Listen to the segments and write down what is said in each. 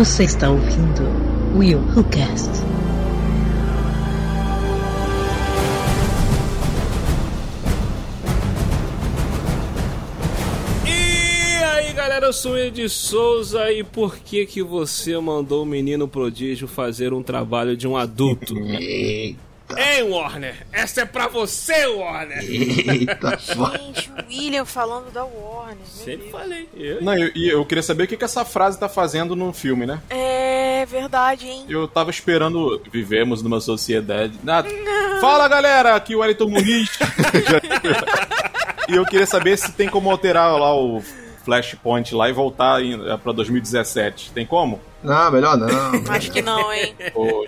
Você está ouvindo Will Who Cast. E aí galera, eu sou o de Souza e por que que você mandou o menino prodígio fazer um trabalho de um adulto? Ei, Warner! Essa é pra você, Warner! Eita, Gente, o William falando da Warner. Sempre falei. Eu- Não, e eu, eu queria saber o que, que essa frase tá fazendo no filme, né? É verdade, hein? Eu tava esperando. Vivemos numa sociedade. Ah, Fala galera, aqui o Wellington Muniz. e eu queria saber se tem como alterar lá o Flashpoint lá e voltar em, é, pra 2017. Tem como? Não, melhor não. Acho que não, hein? Ou-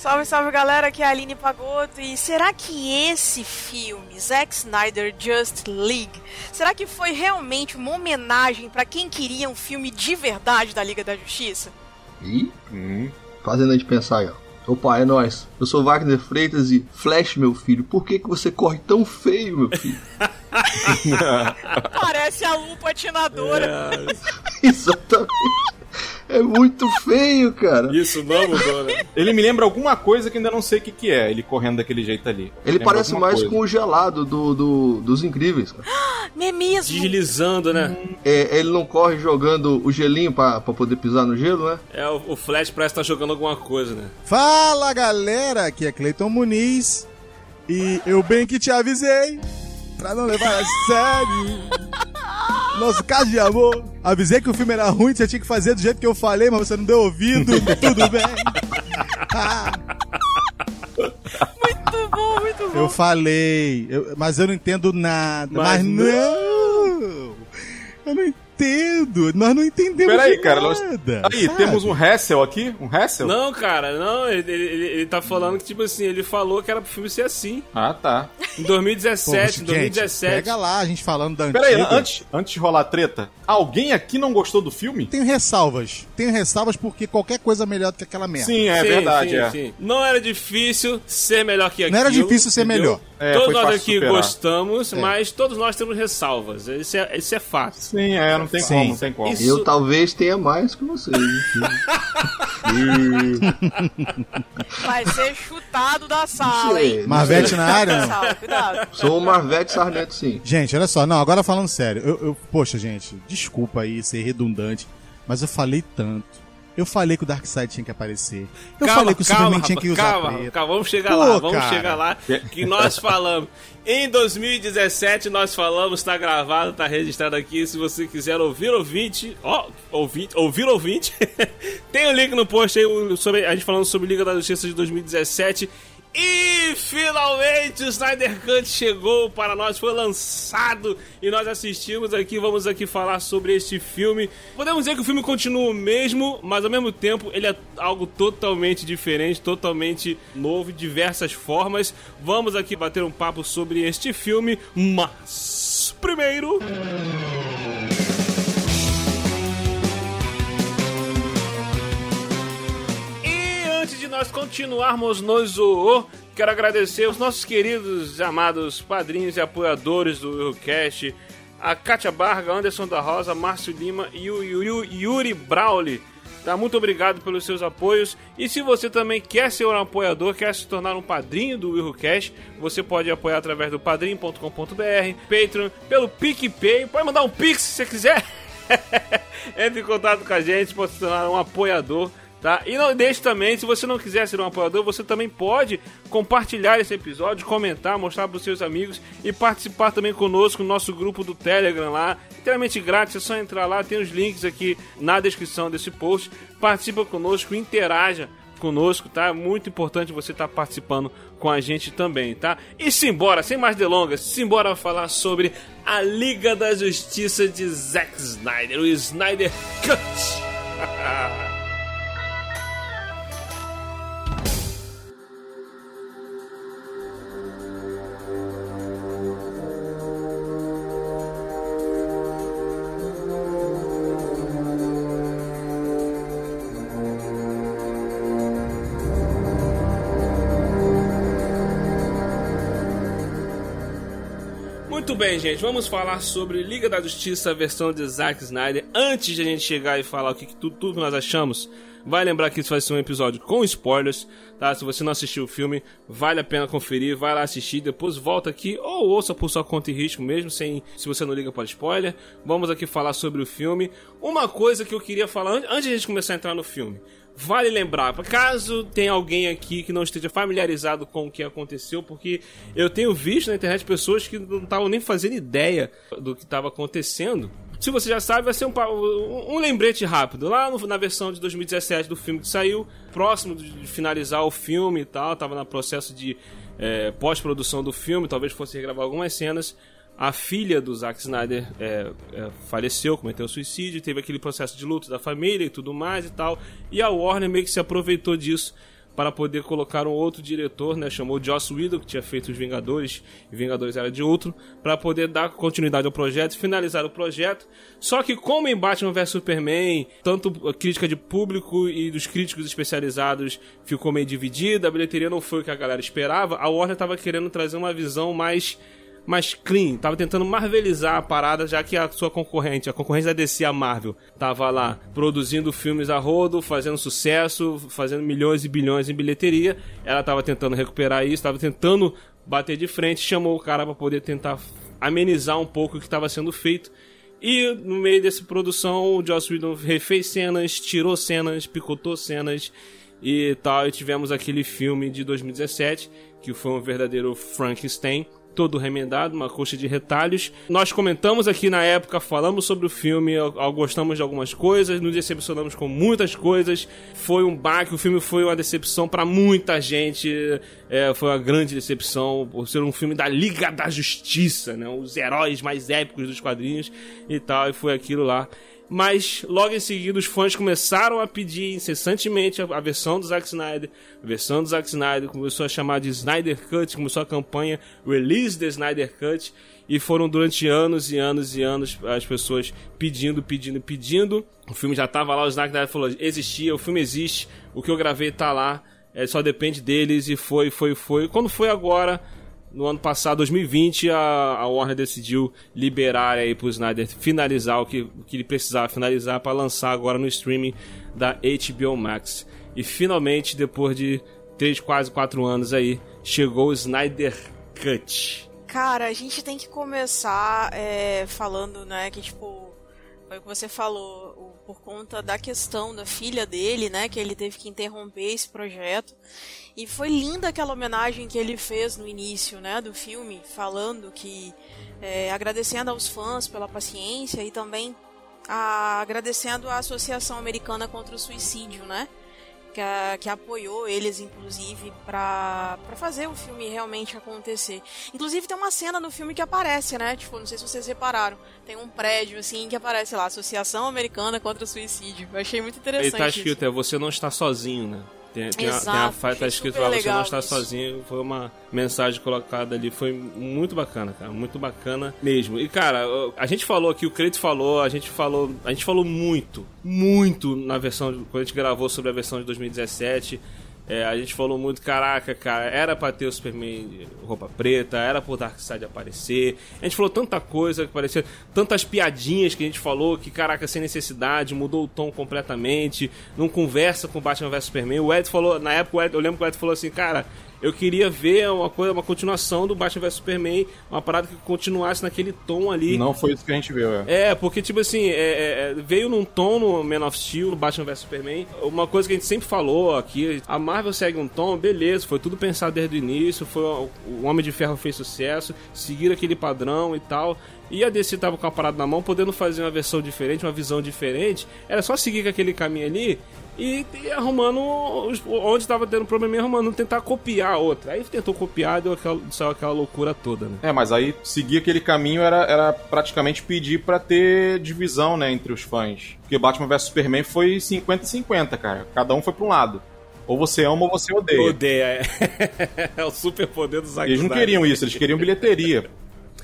Salve, salve galera, aqui é a Aline Pagoto. E será que esse filme, Zack Snyder Just League, será que foi realmente uma homenagem pra quem queria um filme de verdade da Liga da Justiça? Ih, Hum. fazendo a gente pensar aí, ó. Opa, é nóis. Eu sou Wagner Freitas e Flash, meu filho, por que, que você corre tão feio, meu filho? Parece a Lu patinadora. Exatamente. É muito feio, cara. Isso não mudou, né? Ele me lembra alguma coisa que ainda não sei o que, que é, ele correndo daquele jeito ali. Ele Lembra parece mais coisa. com o gelado do, do- dos incríveis. cara. Não é mesmo? Deslizando, né? É, ele não corre jogando o gelinho pra, pra poder pisar no gelo, né? É, o, o Flash parece estar jogando alguma coisa, né? Fala galera, aqui é Cleiton Muniz e eu bem que te avisei pra não levar a sério nosso caso de amor. Avisei que o filme era ruim, você tinha que fazer do jeito que eu falei, mas você não deu ouvido. Tudo bem. Muito bom, muito bom. eu falei, eu- mas eu não entendo nada. Mas Mas, não. Eu não entendo. Nós não entendemos Peraí, de cara. nós-. Aí, sabe? temos um Hassel aqui? Um Hassel? Não, cara, não, ele, ele, ele- tá falando que, tipo assim, ele falou que era pro filme ser assim. Ah, tá. Em Pô, 2017, gente, 2017. Pega lá, a gente falando da Peraí, antiga. antes, antes de rolar treta, alguém aqui não gostou do filme? Tenho ressalvas. Tenho ressalvas porque qualquer coisa é melhor do que aquela merda. Sim, é Sim, verdade, sim, é. sim. Não era difícil ser melhor que aquilo. Não era difícil ser entendeu? melhor. É, todos nós aqui superar. gostamos, mas todos nós temos ressalvas. Isso é, isso é fato. Sim, é, não tem Sim. como, não tem como. Isso- Eu talvez tenha mais que vocês. Vai ser chutado da sala, hein? Marvete na área, não? Sala, cuidado. Sou o Marvete Sarnento, sim. Gente, olha só, não, agora falando sério, eu, eu- poxa, gente, desculpa aí ser redundante, mas eu falei tanto. Eu falei que o Darkseid tinha que aparecer. Eu falei que o Superman tinha que usar calma, preto. calma, vamos chegar Pô, lá, vamos cara. chegar lá. Que nós falamos. Em 2017 nós falamos, tá gravado, tá registrado aqui. Se você quiser ouvir ouvinte, ó, ouvinte, ouvir ouvinte, tem o link no post aí sobre, a gente falando sobre Liga da Justiça de 2017. E finalmente o Snyder Cut chegou para nós, foi lançado e nós assistimos aqui. Vamos aqui falar sobre este filme. Podemos dizer que o filme continua o mesmo, mas ao mesmo tempo ele é algo totalmente diferente, totalmente novo, diversas formas. Vamos aqui bater um papo sobre este filme, mas primeiro. Continuarmos no Zoô, quero agradecer os nossos queridos e amados padrinhos e apoiadores do Eurocast, a Kátia Barga, Anderson da Rosa, Márcio Lima e o Yuri, Brauli. Tá? Muito obrigado pelos seus apoios. E se você também quer ser um apoiador, quer se tornar um padrinho do Willcast, você pode apoiar através do padrim.com.br, Patreon, pelo PicPay. Pode mandar um pix se você quiser. Entre em contato com a gente, pode se tornar um apoiador. Tá? E não deixe também, se você não quiser ser um apoiador, você também pode compartilhar esse episódio, comentar, mostrar para os seus amigos e participar também conosco no nosso grupo do Telegram lá, inteiramente grátis, é só entrar lá, tem os links aqui na descrição desse post. Participa conosco, interaja conosco, tá? Muito importante você estar participando com a gente também, tá? E simbora, sem mais delongas, simbora falar sobre a Liga da Justiça de Zack Snyder, o Snyder Cut. bem, gente, vamos falar sobre Liga da Justiça, a versão de Zack Snyder. Antes de a gente chegar e falar o que, tudo, tudo que nós achamos, vai lembrar que isso vai ser um episódio com spoilers, tá? Se você não assistiu o filme, vale a pena conferir, vai lá assistir, depois volta aqui ou ouça por sua conta e risco mesmo, sem se você não liga para spoiler. Vamos aqui falar sobre o filme. Uma coisa que eu queria falar an- antes de a gente começar a entrar no filme. Vale lembrar, caso tenha alguém aqui que não esteja familiarizado com o que aconteceu, porque eu tenho visto na internet pessoas que não estavam nem fazendo ideia do que estava acontecendo. Se você já sabe, vai ser um, um, lembrete rápido. Lá no- na versão de 2017 do filme que saiu, próximo de finalizar o filme e tal, tava no processo de eh, pós-produção do filme, talvez fosse regravar algumas cenas. A filha do Zack Snyder é, é, faleceu, cometeu suicídio, teve aquele processo de luto da família e tudo mais e tal. E a Warner meio que se aproveitou disso para poder colocar um outro diretor, né? Chamou Joss Whedon, que tinha feito os Vingadores, e Vingadores era de outro, para poder dar continuidade ao projeto, finalizar o projeto. Só que como em Batman vs Superman, tanto a crítica de público e dos críticos especializados ficou meio dividida, a bilheteria não foi o que a galera esperava, a Warner estava querendo trazer uma visão mais mais clean, tava tentando marvelizar a parada, já que a sua concorrente, a concorrente da DC, a Marvel, tava lá produzindo filmes a rodo, fazendo sucesso, fazendo milhões e bilhões em bilheteria. Ela tava tentando recuperar isso, tava tentando bater de frente, chamou o cara para poder tentar amenizar um pouco o que estava sendo feito. E no meio dessa produção, o Joss Whedon refez cenas, tirou cenas, picotou cenas e tal. E tivemos aquele filme de 2017, que foi um verdadeiro Frankenstein, todo remendado, uma coxa de retalhos. Nós comentamos aqui na época, falamos sobre o filme, gostamos de algumas coisas, nos decepcionamos com muitas coisas. Foi um baque, o filme foi uma decepção para muita gente. É, foi uma grande decepção por ser um filme da Liga da Justiça, né? Os heróis mais épicos dos quadrinhos e tal, e foi aquilo lá. Mas logo em seguida os fãs começaram a pedir incessantemente a, versão do Zack Snyder. A versão do Zack Snyder começou a chamar de Snyder Cut, começou a campanha Release the Snyder Cut. E foram durante anos e anos e anos as pessoas pedindo, pedindo, pedindo. O filme já tava lá, o Snyder falou: existia, o filme existe, o que eu gravei tá lá, é, só depende deles. E foi, foi, foi. Quando foi agora, no ano passado, 2020, a, a Warner decidiu liberar aí pro Snyder finalizar o que, o que ele precisava finalizar para lançar agora no streaming da HBO Max. E finalmente, depois de 3, quase 4 anos aí, chegou o Snyder Cut. Cara, a gente tem que começar é, falando, né, que tipo, foi o que você falou, o- por conta da questão da filha dele, né, que ele teve que interromper esse projeto. E foi linda aquela homenagem que ele fez no início, né, do filme, falando que, é, agradecendo aos fãs pela paciência e também a- agradecendo à Associação Americana contra o Suicídio, né, que, a- que apoiou eles, inclusive, pra fazer o filme realmente acontecer. Inclusive, tem uma cena no filme que aparece, né? Tipo, não sei se vocês repararam. Tem um prédio, assim, que aparece lá, Associação Americana contra o Suicídio. Eu achei muito Ele interessante tá isso. escrito, é você não está sozinho, né? Tem, tem, a, Exato, tem a fa- tá escrito lá, você não está isso. sozinho. Foi uma mensagem colocada ali. Foi muito bacana, cara. Muito bacana mesmo. E, cara, a gente falou aqui, o Creito falou, a gente falou. A gente falou muito, muito na versão. Quando a gente gravou sobre a versão de 2017. É, a gente falou muito, caraca, cara, era pra ter o Superman roupa preta, era pro Darkseid aparecer. A gente falou tanta coisa que parecia, tantas piadinhas que a gente falou que, caraca, sem necessidade, mudou o tom completamente, não conversa com Batman vs Superman. O Ed falou, na época, Ed, eu lembro que o Ed falou assim, cara, eu queria ver uma coisa, uma continuação do Batman vs Superman, uma parada que continuasse naquele tom ali. Não foi isso que a gente viu, é. É, porque, tipo assim, é, é, é, veio num tom no Man of Steel, no Batman vs Superman. Uma coisa que a gente sempre falou aqui, a Marvel segue um tom, beleza, foi tudo pensado desde o início, foi o o Homem de Ferro fez sucesso, seguir aquele padrão e tal. E a DC tava com a parada na mão, podendo fazer uma versão diferente, uma visão diferente. Era só seguir com aquele caminho ali e, e arrumando os- onde tava tendo problema, arrumando, tentar copiar a outra. Aí tentou copiar, deu aquela, saiu aquela loucura toda, né? É, mas aí seguir aquele caminho era, era praticamente pedir pra ter divisão, né, entre os fãs. Porque Batman vs Superman foi 50-50, cara. Cada um foi pra um lado. Ou você ama ou você odeia. Odeia. é. É o super poder do Zack Eles não queriam isso, eles queriam bilheteria.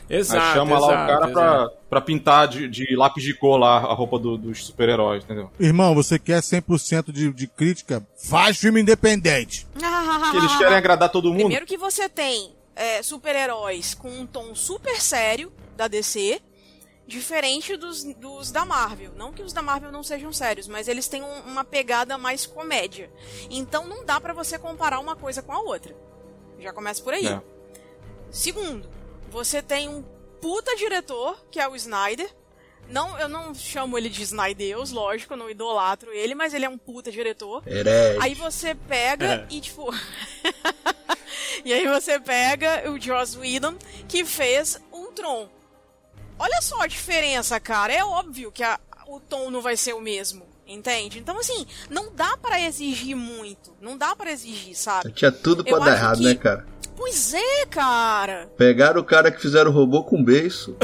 Exato, Aí chama lá o exato, cara pra, exato. pra pintar de, de lápis de cor lá a roupa do- dos super-heróis, entendeu? Irmão, você quer 100% de, de crítica? Faz filme independente. Porque eles querem agradar todo mundo. Primeiro que você tem é, super-heróis com um tom super sério da DC, diferente dos, dos da Marvel. Não que os da Marvel não sejam sérios, mas eles têm um- uma pegada mais comédia. Então não dá pra você comparar uma coisa com a outra. Já começa por aí. É. Segundo, você tem um puta diretor, que é o Snyder. Não, eu não chamo ele de Snydeus, lógico, eu não idolatro ele, mas ele é um puta diretor. Herege. Aí você pega É. e tipo. e aí você pega o Joss Whedon, que fez Ultron. Olha só a diferença, cara. É óbvio que a- o tom não vai ser o mesmo. Entende? Então, assim, não dá pra exigir muito. Não dá pra exigir, sabe? Tinha tudo pra Eu dar errado, que- né, cara? Pois é, cara. Pegaram o cara que fizeram o robô com beiço.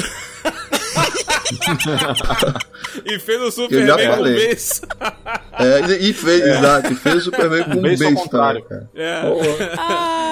E fez o Superman com falei. beijo. É, e fez, exato, e fez o Superman com um beijo também, cara. É. Porra. Ah, meu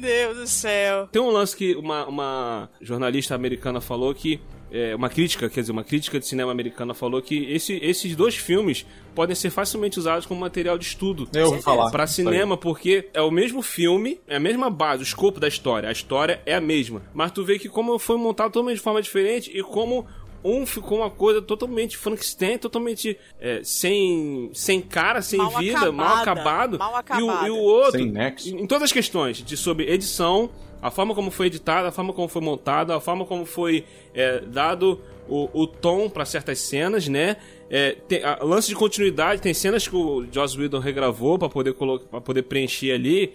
Deus do céu. Tem um lance que uma, uma jornalista americana falou que. é, uma crítica, quer dizer, uma crítica de cinema americana falou que esse- esses dois filmes podem ser facilmente usados como material de estudo. Eu ouvi falar. Pra cinema, porque é o mesmo filme, é a mesma base, o escopo da história. A história é a mesma. Mas tu vê que como foi montado totalmente de forma diferente e como um ficou uma coisa totalmente Frankenstein, totalmente é, sem, sem cara, sem Mal vida, mal acabada, acabado. mal E o, e o outro, nexo. em todas as questões, de sobre edição, a forma como foi editado, a forma como foi montado, a forma como foi é, dado o, o tom para certas cenas, né? É, tem, a, lance de continuidade, tem cenas que o Joss Whedon regravou para poder, pra poder preencher ali.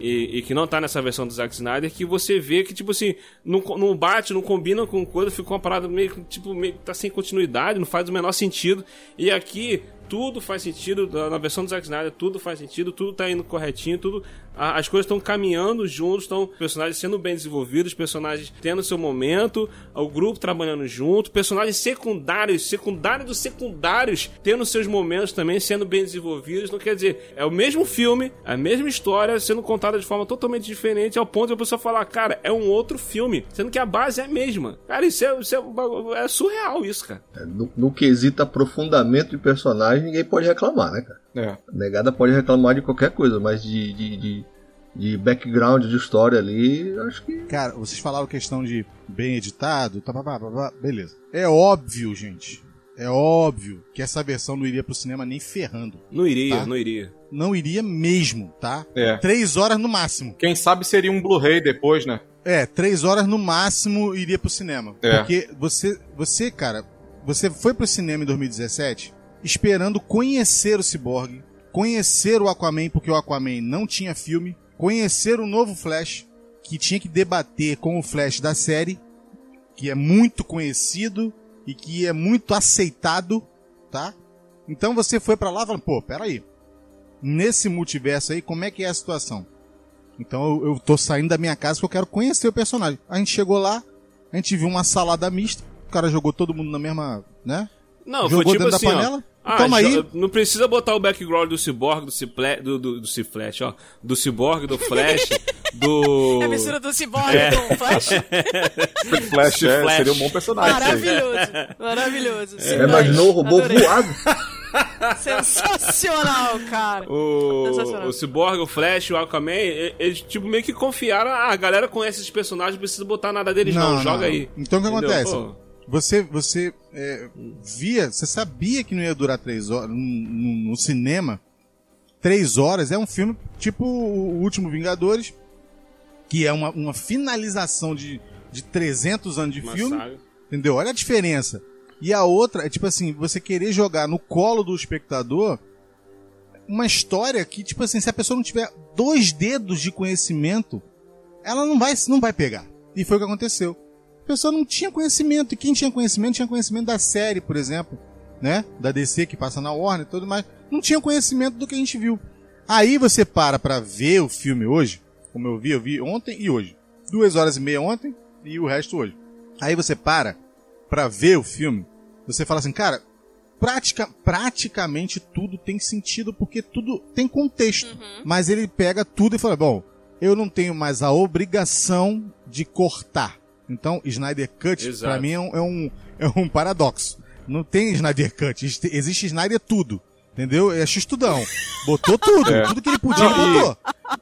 E, e que não tá nessa versão do Zack Snyder, que você vê que, tipo assim, não, não bate, não combina com coisa, fica uma parada meio, que, tipo, meio tá sem continuidade, não faz o menor sentido. E aqui, tudo faz sentido, na versão do Zack Snyder, tudo faz sentido, tudo tá indo corretinho, tudo. a- as coisas estão caminhando juntos, estão personagens sendo bem desenvolvidos, personagens tendo seu momento, o grupo trabalhando junto, personagens secundários, secundários dos secundários, tendo seus momentos também, sendo bem desenvolvidos. Não quer dizer, é o mesmo filme, a mesma história, sendo contada de forma totalmente diferente, ao ponto de a pessoa falar, cara, é um outro filme, sendo que a base é a mesma. Cara, isso é, isso é, é surreal, isso, cara. É, No, no quesito aprofundamento de personagem, ninguém pode reclamar, né, cara? É. A negada pode reclamar de qualquer coisa, mas de, de, de, de background de história ali, acho que. Cara, vocês falaram questão de bem editado, tá, pá, pá, pá, beleza. É óbvio, gente. É óbvio que essa versão não iria pro cinema nem ferrando. Não iria, Tá. não iria. Não iria mesmo, tá? É. Três horas no máximo. Quem sabe seria um Blu-ray depois, né? É, três horas no máximo iria pro cinema. É. Porque você, você, cara, você foi pro cinema em 2017 esperando conhecer o Cyborg, conhecer o Aquaman, porque o Aquaman não tinha filme, conhecer o novo Flash, que tinha que debater com o Flash da série, que é muito conhecido e que é muito aceitado, tá? Então você foi pra lá falou, pô, peraí. Nesse multiverso aí, como é que é a situação? Então eu, eu tô saindo da minha casa porque eu quero conhecer o personagem. A gente chegou lá, a gente viu uma salada mista, o cara jogou todo mundo na mesma, né? Não, Jogou foi tipo dentro da assim, ó. panela? Ah, Toma jo- aí. Não precisa botar o background do Cyborg, do Ciple, do, do, do Ciflash, ó. Do Cyborg, do Flash, do... É a mistura do Cyborg É. com o Flash. Flash, é, Flash. seria um bom personagem. Maravilhoso. Maravilhoso. Já Cyborg. imaginou o robô Adorei. voado? Sensacional, cara. O, Sensacional. o Cyborg, o Flash, o Aquaman, eles tipo meio que confiaram, ah, a galera conhece esses personagens, não precisa botar nada deles não, joga aí. Então o que Entendeu? acontece? Pô, Você, você é, via, você sabia que não ia durar três horas no, no- no cinema. Três horas é um filme tipo o Último Vingadores, que é uma, uma finalização de, de 300 anos de uma filme. saga. Entendeu? Olha a diferença. E a outra é tipo assim, você querer jogar no colo do espectador uma história que, tipo assim, se a pessoa não tiver dois dedos de conhecimento, ela não vai, não vai pegar. E foi o que aconteceu. Pessoa não tinha conhecimento. E quem tinha conhecimento tinha conhecimento da série, por exemplo, né? Da DC que passa na Warner e tudo mais. Não tinha conhecimento do que a gente viu. Aí você para pra ver o filme hoje, como eu vi, eu vi ontem e hoje. Duas horas e meia ontem e o resto hoje. Aí você para pra ver o filme, você fala assim, cara, pratica, praticamente tudo tem sentido porque tudo tem contexto. Mas ele pega tudo e fala, bom, eu não tenho mais a obrigação de cortar. Então, Snyder Cut, Exato. pra mim, é um, é, um, é um paradoxo. Não tem Snyder Cut, existe- Snyder tudo. Entendeu? É xistudão. Botou tudo, É. tudo que ele podia, Não, botou.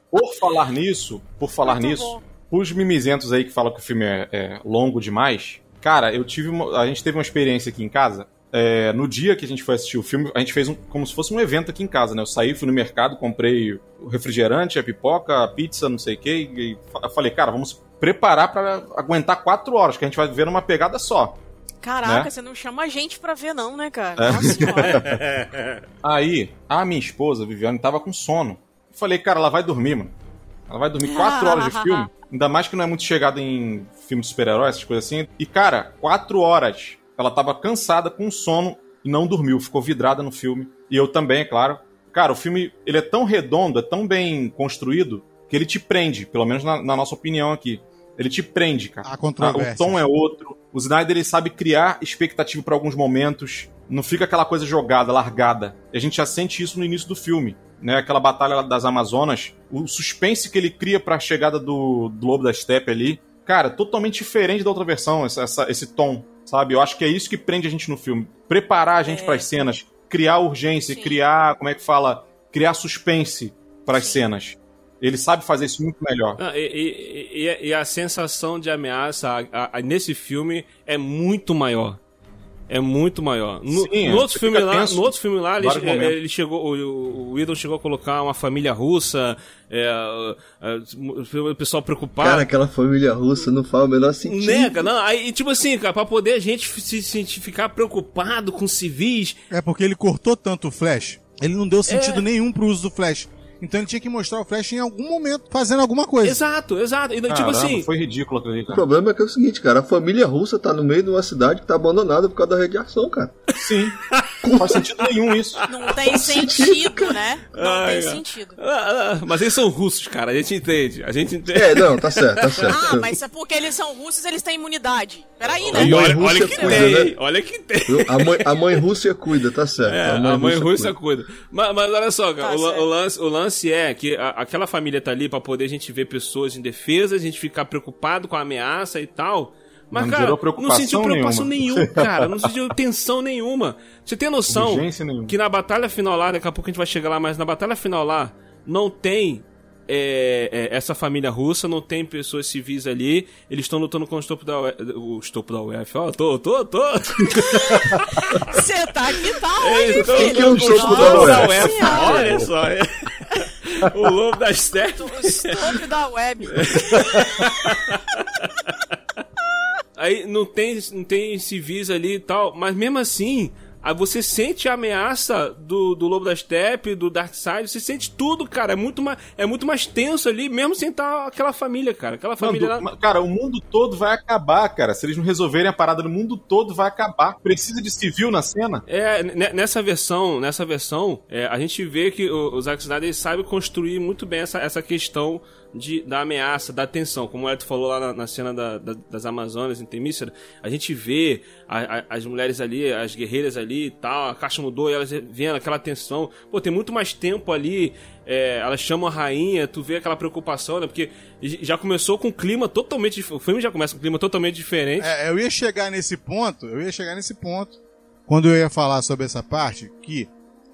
Por falar nisso, por falar Muito nisso, bom. Os mimizentos aí que falam que o filme é, é longo demais, cara, eu tive uma, a gente teve uma experiência aqui em casa. É, no dia que a gente foi assistir o filme, a gente fez um, como se fosse um evento aqui em casa, né? Eu saí, fui no mercado, comprei o refrigerante, a pipoca, a pizza, não sei o quê, e fa- falei, cara, vamos preparar pra aguentar quatro horas, que a gente vai ver numa pegada só. Caraca, Né? você não chama a gente pra ver, não, né, cara? É. Nossa senhora. Aí, a minha esposa, Viviane, tava com sono. Eu falei, cara, ela vai dormir, mano. Ela vai dormir quatro horas de filme. Ainda mais que não é muito chegada em filme de super-heróis, essas coisas assim. E, cara, quatro horas. Ela tava cansada, com sono, e não dormiu. Ficou vidrada no filme. E eu também, é claro. Cara, o filme, ele é tão redondo, é tão bem construído, que ele te prende. Pelo menos na, na nossa opinião aqui. Ele te prende, cara. Há Ah, controvérsias. o tom é outro. O Snyder ele sabe criar expectativa para alguns momentos. Não fica aquela coisa jogada, largada. E a gente já sente isso no início do filme. Né? Aquela batalha das Amazonas. O suspense que ele cria para a chegada do, do Lobo da Steppe ali. Cara, totalmente diferente da outra versão, essa, essa- esse tom. Sabe? Eu acho que é isso que prende a gente no filme. Preparar a gente É. para as cenas. Criar urgência, Sim. criar. Como é que fala? Criar suspense para as cenas. Ele sabe fazer isso muito melhor. E, e- e- e a sensação de ameaça a- a- a- nesse filme é muito maior. É muito maior. No, Sim, no outro filme lá, no outro filme lá, ele, ele chegou, o, o Whedon chegou a colocar uma família russa, é, é, o pessoal preocupado. Cara, aquela família russa não faz o menor sentido. Nega, não, aí, tipo assim, cara, pra poder a gente se, se ficar preocupado com civis, É porque ele cortou tanto o Flash, ele não deu sentido É. nenhum pro uso do Flash. Então ele tinha que mostrar o Flash em algum momento fazendo alguma coisa. Exato, exato. E, tipo Caramba, assim, foi ridículo aquilo ali, O cara. problema é que é o seguinte, cara, a família russa tá no meio de uma cidade que tá abandonada por causa da radiação, cara. Sim. Não faz sentido nenhum isso. Não tem sentido, né? Não Ai, tem cara. sentido. ah, ah, mas eles são russos, cara, a gente entende. A gente entende. É, não, tá certo, tá certo. Ah, mas é porque eles são russos, eles têm imunidade. Peraí, A né? Mãe olha, Rússia olha que cuida, tem, né? olha que tem. A mãe, a mãe Rússia cuida, tá certo. É, a mãe, Rússia cuida. cuida. Mas, mas olha só, cara, Tá o, o lance, o lance é que a- aquela família tá ali pra poder a gente ver pessoas em defesa, a gente ficar preocupado com a ameaça e tal. Mas, Não cara, não sentiu preocupação nenhuma. nenhuma, cara. Não sentiu tensão nenhuma. Você tem noção que na batalha final lá, daqui a pouco a gente vai chegar lá, mas na batalha final lá, não tem é, é, essa família russa, não tem pessoas civis ali. Eles estão lutando com o estopro da UF. O estopro da UF, ó, tô, tô, tô. Você tá aqui, tá onde, tão filho? que é o lutando com estopro o da? UF, Olha só. é. O lobo da Steppe. O estopro da web. Aí não tem, não tem civis ali e tal, mas mesmo assim, aí você sente a ameaça do, do Lobo da Steppe, do Darkseid, você sente tudo, cara. É muito mais, é muito mais tenso ali, mesmo sem estar aquela família, cara. Aquela família lá. cara, o mundo todo vai acabar, cara. Se eles não resolverem a parada, o mundo todo vai acabar. Precisa de civil na cena? É, ne- nessa versão, nessa versão, é, a gente vê que o, o Zack Snyder sabe construir muito bem essa, essa questão de, da ameaça, da tensão. Como o Ed falou lá na, na cena da- da- das Amazonas, em Temícera, a gente vê a- a- as mulheres ali, as guerreiras ali e tal, a caixa mudou e elas vendo aquela tensão. Pô, tem muito mais tempo ali, é, elas chamam a rainha, tu vê aquela preocupação, né? Porque já começou com um clima totalmente... dif- O filme já começa com um clima totalmente diferente. É, eu ia chegar nesse ponto, eu ia chegar nesse ponto, quando eu ia falar sobre essa parte, que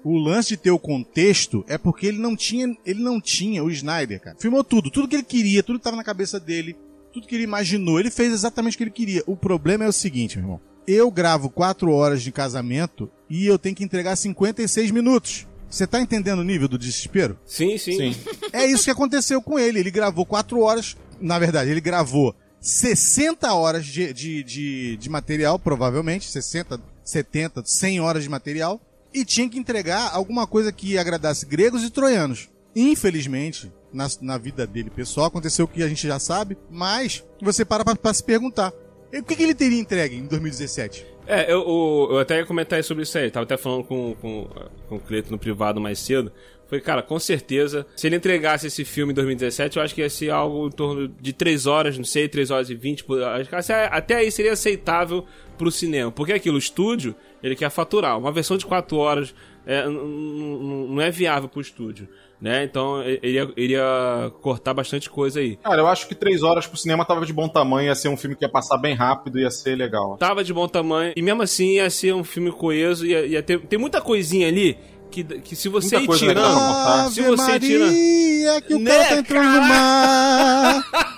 o lance de ter o contexto é porque ele não tinha, ele não tinha o Snyder, cara. Filmou tudo, tudo que ele queria, tudo que tava na cabeça dele, tudo que ele imaginou, ele fez exatamente o que ele queria. O problema é o seguinte, meu irmão. Eu gravo quatro horas de casamento e eu tenho que entregar 56 minutos. Você tá entendendo o nível do desespero? Sim, sim. Sim. É isso que aconteceu com ele. Ele gravou 4 horas. Na verdade, ele gravou 60 horas de, de, de, de material, provavelmente. 60, 70, 100 horas de material. E tinha que entregar alguma coisa que agradasse gregos e troianos. Infelizmente, na, na vida dele pessoal, aconteceu o que a gente já sabe. Mas você para pra se perguntar. E O que, que ele teria entregue em 2017? É, eu, eu, eu até ia comentar sobre isso aí. Tava até falando com, com, com o Cleito no privado mais cedo. Foi, cara, com certeza, se ele entregasse esse filme em 2017, eu acho que ia ser algo em torno de 3 horas, não sei, 3 horas e 20. por- Acho que até aí seria aceitável pro cinema. Porque aquilo, o estúdio, ele quer faturar. Uma versão de 4 horas é, não é viável pro estúdio. Né? Então ele ia, ele ia cortar bastante coisa aí. Cara, eu acho que três horas pro cinema tava de bom tamanho, ia ser um filme que ia passar bem rápido, ia ser legal. tava de bom tamanho e mesmo assim ia ser um filme coeso, ia, ia ter, tem muita coisinha ali que, que se você Muita ir coisa legal. Se você tira- Maria, que o Né, cara tá entrando no mar.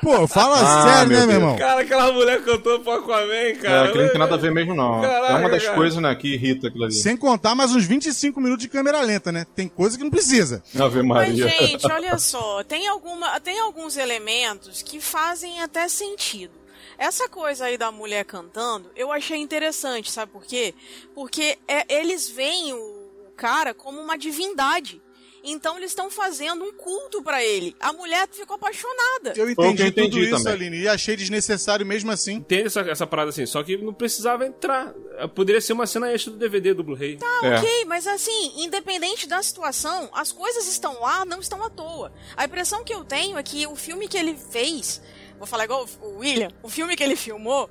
Pô, fala Ah, sério, meu né, meu irmão? Cara, aquela mulher cantou pro Aquaman, É, cara. aquilo não tem nada a ver mesmo, não. Caraca, é uma das cara. coisas, né, que irrita aquilo ali. Sem contar mais uns 25 minutos de câmera lenta, né? Tem coisa que não precisa. Ave Mas, Maria. gente, olha só, tem, alguma, tem alguns elementos que fazem até sentido. Essa coisa aí da mulher cantando, eu achei interessante, sabe por quê? Porque é, eles veem o cara como uma divindade. Então eles estão fazendo um culto pra ele. A mulher ficou apaixonada. Eu entendi, eu entendi tudo isso, também. Aline, e achei desnecessário mesmo assim. Tem essa, essa parada assim, só que não precisava entrar. Poderia ser uma cena extra do DVD do Blu-ray. É. Ok, mas assim, independente da situação, as coisas estão lá, não estão à toa. A impressão que eu tenho é que o filme que ele fez, vou falar igual o William, o filme que ele filmou,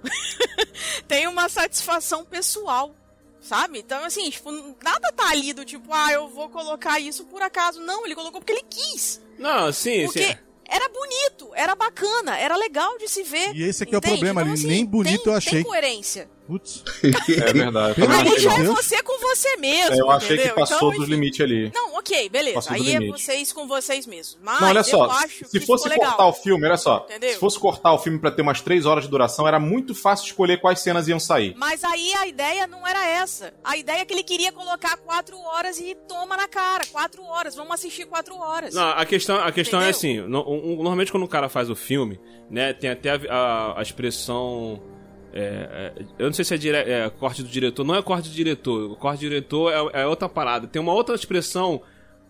tem uma satisfação pessoal. Sabe? Então, assim, tipo, nada tá ali do tipo, ah, eu vou colocar isso por acaso. Não, ele colocou porque ele quis. Não, sim, Porque sim. era bonito, era bacana, era legal de se ver. E esse aqui é o entende? problema, então, ali, assim, nem bonito tem- eu achei. Tem coerência. Putz. É verdade. Aí já é você com você mesmo. É, eu achei entendeu? que passou Então, dos limites ali. Não, ok, beleza. Passou Aí é limite. vocês com vocês mesmos. Mas Não, olha eu só, acho se que fosse ficou legal. cortar o filme, olha só, Entendeu? se fosse cortar o filme pra ter umas três horas de duração, era muito fácil escolher quais cenas iam sair. Mas aí a ideia não era essa. A ideia é que ele queria colocar quatro horas e toma na cara. Quatro horas, vamos assistir quatro horas. Não, a questão, a questão é assim, no- um- normalmente quando o cara faz o filme, né, tem até a, a- a expressão. É, é, eu não sei se é, dire, é corte do diretor, não é corte do diretor. O corte do diretor é, é outra parada. Tem uma outra expressão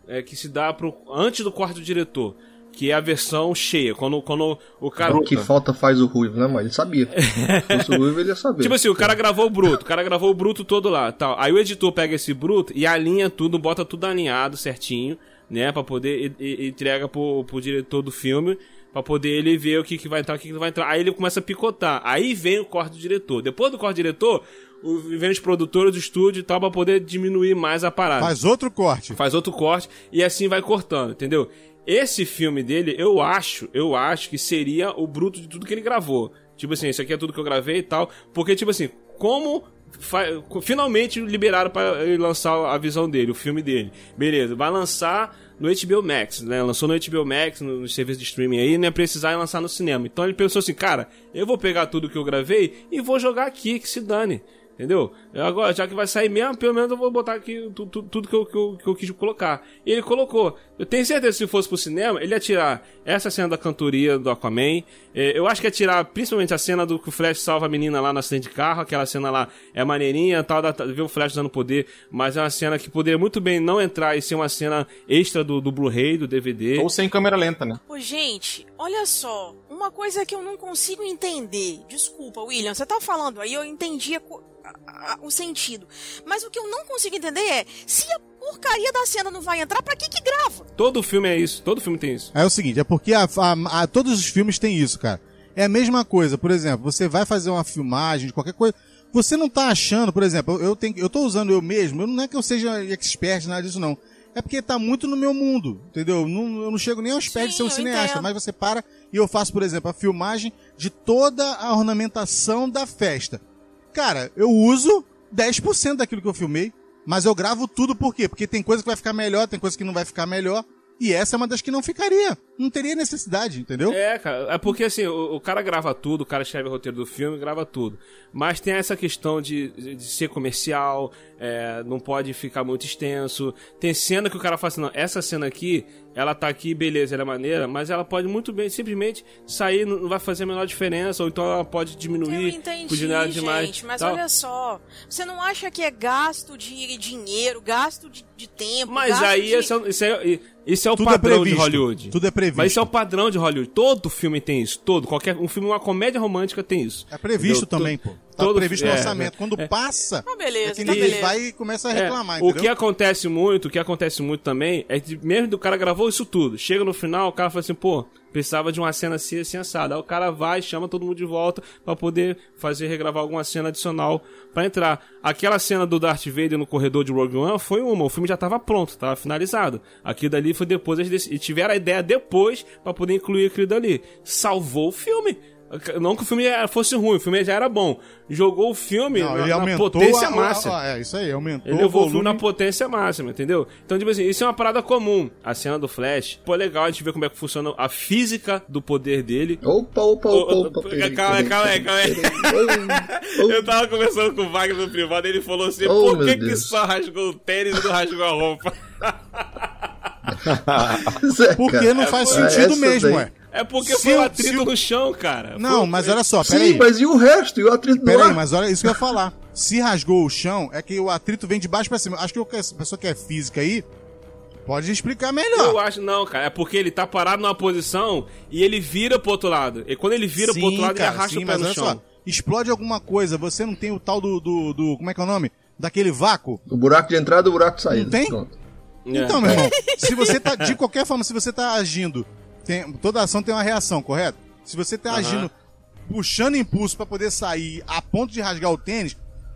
é, que se dá pro, antes do corte do diretor, que é a versão cheia. Quando, quando o cara. O que falta faz o ruivo, né, mas ele sabia. Se fosse o ruivo, ele ia saber. Tipo assim, o cara gravou o bruto, o cara gravou o bruto todo lá, tal. Aí o editor pega esse bruto e alinha tudo, bota tudo alinhado certinho, né, Pra poder e, e- entrega pro, pro diretor do filme, pra poder ele ver o que que vai entrar, o que que não vai entrar. Aí ele começa a picotar. Aí vem o corte do diretor. Depois do corte do diretor, vem os produtores do estúdio e tal pra poder diminuir mais a parada Faz outro corte. faz outro corte e assim vai cortando, entendeu? Esse filme dele, eu acho, eu acho que seria o bruto de tudo que ele gravou. Tipo assim, isso aqui é tudo que eu gravei e tal. Porque, tipo assim, como finalmente liberaram para ele lançar a visão dele, o filme dele. Beleza, vai lançar no HBO Max, né? Lançou no HBO Max, no, no serviço de streaming aí, ia precisar lançar no cinema. Então ele pensou assim, cara, eu vou pegar tudo que eu gravei e vou jogar aqui, que se dane. Entendeu? Eu Agora, já que vai sair mesmo, pelo menos eu vou botar aqui tu- tu- tudo que eu, que, eu, que eu quis colocar. E ele colocou. Eu tenho certeza que se fosse pro cinema, ele ia tirar essa cena da cantoria do Aquaman. Eh, Eu acho que ia tirar principalmente a cena do que o Flash salva a menina lá no acidente de carro. Aquela cena lá é maneirinha, tal, da, ver o Flash dando poder. Mas é uma cena que poderia muito bem não entrar e ser uma cena extra do, do Blu-ray, do DVD. Ou sem câmera lenta, né? Ô, gente, olha só. Uma coisa que eu não consigo entender. Desculpa, William, você tá falando aí, eu entendi a co- a- a- o sentido. Mas o que eu não consigo entender é: se a porcaria da cena não vai entrar, pra que que grava? Todo filme é isso, todo filme tem isso. É o seguinte, é porque a- a- a- todos os filmes têm isso, cara. É a mesma coisa, por exemplo, você vai fazer uma filmagem de qualquer coisa, você não tá achando, por exemplo, eu, tenho, eu tô usando eu mesmo, eu não é que eu seja expert, nada disso não. É porque tá muito no meu mundo, entendeu? Não- eu não chego nem aos pés de ser um cineasta, entendo. mas você para e eu faço, por exemplo, a filmagem de toda a ornamentação da festa. Cara, eu uso 10% daquilo que eu filmei, mas eu gravo tudo por quê? Porque tem coisa que vai ficar melhor, tem coisa que não vai ficar melhor. E essa é uma das que não ficaria. Não teria necessidade, entendeu? É, cara, é porque assim, o, o cara grava tudo, o cara escreve o roteiro do filme, grava tudo. Mas tem essa questão de, de ser comercial, é, não pode ficar muito extenso. Tem cena que o cara fala assim, não, essa cena aqui, ela tá aqui, beleza, ela é maneira, mas ela pode muito bem, simplesmente sair, não vai fazer a menor diferença, ou então ela pode Eu diminuir, entendi, pudinar gente, demais. mas tal. olha só. Você não acha que é gasto de dinheiro, gasto de, de tempo? Mas aí de... esse é, esse é, esse é o Tudo é padrão de previsto. Hollywood. Tudo é previsto. Mas isso é o padrão de Hollywood. Todo filme tem isso. Todo. Qualquer um filme, uma comédia romântica tem isso. É previsto Entendeu? também, pô. Tá todo- previsto no é, orçamento. é, Quando é. passa, Ah, beleza, é que tá ninguém beleza. vai e começa a É, reclamar, o que acontece muito, o que acontece muito também é que mesmo do cara gravou isso tudo. Chega no final, o cara fala assim, pô, precisava de uma cena assim, assim, assada. Aí o cara vai, chama todo mundo de volta pra poder fazer, regravar alguma cena adicional pra entrar. Aquela cena do Darth Vader no corredor de Rogue One foi uma, o filme já tava pronto, tava finalizado. Aquilo dali foi depois, eles tiveram a ideia depois pra poder incluir aquilo dali. Salvou o filme. Não que o filme fosse ruim, o filme já era bom. Jogou o filme Não, na, ele na potência a- a- máxima. a- é, isso aí, aumentou Ele o levou o filme na potência máxima, entendeu? Então, tipo assim, isso é uma parada comum. A cena do Flash. Pô, legal a gente ver como é que funciona a física do poder dele. Opa, opa, opa, opa. calma aí, calma aí, calma. Ô, Eu tava conversando com o Wagner no privado e ele falou assim: Oh, por que, que só rasgou o tênis e não rasgou a roupa? Porque não faz essa sentido mesmo, ué. É porque Se foi o- atrito no chão, cara. Não, Foi- mas olha só, Sim, peraí. mas e o resto? E o atrito no Peraí, mas olha isso que eu ia falar. Se rasgou o chão, é que o atrito vem de baixo pra cima. Acho que essa pessoa que é física aí pode explicar Eu melhor. acho, não, cara. É porque ele tá parado numa posição e ele vira pro outro lado. E quando ele vira pro outro lado, ele arrasta o pé no olha chão. só, explode alguma coisa, você não tem o tal do, do, do- Como é que é o nome? Daquele vácuo? O buraco de entrada e o buraco de saída. Não tem? Pronto. É. Então, meu irmão, se você tá. De qualquer forma, se você tá agindo. Tem- toda ação tem uma reação, correto? Se você tá Aham. agindo, puxando impulso pra poder sair a ponto de rasgar o tênis,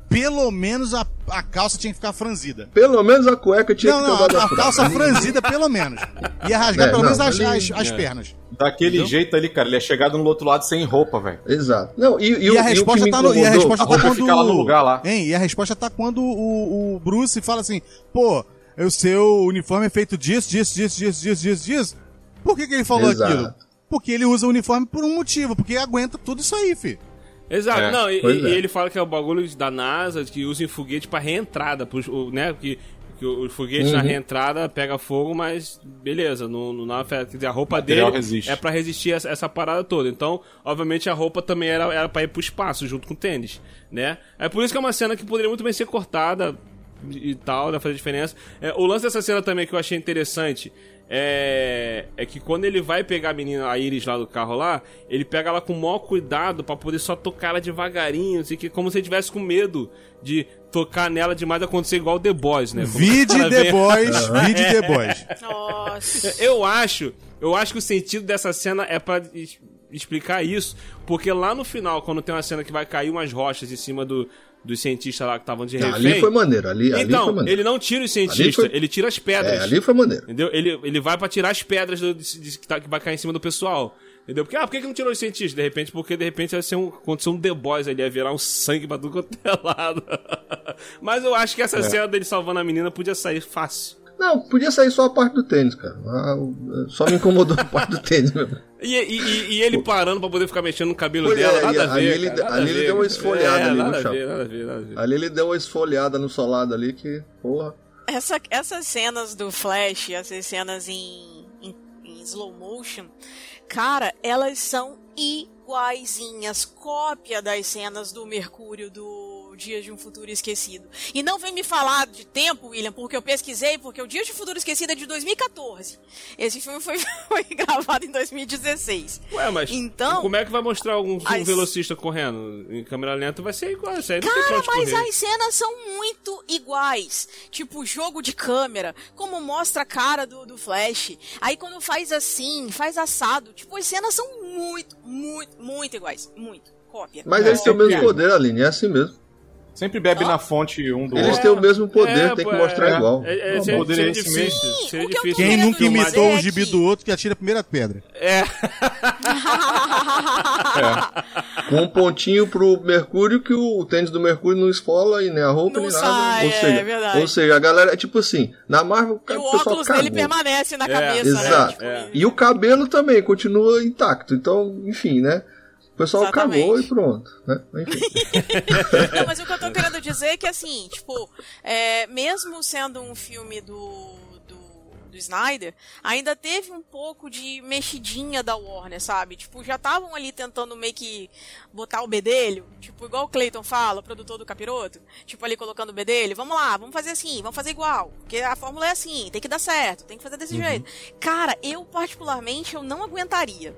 pelo menos a, a calça tinha que ficar franzida. Pelo menos a cueca tinha Não, que não, ter dado a, a calça franzida, pelo menos. Ia rasgar É, pelo não, menos as, as, as é. pernas. Daquele jeito ali, cara, ele é chegado no outro lado sem roupa, velho. Exato. Não, e, e, E, o- a e resposta me tá no, e a resposta a tá quando. fica lá no lugar lá. Hein? E a resposta tá quando o, o Bruce fala assim: pô, o seu uniforme é feito disso, disso, disso, disso, disso, disso, disso. Por que, que ele falou Exato. aquilo? Porque ele usa o uniforme por um motivo, porque aguenta tudo isso aí, fi. Exato, É, não, e, pois e é. ele fala que é o bagulho da NASA que usa em foguete pra reentrada, pros, né? Que, que o foguete na Uhum. reentrada pega fogo, mas beleza, não, não, afeta. Quer dizer, a roupa dele resiste. é pra resistir essa, essa parada toda. Então, obviamente, a roupa também era, era pra ir pro espaço junto com o tênis, né? É por isso que é uma cena que poderia muito bem ser cortada e tal, dá fazer diferença. É, o lance dessa cena também que eu achei interessante é, é que quando ele vai pegar a menina, a Iris lá do carro lá, ele pega ela com o maior cuidado pra poder só tocar ela devagarinho, assim, que como se ele tivesse com medo de tocar nela demais e acontecer igual o The Boys, né? Como Vide The vem- Boys, vide The Boys. Nossa. eu acho, eu acho que o sentido dessa cena é pra es- explicar isso, porque lá no final, quando tem uma cena que vai cair umas rochas em cima do, dos cientistas lá que estavam de Não, refém. ali foi maneiro. Ali, ali foi então, maneiro. ele não tira os cientistas, foi- ele tira as pedras. É, ali foi maneiro. Entendeu? Ele, ele vai pra tirar as pedras do- de- de- que, tá- que vai cair em cima do pessoal. Entendeu? Porque, ah, por que, que não tirou os cientistas? De repente, porque de repente ia ser um, acontecer um The Boys ali, ia virar um sangue pra tudo quanto é lado. Mas eu acho que essa cena dele salvando a menina podia sair fácil. Não, podia sair só a parte do tênis, cara. Ah, Só me incomodou a parte do tênis mesmo. E, e- e- e ele parando pra poder ficar mexendo no cabelo Pois é, dela, e nada ali ver. ele- cara, nada ali a ele ver. deu uma esfolhada é, ali no chão. ver, nada ver, nada ver. Ali ele deu uma esfolhada no solado ali que, porra. Essa- essas cenas do Flash, essas cenas em, em- em slow motion, cara, elas são iguaizinhas, cópia das cenas do Mercúrio do Dias de um Futuro Esquecido. E não vem me falar de tempo, William, porque eu pesquisei, porque o Dias de um Futuro Esquecido é de 2014. Esse filme foi, foi gravado em 2016. Ué, mas Então- como é que vai mostrar um, um As- velocista correndo em câmera lenta? Vai ser igual, isso aí não Cara, mas correr. as cenas são muito iguais. Tipo, jogo de câmera, como mostra a cara do, do Flash. Aí quando faz assim, faz assado. Tipo, as cenas são muito, muito, muito iguais. Muito. Cópia. Mas É, eles têm o mesmo poder, Aline, é assim mesmo. Sempre bebe na fonte um do Eles outro. têm o mesmo poder, É, tem que mostrar é, igual. É, é, seria, poder é esse difícil. mesmo. O Quem nunca imitou é o gibi do outro que atira a primeira pedra. É, Com um pontinho pro Mercúrio que o, o tênis do Mercúrio não esfola e nem a roupa Não nem nada. sai, ou, é seja, verdade. ou seja, a galera é tipo assim, na Marvel E o o pessoal óculos cagou. dele permanece na É, cabeça, Exato. né? Tipo, É. E o cabelo também continua intacto. Então, enfim, né? O pessoal Exatamente. cagou e pronto. Né? Não, mas o que eu tô querendo dizer é que, assim, tipo, é, mesmo sendo um filme do, do, do Snyder, ainda teve um pouco de mexidinha da Warner, sabe? Tipo, já estavam ali tentando meio que botar o bedelho, tipo, igual o Clayton fala, o produtor do Capiroto, tipo, ali colocando o bedelho, vamos lá, vamos fazer assim, vamos fazer igual, porque a fórmula é assim, tem que dar certo, tem que fazer desse jeito. Cara, eu particularmente, eu não aguentaria.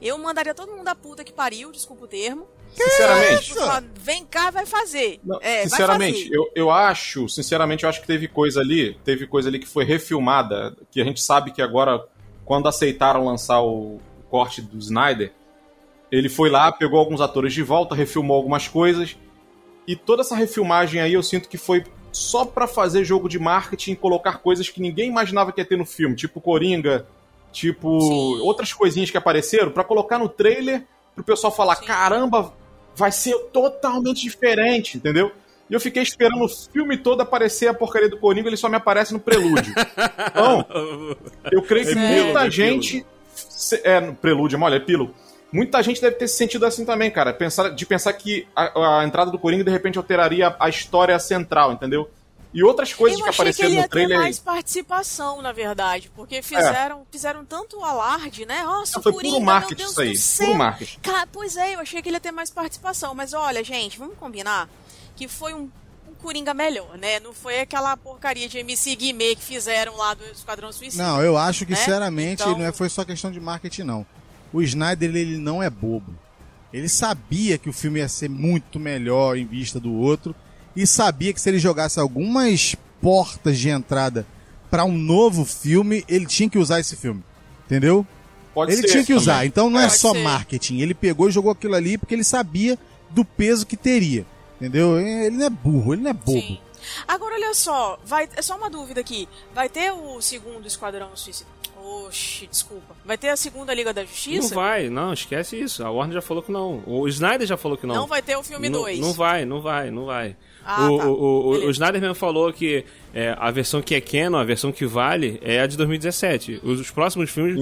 Eu mandaria todo mundo da puta que pariu, desculpa o termo, Sinceramente, Tipo, fala, vem cá, vai fazer. Não, é, vai sinceramente, fazer. eu, eu acho, sinceramente, eu acho que teve coisa ali, teve coisa ali que foi refilmada, que a gente sabe que agora, quando aceitaram lançar o corte do Snyder, ele foi lá, pegou alguns atores de volta, refilmou algumas coisas, e toda essa refilmagem aí eu sinto que foi só pra fazer jogo de marketing e colocar coisas que ninguém imaginava que ia ter no filme, tipo Coringa, tipo Sim. outras coisinhas que apareceram, pra colocar no trailer pro pessoal falar, caramba, vai ser totalmente diferente, entendeu? E eu fiquei esperando o filme todo aparecer a porcaria do Coringa, ele só me aparece no prelúdio. Então, eu creio que Epílogo, muita gente. se- É, no prelúdio, olha, epílogo. Muita gente deve ter se sentido assim também, cara. Pensar, de pensar que a, a entrada do Coringa de repente alteraria a história central, entendeu? E outras coisas eu que achei que apareceram ele ia no trailer. ter mais participação, na verdade, porque fizeram, fizeram tanto alarde, né? Nossa, Não, foi o puro Coringa, marketing meu Deus isso aí, do puro céu. marketing. Cara, pois é, eu achei que ele ia ter mais participação, mas olha, gente, vamos combinar que foi um, um Coringa melhor, né? Não foi aquela porcaria de MC Guimê que fizeram lá do Esquadrão Suicida. Não, eu acho que, né? sinceramente, Então- não é- foi só questão de marketing, não. O Snyder, ele não é bobo. Ele sabia que o filme ia ser muito melhor em vista do outro e sabia que se ele jogasse algumas portas de entrada para um novo filme, ele tinha que usar esse filme. Entendeu? Pode ele ser tinha que também. usar. Então não é, Pode só ser. marketing. Ele pegou e jogou aquilo ali porque ele sabia do peso que teria. Entendeu? Ele não é burro, ele não é bobo. Sim. Agora, olha só, vai, é só uma dúvida aqui. Vai ter o segundo Esquadrão Suicida? Oxi, desculpa. Vai ter a segunda Liga da Não Justiça? vai, não, esquece isso. A Warner já falou que não. O Snyder já falou que não. Não vai ter o filme Não- 2. Não vai, não vai, não vai. Ah, o, tá. o, o, o. Snyder mesmo falou que é, a versão que é canon, a versão que vale, é a de 2017. Os, os próximos filmes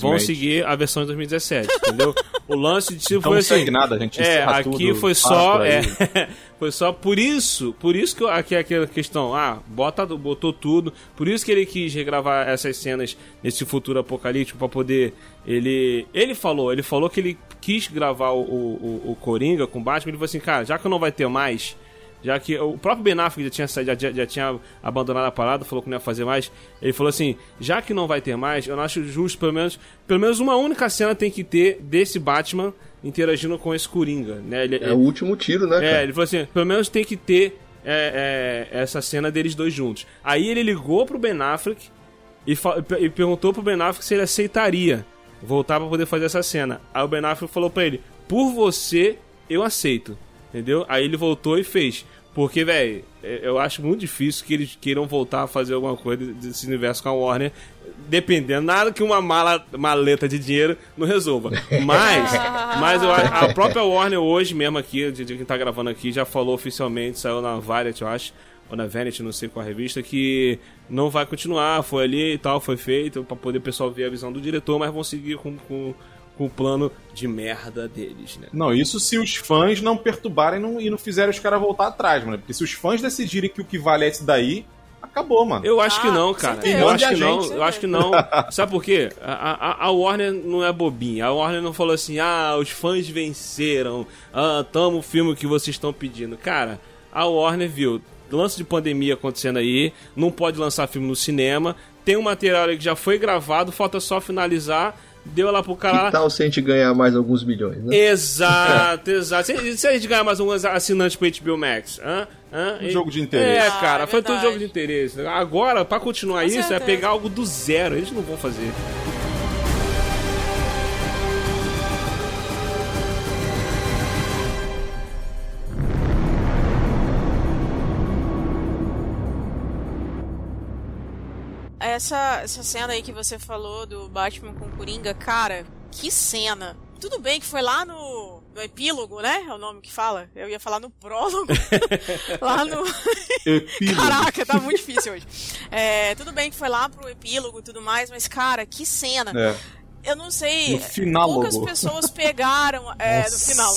vão seguir a versão de 2017, entendeu? O lance de tipo Então foi não assim. nada, a gente É, aqui tudo, foi para só. É, foi só por isso. Por isso que aqui é aquela questão. Ah, bota, botou tudo. Por isso que ele quis regravar essas cenas nesse futuro apocalíptico pra poder. Ele. Ele falou, ele falou que ele quis gravar o, o, o- o Coringa com o Batman. Ele falou assim, cara, já que não vai ter mais. Já que o próprio Ben Affleck já tinha, saído- já, já tinha abandonado a parada, falou que não ia fazer mais. Ele falou assim: já que não vai ter mais, eu não acho justo, pelo menos, pelo menos uma única cena tem que ter desse Batman interagindo com esse Coringa. Né? Ele, É o último tiro, né, é, cara? ele falou assim: pelo menos tem que ter é, é, essa cena deles dois juntos. Aí ele ligou pro Ben Affleck e, e perguntou pro Ben Affleck se ele aceitaria voltar pra poder fazer essa cena. Aí o Ben Affleck falou pra ele: por você, eu aceito. Entendeu? Aí ele voltou e fez. Porque, velho, eu acho muito difícil que eles queiram voltar a fazer alguma coisa desse universo com a Warner, dependendo, nada que uma mala, maleta de dinheiro não resolva. Mas, mas eu a própria Warner hoje mesmo aqui, de, quem tá gravando aqui, já falou oficialmente, saiu na Variety, eu acho, ou na Vanity, não sei qual revista, que não vai continuar, foi ali e tal, foi feito, pra poder o pessoal ver a visão do diretor, mas vão seguir com, com, com o plano de merda deles, né? Não, isso se os fãs não perturbarem não- e não fizerem os caras voltar atrás, mano. Porque se os fãs decidirem que o que vale é esse daí, acabou, mano. Eu acho Ah, que não, cara. Eu acho que de não. Eu acho que não. Sabe por quê? A, a, a Warner não é bobinha. A Warner não falou assim: ah, os fãs venceram. Ah, tamo o filme que vocês estão pedindo. Cara, a Warner viu. Lance de pandemia acontecendo aí. Não pode lançar filme no cinema. Tem um material aí que já foi gravado. Falta só finalizar. Deu lá pro cara. Que lá. tal se a gente ganhar mais alguns milhões, né? Exato, exato. Se, se a gente ganhar mais alguns assinantes pro HBO Max, hã? Hã? Um jogo de interesse. É, Ah, cara, é foi tudo verdade. jogo de interesse. Agora, pra continuar Com isso, é certeza. pegar algo do zero. Eles não vão fazer. Essa, essa cena aí que você falou do Batman com Coringa, cara, que cena. Tudo bem que foi lá no, no epílogo, né? É o nome que fala. Eu ia falar no prólogo. lá no. Epílogo. Caraca, tá muito difícil hoje. É, tudo bem que foi lá pro epílogo e tudo mais, mas, cara, que cena. É. Eu não sei. Poucas pessoas pegaram. É, no final.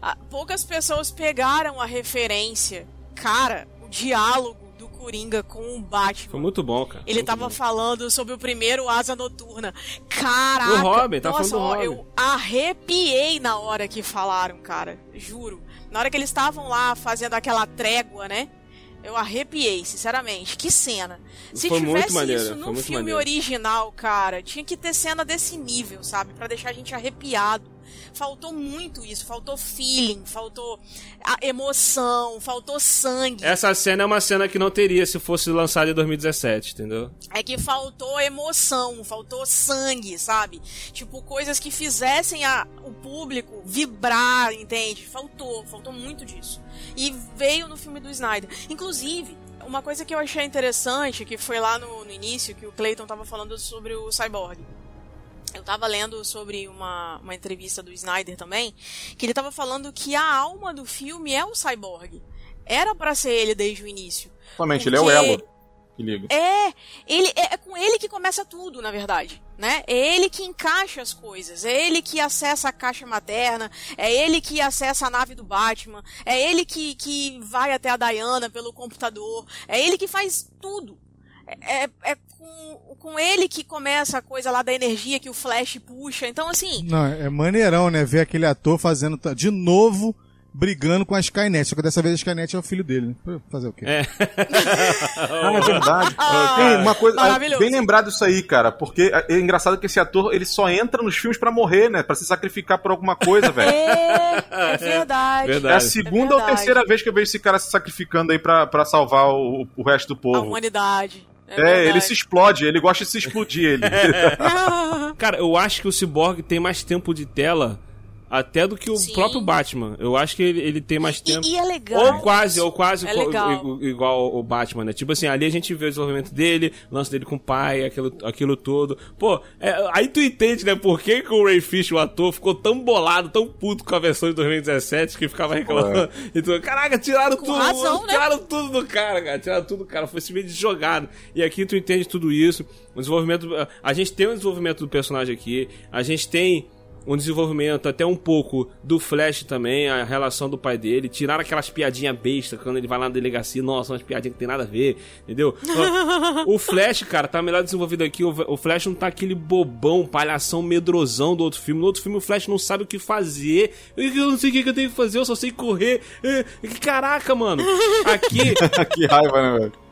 Ah, Poucas pessoas pegaram a referência. Cara, o diálogo Coringa com o Batman. Foi muito bom, cara. Ele Muito tava bom. falando sobre o primeiro Asa Noturna. Caraca! O Robin, tá nossa, falando ó, Robin. eu arrepiei na hora que falaram, cara. Juro. Na hora que eles estavam lá fazendo aquela trégua, né? Eu arrepiei, sinceramente. Que cena. Se Foi tivesse maneiro, isso muito filme maneiro. original, cara, tinha que ter cena desse nível, sabe? Pra deixar a gente arrepiado. Faltou muito isso, faltou feeling, faltou a emoção, faltou sangue. Essa cena é uma cena que não teria se fosse lançada em 2017, entendeu? É que faltou emoção, faltou sangue, sabe? Tipo, coisas que fizessem a- o público vibrar, entende? Faltou, faltou muito disso. E veio no filme do Snyder. Inclusive, uma coisa que eu achei interessante, que foi lá no, no início, que o Clayton tava falando sobre o Cyborg. Eu tava lendo sobre uma, uma entrevista do Snyder também, que ele tava falando que a alma do filme é o Cyborg. Era pra ser ele desde o início. Somente, ele é o elo que liga. É, ele é, é com ele que começa tudo, na verdade, né? É ele que encaixa as coisas, é ele que acessa a caixa materna, é ele que acessa a nave do Batman, é ele que, que vai até a Diana pelo computador, é ele que faz tudo. É, é- é com, com ele que começa a coisa lá da energia que o Flash puxa. Então, assim, Não, é maneirão, né? Ver aquele ator fazendo de novo brigando com a Skynet. Só que dessa vez a Skynet é o filho dele, né? Fazer o quê? É. Ah, é verdade. Tem uma coisa. Maravilhoso. Bem lembrado isso aí, cara. Porque é engraçado que esse ator ele só entra nos filmes pra morrer, né? Pra se sacrificar por alguma coisa, velho. é, é verdade. É a segunda ou verdade. terceira vez que eu vejo esse cara se sacrificando aí pra, pra salvar o, o resto do A povo. humanidade. É, É, ele se explode, ele gosta de se explodir, ele. Cara, eu acho que o Cyborg tem mais tempo de tela até do que o Sim. próprio Batman. Eu acho que ele, ele tem mais tempo. E, e é legal. Ou quase, ou quase É co- igual o Batman, né? Tipo assim, ali a gente vê o desenvolvimento dele, o lance dele com o pai, aquilo, aquilo tudo. Pô, é, aí tu entende, né, por que, que o Ray Fish, o ator, ficou tão bolado, tão puto com a versão de 2017 que ficava reclamando. E tu, caraca, tiraram Com tudo, razão, né? tiraram tudo do cara, cara, tiraram tudo do cara, foi simplesmente jogado. E aqui tu entende tudo isso, o desenvolvimento, a gente tem um desenvolvimento do personagem aqui, a gente tem um desenvolvimento até um pouco do Flash também, a relação do pai dele, tiraram aquelas piadinhas bestas quando ele vai lá na delegacia, nossa, umas piadinhas que tem nada a ver, entendeu? o Flash, cara, tá melhor desenvolvido aqui, o Flash não tá aquele bobão, palhação medrosão do outro filme, no outro filme o Flash não sabe o que fazer, eu não sei o que que eu tenho que fazer, eu só sei correr, É, caraca, mano, aqui... que raiva, né, velho?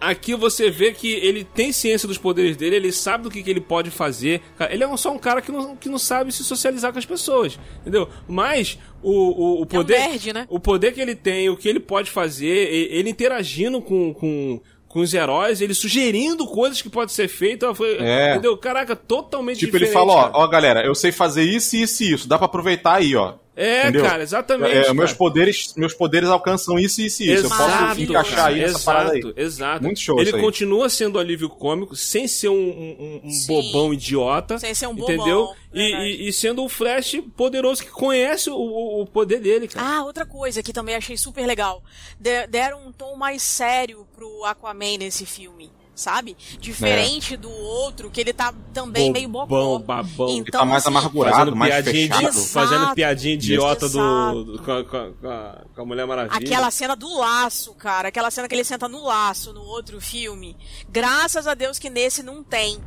Aqui você vê que ele tem ciência dos poderes dele, ele sabe do que, que ele pode fazer. Ele é um- só um cara que não, que não sabe se socializar com as pessoas, entendeu? Mas o, o, o poder. nerd, né? O poder que ele tem, o que ele pode fazer, ele interagindo com. com com os heróis, ele sugerindo coisas que pode ser feito, foi, É. entendeu? Caraca, totalmente Tipo, ele diferente. fala, ó, ó, galera, eu sei fazer isso, isso e isso. Dá pra aproveitar aí, ó. É, Entendeu? cara, exatamente. É, cara. meus poderes, meus poderes alcançam isso, isso e isso. Eu posso encaixar aí nessa exato, parada aí. Exato. Muito show Ele isso aí. continua sendo alívio cômico, sem ser um, um- um bobão idiota. Sem ser um bobão, Entendeu? E, e- e sendo um Flash poderoso que conhece o, o- o poder dele, cara. Ah, outra coisa que também achei super legal. De- deram um tom mais sério pro Aquaman nesse filme. Sabe? Diferente do outro, que ele tá também meio bobão. babão. Ele tá mais assim, amargurado, Fazendo mais piadinha, fechado. idi- fazendo Exato. piadinha idiota do, Exato. do- com, a, com a- com a- com a Mulher Maravilha. Aquela cena do laço, cara. Aquela cena que ele senta no laço no outro filme. Graças a Deus que nesse não tem.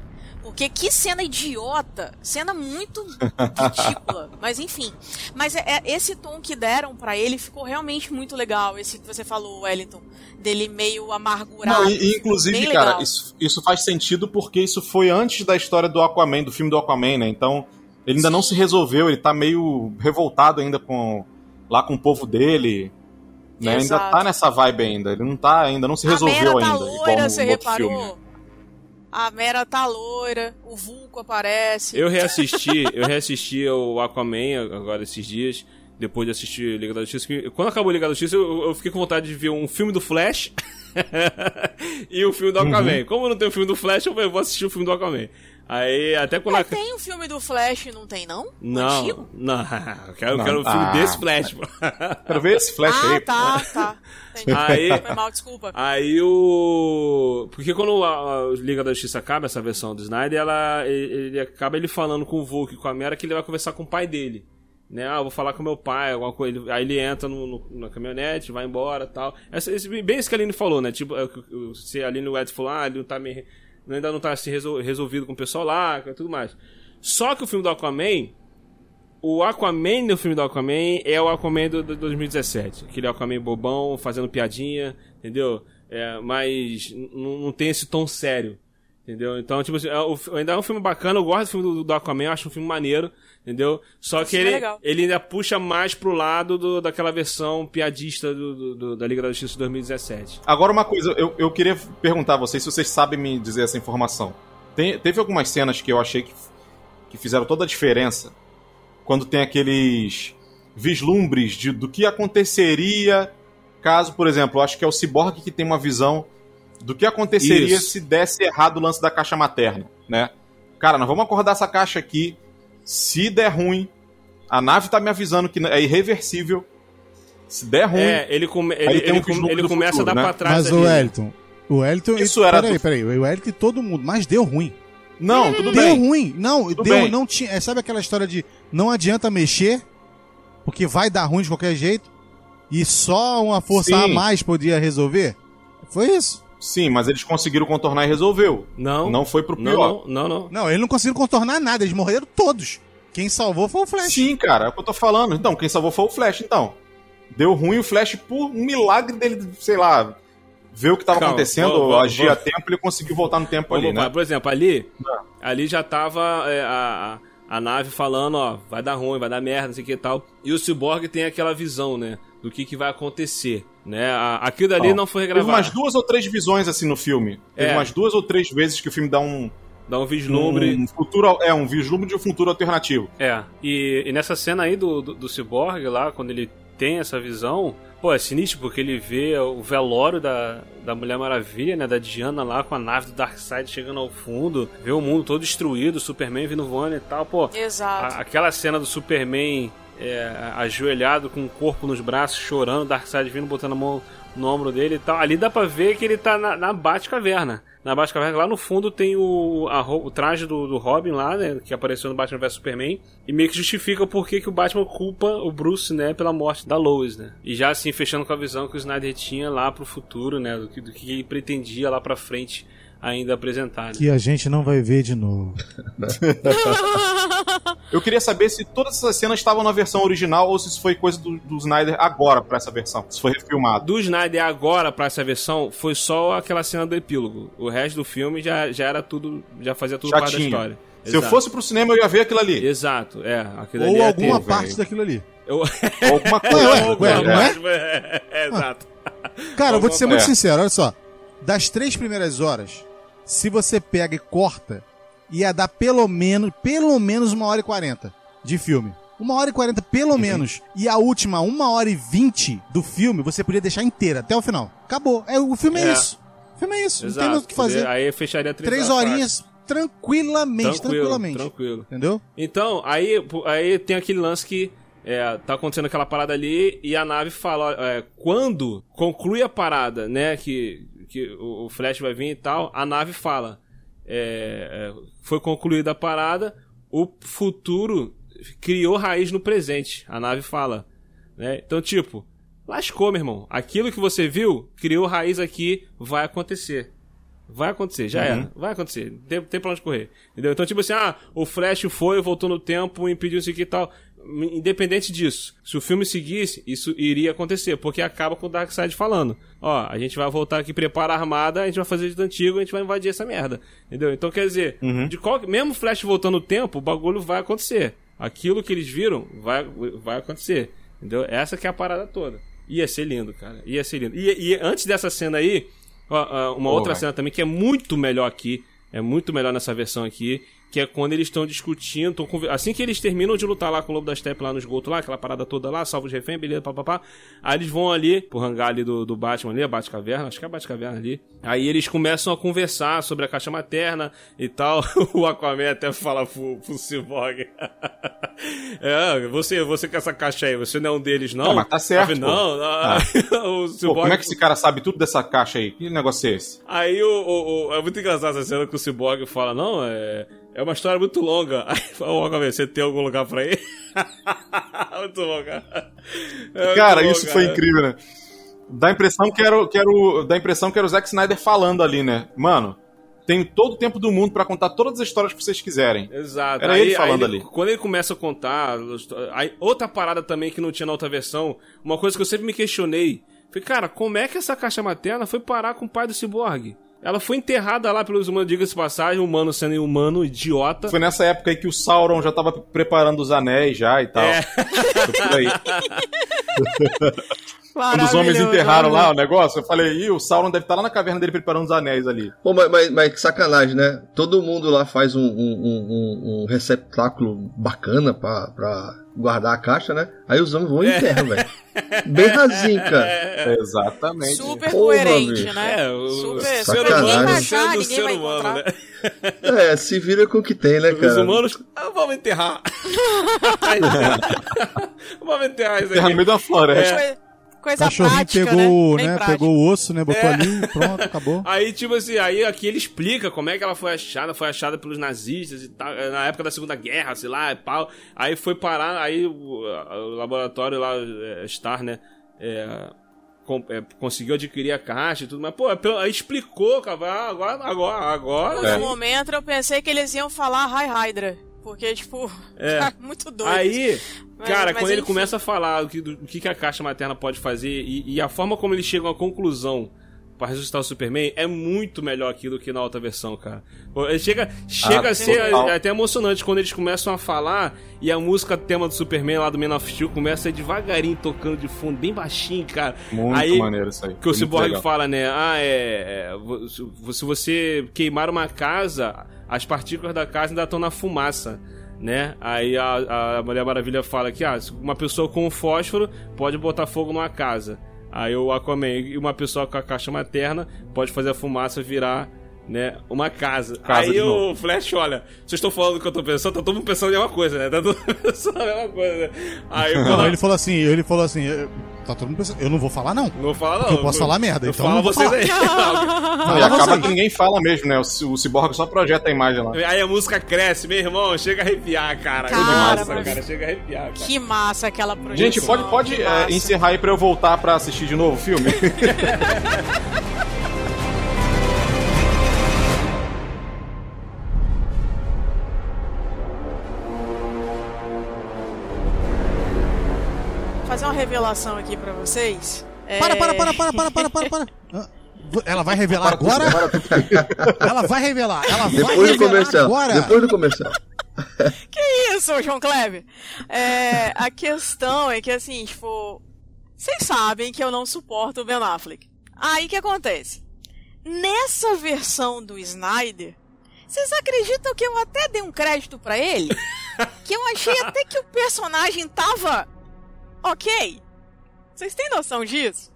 Porque que cena idiota. Cena muito ridícula. Mas enfim. Mas é, é- esse tom que deram pra ele ficou realmente muito legal. Esse que você falou, Wellington. Dele meio amargurado. Não, e, inclusive, cara, isso, isso faz sentido porque isso foi antes da história do Aquaman, do filme do Aquaman, né? Então, ele ainda não se resolveu, ele tá meio revoltado ainda com lá com o povo dele. Né? Ainda tá nessa vibe ainda. Ele não tá, ainda não se resolveu tá ainda. igual loira, no, você no outro reparou? filme. A Mera tá loira, o Vulco aparece. Eu reassisti, eu reassisti o Aquaman agora esses dias, depois de assistir Liga da Justiça. Quando acabou Liga da Justiça, eu, eu fiquei com vontade de ver um filme do Flash e o filme do Aquaman. Como não tem o filme do Flash, eu vou assistir o filme do Aquaman. Aí, até quando... Mas tem o filme do Flash, não tem não? Não, Antigo? não, eu quero, Não, quero o filme ah. desse Flash. pô. Quero ver esse flash Ah, aí. tá, tá. Entendi. Aí- Foi mal, desculpa. Aí o. Porque quando a, a Liga da Justiça acaba, essa versão do Snyder, ela, ele, ele acaba ele falando com o Vulk e com a Mera que ele vai conversar com o pai dele. Né? Ah, eu vou falar com meu pai, alguma coisa. Ele- Aí ele entra no, no- na caminhonete, vai embora tal. Essa, esse, bem isso que a Aline falou, né? Tipo, é se a Aline Wed falou, ah, ele não tá meio, ainda não tá se resol- resolvido com o pessoal lá, e tudo mais. Só que o filme do Aquaman, o Aquaman no filme do Aquaman é o Aquaman do, do 2017. Aquele Aquaman bobão, fazendo piadinha, entendeu? É, mas não tem esse tom sério. Entendeu? Então, tipo assim, é, o- ainda é um filme bacana, eu gosto do filme do, do Aquaman, eu acho um filme maneiro, entendeu? Só que é ele, legal. ele ainda puxa mais pro lado do- daquela versão piadista do- do- do- da Liga da Justiça de 2017. Agora uma coisa, eu, eu queria perguntar a vocês se vocês sabem me dizer essa informação. Tem- teve algumas cenas que eu achei que, que fizeram toda a diferença quando tem aqueles vislumbres de, do que aconteceria caso, por exemplo, eu acho que é o Cyborg que tem uma visão do que aconteceria Isso. se desse errado o lance da caixa materna, né? cara, nós vamos acordar essa caixa aqui. Se der ruim, a nave tá me avisando que é irreversível. Se der ruim. É, ele, come, ele, ele, um vislumbre ele começa futuro, a dar né? pra trás Mas ali, o? Wellington. O Wellington. Isso era Peraí, do- peraí. O Wellington e todo mundo. Mas deu ruim. Não, tudo deu bem. ruim. Não, Tudo deu. bem. Não tinha. é, Sabe aquela história de não adianta mexer? Porque vai dar ruim de qualquer jeito? E só uma força Sim. a mais podia resolver? Foi isso. Sim, mas eles conseguiram contornar e resolveu. Não, Não foi pro pior. não, não, não. Não, eles não conseguiram contornar nada. Eles morreram todos. Quem salvou foi o Flash. Sim, cara, é o que eu tô falando. Então, quem salvou foi o Flash, então. Deu ruim o Flash por um milagre dele, sei lá, ver o que tava Calma, acontecendo, vamos, vamos, agir a tempo, ele conseguiu voltar no tempo ali, né? Por exemplo, ali, ali já tava é, a, a, a nave falando, ó, vai dar ruim, vai dar merda, não sei o que e tal. E o Cyborg tem aquela visão, né, do que, que vai acontecer, né? Aquilo dali não foi Teve regravado. umas duas ou três visões assim no filme. Teve É. umas duas ou três vezes que o filme dá um, Dá um vislumbre. um futuro, é um vislumbre de um futuro alternativo. É, e, e nessa cena aí do, do, do Cyborg lá, quando ele tem essa visão, pô, é sinistro porque ele vê o velório da, da Mulher Maravilha, né, da Diana lá com a nave do Darkseid chegando ao fundo, vê o mundo todo destruído, o Superman vindo voando e tal, pô. Exato. A- aquela cena do Superman é, ajoelhado com o corpo nos braços, chorando, Darkseid vindo botando a mão no ombro dele e tal. Ali dá pra ver que ele tá na, na Batcaverna. Na Batcaverna, lá no fundo tem o, a o traje do, do Robin lá, né? Que apareceu no Batman vs Superman. E meio que justifica porquê que o Batman culpa o Bruce, né? Pela morte da Lois, né? E já assim, fechando com a visão que o Snyder tinha lá pro futuro, né? Do que, do que ele pretendia lá pra frente ainda apresentar. Né? Que a gente não vai ver de novo. Eu queria saber se todas essas cenas estavam na versão original ou se isso foi coisa do, do Snyder agora pra essa versão. Se foi refilmado. do Snyder agora pra essa versão foi só aquela cena do epílogo. O resto do filme já, já era tudo, já fazia tudo Já parte da história. Se eu Exato. fosse pro cinema, eu ia ver aquilo ali. Exato, é. Aquilo ali Ou ia alguma ter, parte velho. daquilo ali. Eu... Ou alguma coisa. Ué, ué, Alguma ué, não é? é, é, exato. Cara, eu vou te ser muito É. sincero, olha só. Das três primeiras horas, se você pega e corta, ia dar pelo menos, pelo menos uma hora e quarenta de filme. Uma hora e quarenta, pelo Uhum. menos. E a última, uma hora e vinte do filme, você podia deixar inteira, até o final. Acabou. É, o filme é, É. isso. O filme é isso. Exato. Não tem mais o que fazer. Aí fecharia três, horinhas, tranquilamente, fácil. Tranquilo, tranquilamente. tranquilo. Entendeu? Então, aí, aí tem aquele lance que é, tá acontecendo aquela parada ali e a nave fala, é, quando conclui a parada, né, que, que o Flash vai vir e tal, a nave fala, é, é, foi concluída a parada, o futuro criou raiz no presente, a nave fala, né, então tipo, lascou, meu irmão, aquilo que você viu, criou raiz aqui, vai acontecer. Vai acontecer, já Uhum. era. Vai acontecer. Tem, tem pra onde correr. Entendeu? Então, tipo assim, ah, o Flash foi, voltou no tempo, impediu isso aqui e tal. Independente disso, se o filme seguisse, isso iria acontecer, porque acaba com o Darkseid falando: Ó, a gente vai voltar aqui, prepara a armada, a gente vai fazer de antigo, a gente vai invadir essa merda. Entendeu? Então, quer dizer, de qual, mesmo o Flash voltando no tempo, o bagulho vai acontecer. Aquilo que eles viram vai, vai acontecer. Entendeu? Essa que é a parada toda. Ia ser lindo, cara. Ia ser lindo. E, e antes dessa cena aí, ó, ó, uma outra vai. cena também que é muito melhor aqui, é muito melhor nessa versão aqui, que é quando eles estão discutindo, tão assim que eles terminam de lutar lá com o Lobo da Steppe lá no esgoto lá, aquela parada toda lá, salva os reféns, beleza, papapá. Aí eles vão ali pro hangar ali do, do Batman ali, a Batcaverna, acho que é a Batcaverna ali. Aí eles começam a conversar sobre a caixa materna e tal. o Aquaman até fala pro, pro Cyborg. é, você, você com essa caixa aí, você não é um deles, não? Não, mas tá certo, Aí, pô. Não, não. o Pô, Cyborg como é que esse cara sabe tudo dessa caixa aí? Que negócio é esse? Aí o, o- o- é muito engraçado essa cena que o Cyborg fala, não, é, é uma história muito longa. Aí Aquaman, você tem algum lugar pra ir? muito longa. É Cara, isso foi cara. incrível, né? Dá a impressão que era, o- que era o, dá a impressão que era o Zack Snyder falando ali, né? Mano, tenho todo o tempo do mundo pra contar todas as histórias que vocês quiserem. Exato. Era aí, ele falando aí ali. Quando ele começa a contar, aí, outra parada também que não tinha na outra versão, uma coisa que eu sempre me questionei, foi, cara, como é que essa caixa materna foi parar com o pai do Cyborg? Ela foi enterrada lá pelos humanos, diga-se de passagem, humano sendo humano, idiota. Foi nessa época aí que o Sauron já tava preparando os anéis já e tal. É. Foi por aí. Quando os homens enterraram lá o negócio, eu falei, ih, o Sauron deve estar lá na caverna dele preparando os anéis ali. Pô, mas, mas, mas que sacanagem, né? Todo mundo lá faz um, um, um, um receptáculo bacana pra, pra guardar a caixa, né? Aí os homens vão e enterram, velho. Bem rasinho, cara. Exatamente. Super Porra, coerente, bicho. né? É, o Super, ser. Sacanagem. Ninguém vai humano achar, do ser vai humano, né? É, se vira com o que tem, né, cara? Os humanos, ah, vamos enterrar. vamos enterrar isso no aqui. meio da floresta. Coisa, coisa Cachorrinho prática, pegou, né? Né? Pegou o osso, né? Botou É. ali, pronto, acabou. Aí, tipo assim, aí aqui ele explica como é que ela foi achada, foi achada pelos nazistas e tal, na época da Segunda Guerra, sei lá, e pau. Aí foi parar, aí o, o laboratório lá, eh, Star, né, com- eh, conseguiu adquirir a caixa e tudo, mas, pô, aí explicou, cara, agora, agora, agora... Por É. momento eu pensei que eles iam falar High Hydra. Porque, tipo, É. tá muito doido. Aí, Mas- cara, mas quando ele enfim. começa a falar o que, do, o que que a caixa materna pode fazer e, e a forma como eles chegam à conclusão pra ressuscitar o Superman é muito melhor aqui do que na outra versão, cara. Chega, chega Ah, a ser total. até emocionante quando eles começam a falar e a música tema do Superman lá do Man of Steel começa devagarinho tocando de fundo, bem baixinho, cara. Muito aí, maneiro isso aí. que o Cyborg fala, né? Ah, é, é, Se você queimar uma casa, as partículas da casa ainda estão na fumaça. Né? Aí a, a Mulher Maravilha fala que ah, uma pessoa com fósforo pode botar fogo numa casa. Aí o Aquaman e uma pessoa com a caixa materna pode fazer a fumaça virar né, uma casa. Casa Aí o. Flash, olha, vocês estão falando o que eu tô pensando, tá todo mundo pensando a mesma coisa, né? Tá todo mundo pensando a mesma coisa, né? Aí Não, ele falou assim, ele falou assim, eu- tá todo mundo pensando, eu não vou falar não. não vou falar não. Eu posso falar merda, Não então fala vocês falar. aí. Não, e acaba você. que ninguém fala mesmo, né? O, o Cyborg só projeta a imagem lá. Aí a música cresce, meu irmão, chega a arrepiar, cara. Cara, Que massa, mas- cara, chega a arrepiar, cara. Que massa aquela projeção. Gente, pode, pode é, encerrar aí pra eu voltar pra assistir de novo o filme? revelação aqui pra vocês. É, Para, para, para, para, para, para, para, para. Ela vai revelar agora? Ela vai revelar, ela vai Depois do revelar comercial. agora. Depois do comercial. Isso, João Kleber. É, a questão é que, assim, tipo, vocês sabem que eu não suporto o Ben Affleck. Aí o que acontece? Nessa versão do Snyder, vocês acreditam que eu até dei um crédito pra ele? que eu achei até que o personagem tava ok. Vocês têm noção disso?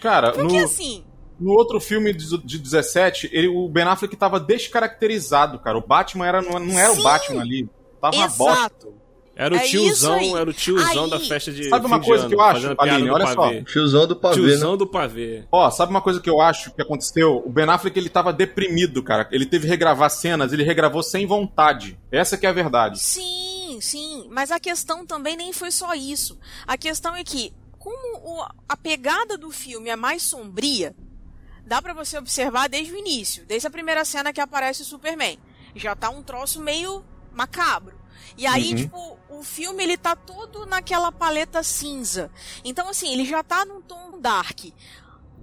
Cara, Porque no, assim, no outro filme de, de 17, ele, o Ben Affleck tava descaracterizado, cara. O Batman era, não, não era Sim. o Batman ali. Tava uma bosta. exato. Era o É tiozão, era o tiozão Aí- da festa de. Sabe uma fim de coisa ano, que eu acho, Aline? Olha só. Tiozão do pavê, Tiozão né? do pavê. Ó, sabe uma coisa que eu acho que aconteceu? O Ben Affleck, ele tava deprimido, cara. Ele teve que regravar cenas, ele regravou sem vontade. Essa que é a verdade. Sim, sim, mas a questão também nem foi só isso. A questão é que, como o- a pegada do filme é mais sombria, dá pra você observar desde o início, desde a primeira cena que aparece o Superman. Já tá um troço meio macabro. E aí, Uhum. tipo, o filme ele tá todo naquela paleta cinza. Então, assim, ele já tá num tom dark.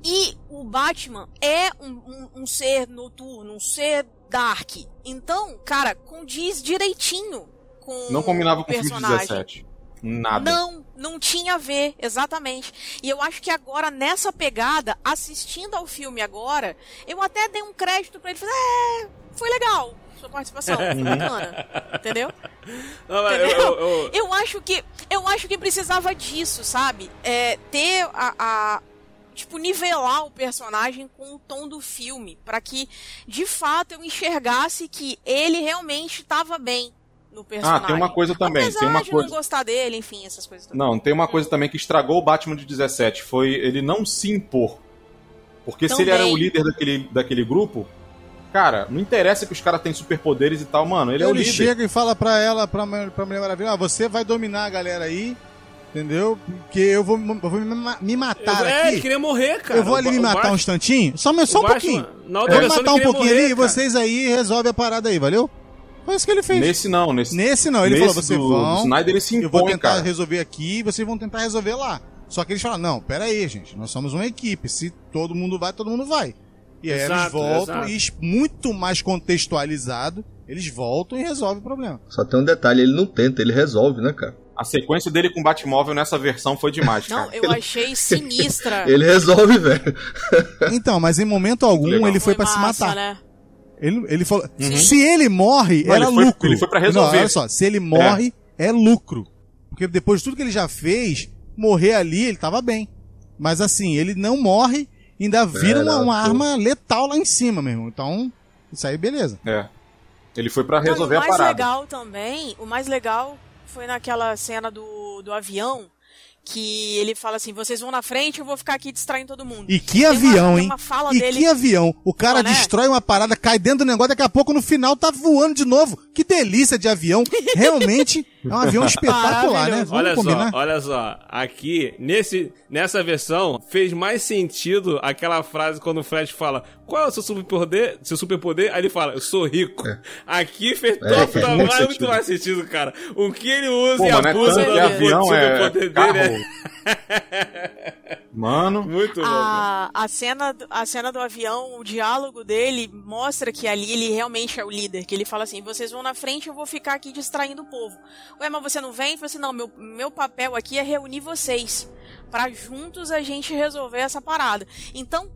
E o Batman é um, um- um ser noturno, um ser dark. Então, cara, condiz direitinho com Não combinava com o filme de personagem. 17. Nada. Não, não tinha a ver, exatamente. E eu acho que agora, nessa pegada, assistindo ao filme agora, eu até dei um crédito pra ele. Falei, é, foi legal sua participação, foi bacana. Entendeu? Não, mas eu- Entendeu? eu- eu- Eu acho que eu acho que precisava disso, sabe? É, ter a, a- tipo nivelar o personagem com o tom do filme, pra que de fato eu enxergasse que ele realmente estava bem no personagem. Ah, tem uma coisa também, Apesar tem uma de coisa- não gostar dele, enfim, essas coisas. também. Não, tem uma coisa também que estragou o Batman de 17. Foi ele não se impor. Porque se ele era Também. o líder daquele, daquele grupo, cara, não interessa que os caras têm superpoderes e tal, mano. Ele é o Ele líder. chega e fala pra ela, pra, pra Mulher Maravilha, ah, você vai dominar a galera aí, entendeu? Porque eu vou, eu vou me ma- me matar é, ele aqui. queria morrer, cara. Eu vou ali O me matar um Batman- instantinho, só, só um Batman, pouquinho. Eu vou versão, matar um ele pouquinho morrer, ali e cara. vocês aí resolvem a parada aí, valeu? Foi isso que ele fez. Nesse não, nesse. Nesse não, ele nesse falou, vocês do, vão, do Snyder ele se eu vou impõe, tentar cara. resolver aqui e vocês vão tentar resolver lá. Só que eles falam, não, pera aí, gente, nós somos uma equipe, se todo mundo vai, todo mundo vai. E aí eles Exato, voltam exato. e muito mais contextualizado, eles voltam e resolvem o problema. Só tem um detalhe, ele não tenta, ele resolve, né, cara? A sequência dele com o Batmóvel nessa versão foi demais, Não, cara. eu achei sinistra. Ele resolve, velho. Então, mas em momento algum Legal. ele foi pra se massa, matar. Né? Ele, ele falou. Se ele morre, Não, era ele foi- lucro. ele foi pra resolver. Não, olha só, se ele morre, é. lucro. Porque depois de tudo que ele já fez, morrer ali, ele tava bem. Mas assim, ele não morre, ainda vira É, uma, uma arma letal lá em cima, meu irmão. Então, isso aí, beleza. É. Ele foi e resolver o a mais parada. legal também, o mais legal foi naquela cena do, do avião, que ele fala assim, vocês vão na frente, eu vou ficar aqui distraindo todo mundo. E que Tem uma- avião, tem hein? uma E dele- que avião. O cara Pô, né? destrói uma parada, cai dentro do negócio, daqui a pouco no final tá voando de novo. Que delícia de avião. Realmente é um avião espetacular, né? Vamos Olha combinar. só, olha só. Aqui, nesse, nessa versão, fez mais sentido aquela frase quando o Flash fala qual é o seu superpoder? Seu superpoder? Aí ele fala, eu sou rico. Aqui fez É, todo faz muito, muito muito sentido. mais sentido, cara. O que ele usa Pô, e é abusa tanto do avião, é superpoder carro. dele é Mano, muito louco. A, a, cena, do- a cena do avião, o diálogo dele mostra que ali ele realmente é o líder. Que ele fala assim: vocês vão na frente, eu vou ficar aqui distraindo o povo. Ué, mas você não vem? Ele fala assim: não, meu, meu papel aqui é reunir vocês. Pra juntos a gente resolver essa parada. Então,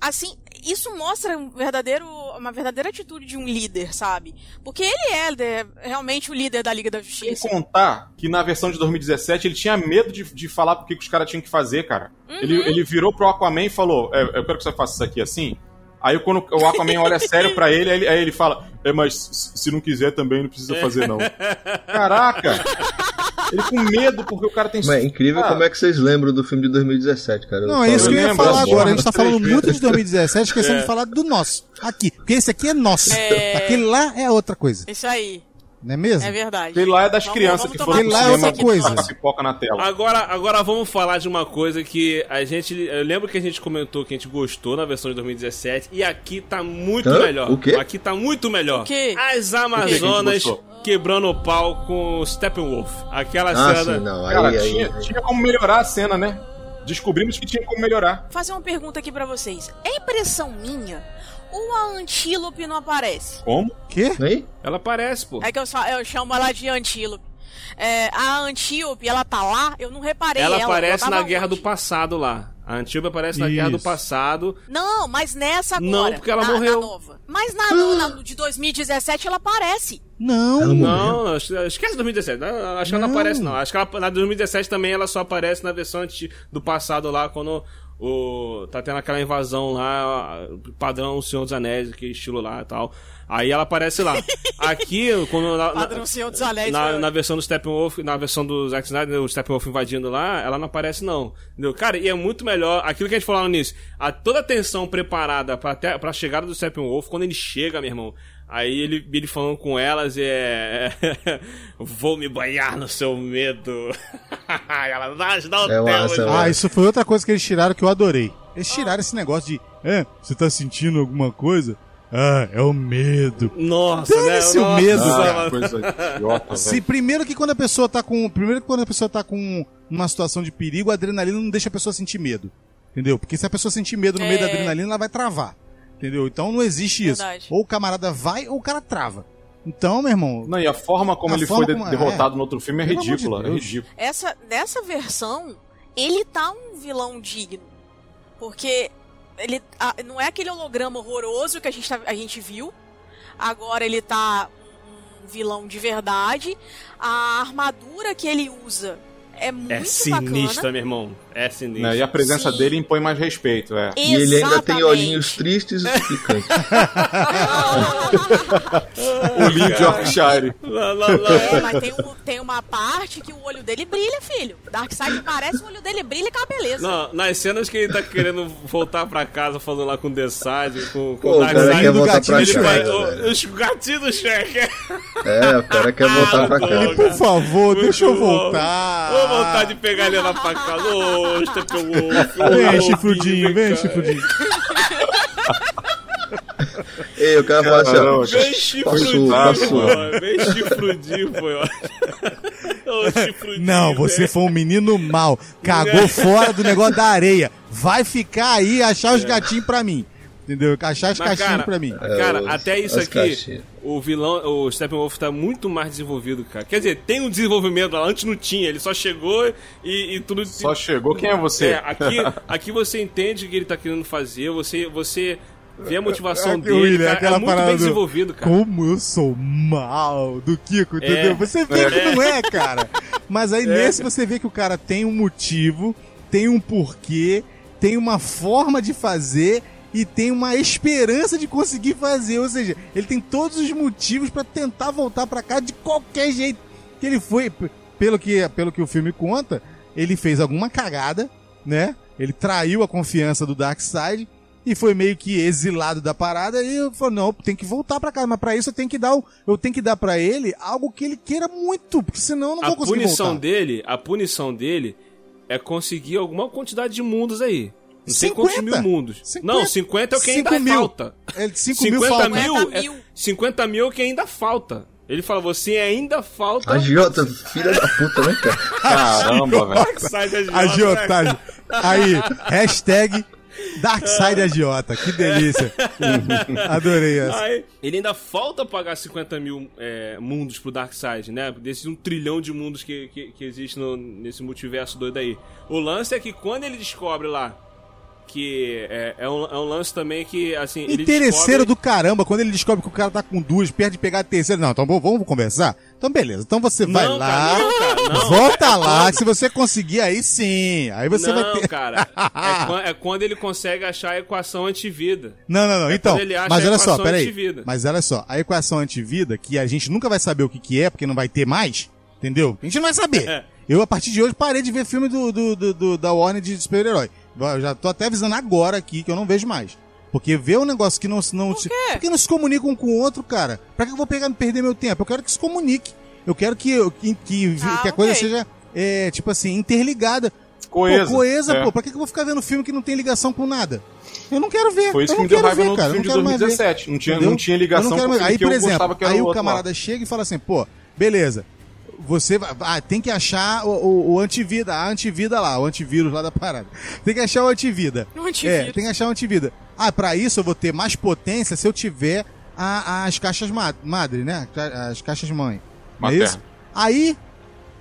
assim, isso mostra um verdadeiro, uma verdadeira atitude de um líder, sabe? Porque ele é né, realmente o líder da Liga da sem Justiça. contar que na versão de 2017 ele tinha medo de, de falar o que, os caras tinham que fazer, cara. Uhum. Ele, ele virou pro Aquaman e falou: é, Eu quero que você faça isso aqui assim. Aí quando o Aquaman olha sério pra ele, aí ele, aí ele fala: É, mas se se não quiser também não precisa fazer, não. Caraca! Ele com medo porque o cara tem. Mas é incrível Ah, como é que vocês lembram do filme de 2017, cara. Não, é isso que eu ia falar eu agora. A gente tá falando muito de 2017, É. esquecendo de falar do nosso. Aqui. Porque esse aqui é nosso. É. Aquele lá é outra coisa. Isso aí, Não é mesmo? é verdade. Aquele lá é das Vamos- crianças vamos que foram lá é outra coisa. pipoca na tela. Agora, agora vamos falar de uma coisa que a gente. Eu lembro que a gente comentou que a gente gostou na versão de 2017 e aqui tá muito Hã? melhor. O quê? Aqui tá muito melhor. O quê? As Amazonas quebrando o pau com Steppenwolf. Aquela Ah, cena. sim, não. Aí, Cara, aí, tinha, tinha como melhorar a cena, né? Descobrimos que tinha como melhorar. fazer uma pergunta aqui pra vocês. É impressão minha ou a antílope não aparece? Como? Quê? Aí? Ela aparece, pô. É que eu, só- eu chamo ela de antílope. É, a antílope, ela tá lá? Eu não reparei Ela ela. aparece ela na tava Guerra onde? do Passado lá. A Antíope aparece na Guerra do passado. Não, mas nessa agora. Não, porque ela na, morreu. Na nova. Mas na, na- na de 2017 ela aparece. Não. Ela. Não, esquece 2017. não, Acho que ela não Não. aparece, não. Acho que ela, na 2017 também ela só aparece na versão do passado lá, quando o. tá tendo aquela invasão lá, padrão Senhor dos Anéis, que estilo lá e tal. Aí ela aparece lá. Aqui, quando. Na, Padrão Senhor dos Anéis, Na, foi- na versão do Steppenwolf, na versão do Zack Snyder, o Steppenwolf invadindo lá, ela não aparece, não. Entendeu? Cara, e é muito melhor. Aquilo que a gente falou no início, a, toda a tensão preparada pra, até, pra chegada do Steppenwolf, quando ele chega, meu irmão. Aí ele, ele falando com elas é. Vou me banhar no seu medo. ela dá, dá o É massa, tema, mano. Ah, isso foi outra coisa que eles tiraram que eu adorei. Eles tiraram esse negócio de. É, você tá sentindo alguma coisa? Ah, é o medo. Nossa, né? Dane-se o medo. Ah, coisa idiota, Se primeiro que quando a pessoa tá com. Primeiro que quando a pessoa tá com uma situação de perigo, a adrenalina não deixa a pessoa sentir medo. Entendeu? Porque se a pessoa sentir medo no meio É. da adrenalina, ela vai travar. Entendeu? Então não existe isso. Verdade. Ou o camarada vai ou o cara trava. Então, meu irmão. Não, e a forma como A ele forma foi como- derrotado é. no outro filme é Pelo amor de ridícula. É Deus. ridículo. Essa, nessa versão, ele tá um vilão digno. Porque ele ah, não é aquele holograma horroroso que a gente, tá- a gente viu. Agora ele tá um, um vilão de verdade. A armadura que ele usa é muito É sinistra, bacana. meu irmão. É sinistra. Né? E a presença Sim. dele impõe mais respeito, é. E ele ainda tem Exatamente. olhinhos tristes e suplicantes. O Lee Yorkshire. É, mas tem, um- tem uma parte que o olho dele brilha, filho. Darkseid parece, o olho dele brilha com a beleza. Não, nas cenas que ele tá querendo voltar pra casa falando lá com o Decide, com, com Pô, o o cara Darkseid, quer do voltar gatinho pra vai, casa. os gatinhos do Shrek. É, o cara quer voltar pra Ah, casa. Ele, por favor, Muito deixa eu voltar. Ô, vontade de pegar ele lá pra casa. Ô, Ô, Vem, chifrudinho, vem, chifrudinho. Ei, o cara fala assim, ó. Vem chifrudinho, Passou. Vem chifrudinho, foi, ó. Não, você né? foi um menino mau. Cagou fora do negócio da areia. Vai ficar aí e achar os gatinhos pra mim. Entendeu? Achar os Mas, cara, pra mim. É, cara os- até isso aqui, caixinhas. o vilão, o Steppenwolf tá muito mais desenvolvido, cara. Quer dizer, tem um desenvolvimento lá, antes não tinha, ele só chegou e, e tudo. Só chegou, quem é você? É, aqui, aqui você entende o que ele tá querendo fazer, você, você vê a motivação É, dele, William, cara, aquela é muito parada bem do- desenvolvido, cara. Como eu sou mal do Kiko, entendeu? É. Você vê que não é, cara. Mas aí nesse você vê que o cara tem um motivo, tem um porquê, tem uma forma de fazer e tem uma esperança de conseguir fazer. Ou seja, ele tem todos os motivos pra tentar voltar pra cá de qualquer jeito que ele foi. Pelo que, pelo que o filme conta, ele fez alguma cagada, né? Ele traiu a confiança do Darkseid e foi meio que exilado da parada e eu falei, não, tem que voltar pra casa, mas pra isso eu tenho que dar, o- eu tenho que dar pra ele algo que ele queira muito, porque senão eu não A vou conseguir punição voltar. dele, a punição dele é conseguir alguma quantidade de mundos aí. Não sei 50. quantos mil mundos. 50. Não, 50 é o que ainda 5 mil. falta. É, 5 50 mil falta. mil, 50 é, mil. 50 mil é o que ainda falta. Ele fala, você ainda falta. Agiota, filha da puta, né, cara? Caramba, velho. Agiotagem. Aí, hashtag Darkseid Agiota. Que delícia. Adorei essa. Aí, ele ainda falta pagar 50 mil é, mundos pro Darkseid, né? Desses um trilhão de mundos que, que, que existe no- nesse multiverso doido aí. O lance é que quando ele descobre lá que é, é um, é um lance também que, assim, ele Interesseiro descobre... do caramba, quando ele descobre que o cara tá com duas, perto de pegar a terceira. Não, então vamos- vamos conversar? Então beleza, então você vai Não, lá, cara, não, cara, não. volta lá, se você conseguir aí sim, aí você não, vai ter... cara. É, quan- é quando ele consegue achar a equação antivida. Não, não, não. É então, quando ele acha mas olha só, peraí. antivida. Mas olha só, a equação antivida, que a gente nunca vai saber o que, que é, porque não vai ter mais, entendeu? A gente não vai saber. É. Eu, a partir de hoje, parei de ver filme do, do, do- do- da Warner de super-herói. Eu já tô até avisando agora aqui que eu não vejo mais. Porque ver um negócio que não, se- não se. quê? Por que não se comunica um com o outro, cara? Pra que eu vou pegar perder meu tempo? Eu quero que se comunique. Eu quero que, que, que, Ah, que a coisa ok. seja, é, tipo assim, interligada. Coesa. Pô, coesa, É. pô. Pra que que eu vou ficar vendo filme que não tem ligação com nada? Eu não quero ver. Foi isso eu que não me deu quero raiva ver, no cara. eu filme de não quero mais ver. 2017. Não tinha, Entendeu? não tinha Eu ligação não quero com o Aí, que por eu exemplo, gostava que era aí o outro camarada chega e fala assim, pô, beleza. Você vai, ah, tem que achar o, o, o antivida, a antivida lá, o antivírus lá da parada. Tem que achar o antivida. O antivírus. É, tem que achar o antivida. Ah, pra isso eu vou ter mais potência se eu tiver a- as caixas ma madre, né? As caixas mãe. É isso? Aí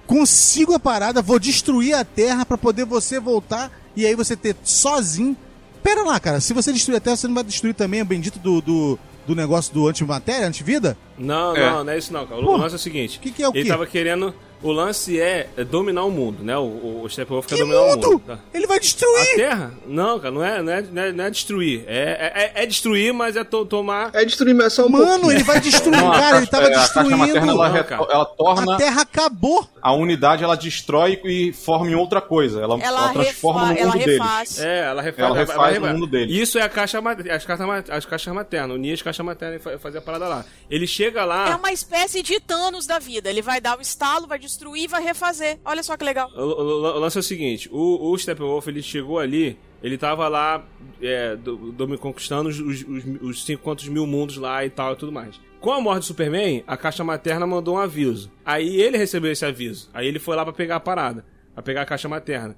consigo a parada, vou destruir a Terra pra poder você voltar e aí você ter sozinho. Pera lá, cara, se você destruir a Terra, você não vai destruir também o bendito do, do, do negócio do antimatéria, antivida? Não, É. não, não é isso não, cara. O Pô, lance é o seguinte. que que é o Ele quê? tava querendo... O lance é é dominar o mundo, né? O, o, o Steppenwolf quer Que dominar o mundo? mundo. tá? Ele vai A destruir! Terra? Não, cara, não é, não é, não é, não é destruir. É, é, é destruir, mas é to- tomar... É destruir, mas só um Mano, pouquinho. ele vai destruir, Não, a cara, ele tava é, A caixa materna, destruindo. ela, Não, ela torna A Terra acabou. a unidade, ela destrói e forma em outra coisa. Ela, Ela, ela transforma refa- no mundo deles. refaz. É, ela refaz, Ela refaz no refaz. mundo dele. Isso é a caixa, as, caixas, as caixas maternas. Unir as caixas maternas e fa- fazer a parada lá. Ele chega lá... É uma espécie de Thanos da vida. Ele vai dar o estalo, vai destruir e vai refazer. Olha só que legal. O, o- o lance é o seguinte, o, o Steppenwolf, ele chegou ali, ele tava lá, é, do, do- conquistando os, os, os, os cinco quantos mil mundos lá e tal e tudo mais. Com a morte do Superman, a caixa materna mandou um aviso. Aí ele recebeu esse aviso. Aí ele foi lá pra pegar a parada, pra pegar a caixa materna.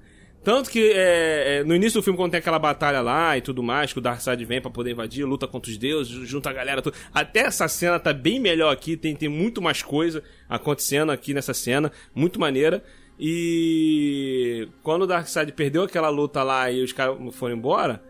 Tanto que é, é, no início do filme, quando tem aquela batalha lá e tudo mais, que o Darkseid vem pra poder invadir, luta contra os deuses, junta a galera. Tudo. Até essa cena tá bem melhor aqui, tem, tem muito mais coisa acontecendo aqui nessa cena, muito maneira. E quando o Darkseid perdeu aquela luta lá e os caras foram embora,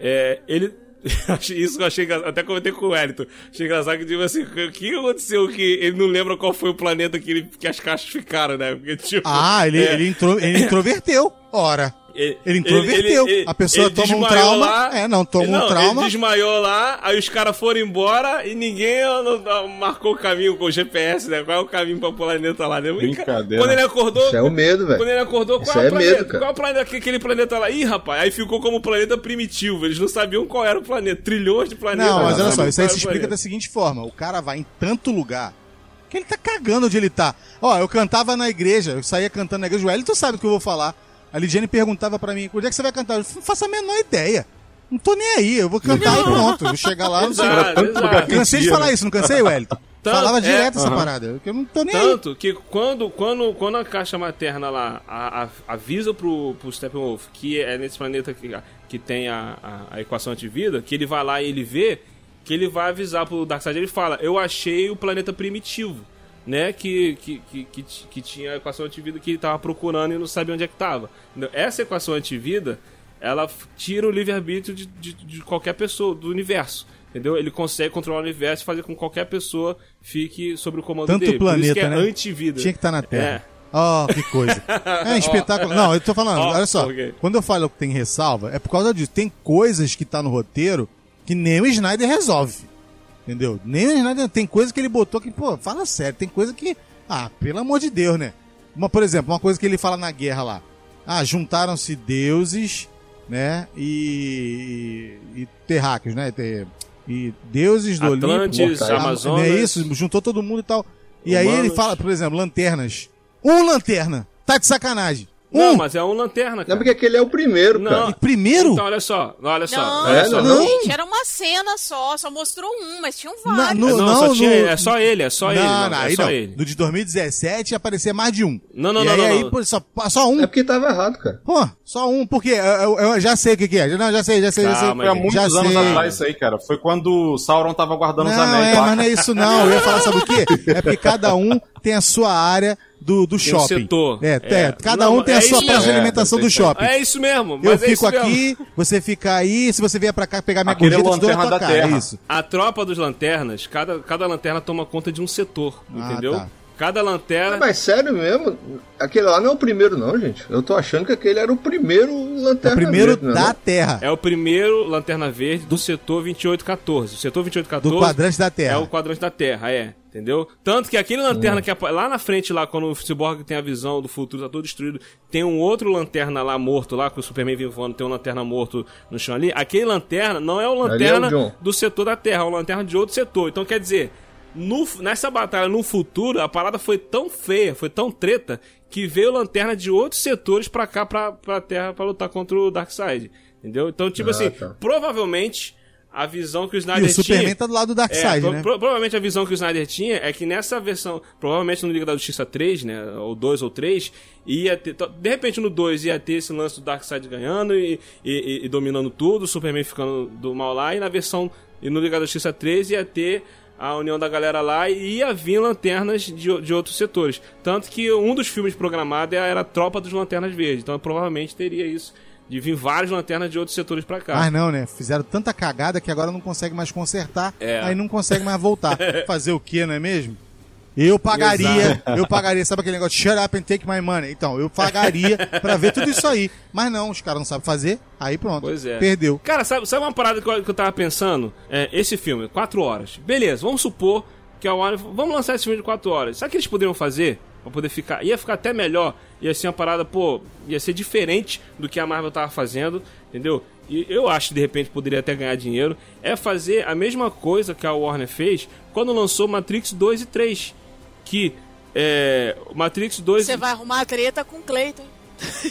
é, ele. Isso eu achei engraçado. Até comentei com o Wellington. Achei engraçado que, tipo assim, o que aconteceu que ele não lembra qual foi o planeta que, ele- que as caixas ficaram, né? Porque, tipo, Ah, ele, é, ele, intro, ele introverteu. Ora. Ele, Ele introverteu. A pessoa toma um trauma, é, não, toma um Não, trauma. Ele desmaiou lá, aí os caras foram embora e ninguém não- não marcou o caminho com o GPS, né? Qual é o caminho pra planeta lá, né? Brincadeira. Quando ele acordou. Isso é o medo, velho. Quando ele acordou, Isso qual é, é o planeta? medo, cara. Qual é o planeta, aquele- planeta lá? Ih, rapaz, aí ficou como planeta primitivo. Eles não sabiam qual era o planeta. Trilhões de planetas. Não, mas olha só, isso aí se explica da seguinte forma: o cara vai em tanto lugar que ele tá cagando onde ele tá. Ó, eu cantava na igreja, eu saía cantando na igreja, o Wellington sabe o que eu vou falar. A Lidiane perguntava pra mim, onde é que você vai cantar? Eu não faço a menor ideia. Não tô nem aí, eu vou cantar e pronto. Vou chegar lá, não sei. Cansei de falar isso, não cansei, Wellington? Tanto- Falava é, direto essa aham. parada. Eu não tô nem aí. Tanto que quando, quando, quando a caixa materna lá a- a- avisa pro, pro Steppenwolf que é nesse planeta que, que tem a, a, a equação antivida, que ele vai lá e ele vê que ele vai avisar pro Darkseid, ele fala, eu achei o planeta primitivo, né, que, que, que, que, tinha a equação antivida que ele tava procurando e não sabia onde é que tava. Entendeu? Essa equação antivida, ela tira o livre-arbítrio de, de, de qualquer pessoa, do universo. Entendeu? Ele consegue controlar o universo e fazer com que qualquer pessoa fique sob o comando Tanto dele. o Por isso planeta, é né? antivida. Tinha que estar na Terra. É. Oh, que coisa. É espetáculo. Não, eu tô falando, olha só. quê? Quando eu falo que tem ressalva, é por causa disso. Tem coisas que tá no roteiro que nem o Snyder resolve. Entendeu? Nem o Snyder. Tem coisa que ele botou que, pô, fala sério. Tem coisa que. Ah, pelo amor de Deus, né? Uma, por exemplo, uma coisa que ele fala na guerra lá. Ah, juntaram-se deuses, né? E. E, terráqueos, né? E deuses do Olimpo. Atlantes, mortais. Amazonas. Não é isso? Juntou todo mundo e tal. E aí ele Humanos. fala, por exemplo, lanternas. Um lanterna. Tá de sacanagem. Não, um. mas é um lanterna, Não, cara. porque aquele é o primeiro, Não. cara. E primeiro? Então, olha só, olha só. Não, olha É, só. não. gente, era uma cena só, só mostrou um, mas tinham Na- vários. no- não, só não, tinha no- é só ele, é só ele. não, mano, não, é aí só não. ele. Do de 2017 ia aparecer mais de um. Não, não, e não, aí, não, aí não. pô, só, só um. É porque tava errado, cara. Pô, só um, por quê? Eu, eu- eu já sei o que, que é. Não, já sei, já sei, já sei. Foi há muitos anos sei. atrás isso aí, cara. Foi quando o Sauron tava guardando os Não, anéis é, lá. mas não é isso não. Eu ia falar, sabe o quê? É porque cada um tem a sua área do, do Tem um shopping. setor. É, É. é, cada Não, um tem é a sua isso praça de alimentação É, do shopping. É isso mesmo, Eu mas é fico isso mesmo. aqui, você fica aí, se você vier pra cá pegar minha Aquele é o gorjeta, eu te dou na lanterna tua da cara, Terra. isso. A tropa dos lanternas, cada, cada lanterna toma conta de um setor, Ah, entendeu? tá. Cada lanterna. Mas sério mesmo, aquele lá não é o primeiro, não, gente. Eu tô achando que aquele era o primeiro É lanterna o primeiro verde, da não? Terra, É o primeiro lanterna verde do setor 2814. O setor 2814 do quadrante da Terra. é o quadrante da Terra, é. Entendeu? Tanto que aquele lanterna que apa- lá na frente, lá, quando o Cyborg tem a visão do futuro, tá todo destruído, tem um outro lanterna lá morto, lá, que o Superman vem voando, tem um lanterna morto no chão ali. Aquele lanterna não é o lanterna é o do setor da Terra, é o lanterna de outro setor. Então quer dizer, no- nessa batalha no futuro, a parada foi tão feia, foi tão treta, que veio lanterna de outros setores pra cá, pra, pra Terra, pra lutar contra o Darkseid. Entendeu? Então, tipo Ah, assim, tá. provavelmente a visão que o E Snyder o Superman tinha... tá do lado do É, Darkseid, pro- né? pro- provavelmente a visão que o Snyder tinha é que nessa versão, provavelmente no Liga da Justiça 3, né, ou 2 ou 3, ia ter, de repente no 2 ia ter esse lance do Darkseid ganhando e, e- e dominando tudo, o Superman ficando do mal lá, e na versão, e no Liga da Justiça 3 ia ter a união da galera lá e ia vir lanternas de, o- de outros setores. Tanto que um dos filmes programados era a Tropa dos Lanternas Verdes, então provavelmente teria isso, de vir várias lanternas de outros setores pra cá. Mas não, né? Fizeram tanta cagada que agora não consegue mais consertar. É. Aí não consegue mais voltar. Fazer o quê, não é mesmo? Eu pagaria, eu pagaria, sabe aquele negócio, shut up and take my money? Então, eu pagaria pra ver tudo isso aí. Mas não, os caras não sabem fazer, aí pronto. Pois é. Perdeu. Cara, sabe, sabe uma parada que eu, que eu tava pensando? É, esse filme, 4 horas. Beleza, vamos supor que a Warner. Vamos lançar esse filme de 4 horas. Sabe o que eles poderiam fazer? Pra poder ficar. Ia ficar até melhor. Ia ser uma parada, pô. Ia ser diferente do que a Marvel tava fazendo. Entendeu? E eu acho que de repente poderia até ganhar dinheiro. É fazer a mesma coisa que a Warner fez quando lançou Matrix 2 e 3. Que. É. Matrix 2. Você vai arrumar a treta com o Clayton.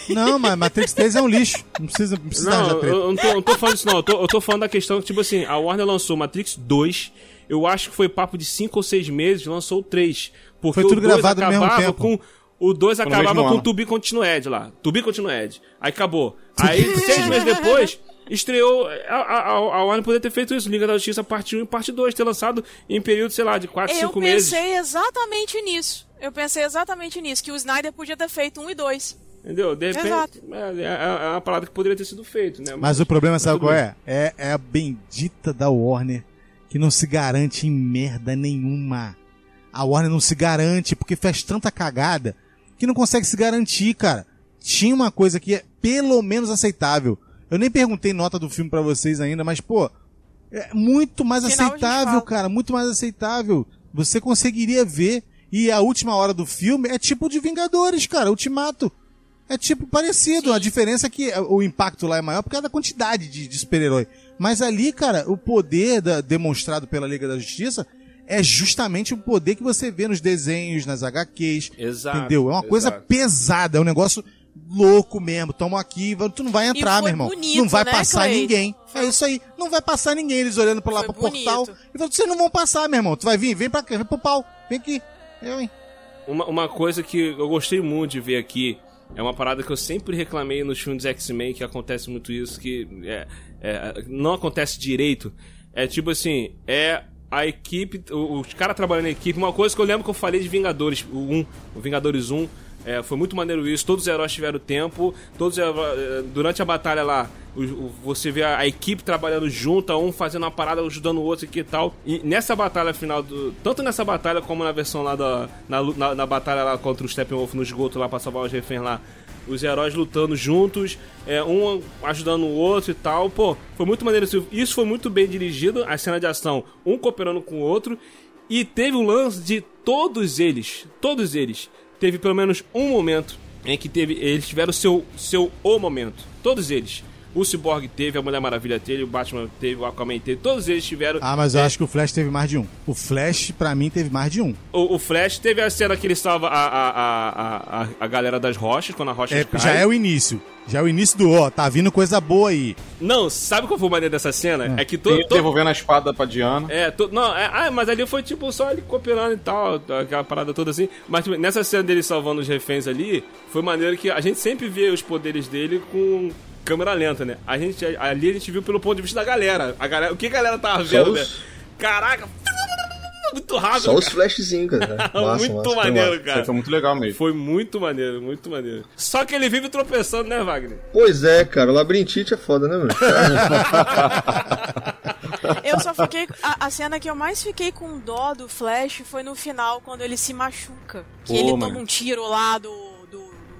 Não, mas Matrix 3 é um lixo. Não precisa, não precisa Não, treta. eu não tô, eu não tô falando disso, não. Eu tô, eu tô falando da questão que, tipo assim, a Warner lançou Matrix 2. Eu acho que foi papo de 5 ou 6 meses, lançou o 3. Porque Foi tudo o 2 gravado no mesmo acabava tempo. com. O 2 no acabava com ano. To Be Continued lá. To Be Continued. Aí acabou. Aí, seis meses depois, estreou. A, a, a Warner poderia ter feito isso. Liga da Justiça parte 1 e parte 2. Ter lançado em período, sei lá, de 4, Eu 5 meses. pensei exatamente nisso. Eu pensei exatamente nisso, que o Snyder podia ter feito um e dois. Entendeu? De repente. Exato. É, é, é uma parada que poderia ter sido feito, né? Mas o problema, sabe qual é? é? É a bendita da Warner que não se garante em merda nenhuma. A Warner não se garante porque faz tanta cagada que não consegue se garantir, cara. Tinha uma coisa que é pelo menos aceitável. Eu nem perguntei nota do filme pra vocês ainda, mas pô, é muito mais Final aceitável, cara, muito mais aceitável. Você conseguiria ver e a última hora do filme é tipo de Vingadores, cara, Ultimato. É tipo parecido, a diferença é que o impacto lá é maior por causa da quantidade de, de super-herói. Mas ali, cara, o poder da- demonstrado pela Liga da Justiça é justamente o poder que você vê nos desenhos, nas HQs. Exato, entendeu? É uma coisa exato. pesada, é um negócio louco mesmo. Toma aqui, tu não vai entrar, foi meu irmão. bonito, não vai né, passar Cleiton? ninguém. É isso aí. Não vai passar ninguém, eles olhando pra lá Foi pro portal. bonito. E falando, vocês não vão passar, meu irmão. Tu vai vir, vem pra cá, vem pro pau. Vem aqui. Eu, hein? Uma, uma coisa que eu gostei muito de ver aqui é uma parada que eu sempre reclamei nos filmes X-Men, que acontece muito isso, que é, é, não acontece direito. É tipo assim, é a equipe, os caras trabalhando em equipe. Uma coisa que eu lembro que eu falei de Vingadores, o 1, o Vingadores 1. é, foi muito maneiro isso, todos os heróis tiveram tempo, todos é, durante a batalha lá, você vê a, equipe trabalhando junta, um fazendo uma parada, ajudando o outro aqui e tal. E nessa batalha final, do, tanto nessa batalha como na versão lá da. Na, na, na batalha lá contra o Steppenwolf no esgoto lá pra salvar os reféns lá, os heróis lutando juntos, é, um ajudando o outro e tal. Pô, foi muito maneiro. isso. Foi muito bem dirigido, a cena de ação, um cooperando com o outro. E teve o lance de todos eles, todos eles, teve pelo menos um momento em que teve, eles tiveram seu, seu o momento. Todos eles. O Cyborg teve, a Mulher Maravilha teve, o Batman teve, o Aquaman teve, todos eles tiveram. Ah, mas eu é, acho que o Flash teve mais de um. O Flash, pra mim, teve mais de um. o, o Flash teve a cena que ele salva a, a, a, a, a galera das rochas, quando a rocha É, cai. já é o início. Já é o início do, ó, tá vindo coisa boa aí. Não, sabe qual foi o maneiro dessa cena? É, que Tem- todo. To, Devolvendo a espada pra Diana. é, to, não, é, ah, mas ali foi tipo só ele cooperando e tal, aquela parada toda assim. Mas tipo, nessa cena dele salvando os reféns ali, foi maneiro que a gente sempre vê os poderes dele com câmera lenta, né? A gente, ali a gente viu pelo ponto de vista da galera. A galera o que a galera tava vendo, os- né? Caraca, muito rápido. Só os cara. flashzinhos, cara. Massa, muito massa, maneiro, cara. foi muito legal mesmo. Foi muito maneiro, muito maneiro. Só que ele vive tropeçando, né, Wagner? Pois é, cara, o labirintite é foda, né, meu? Eu só fiquei. A, a cena que eu mais fiquei com dó do Flash foi no final, quando ele se machuca. Que Pô, ele mano. toma um tiro lá do.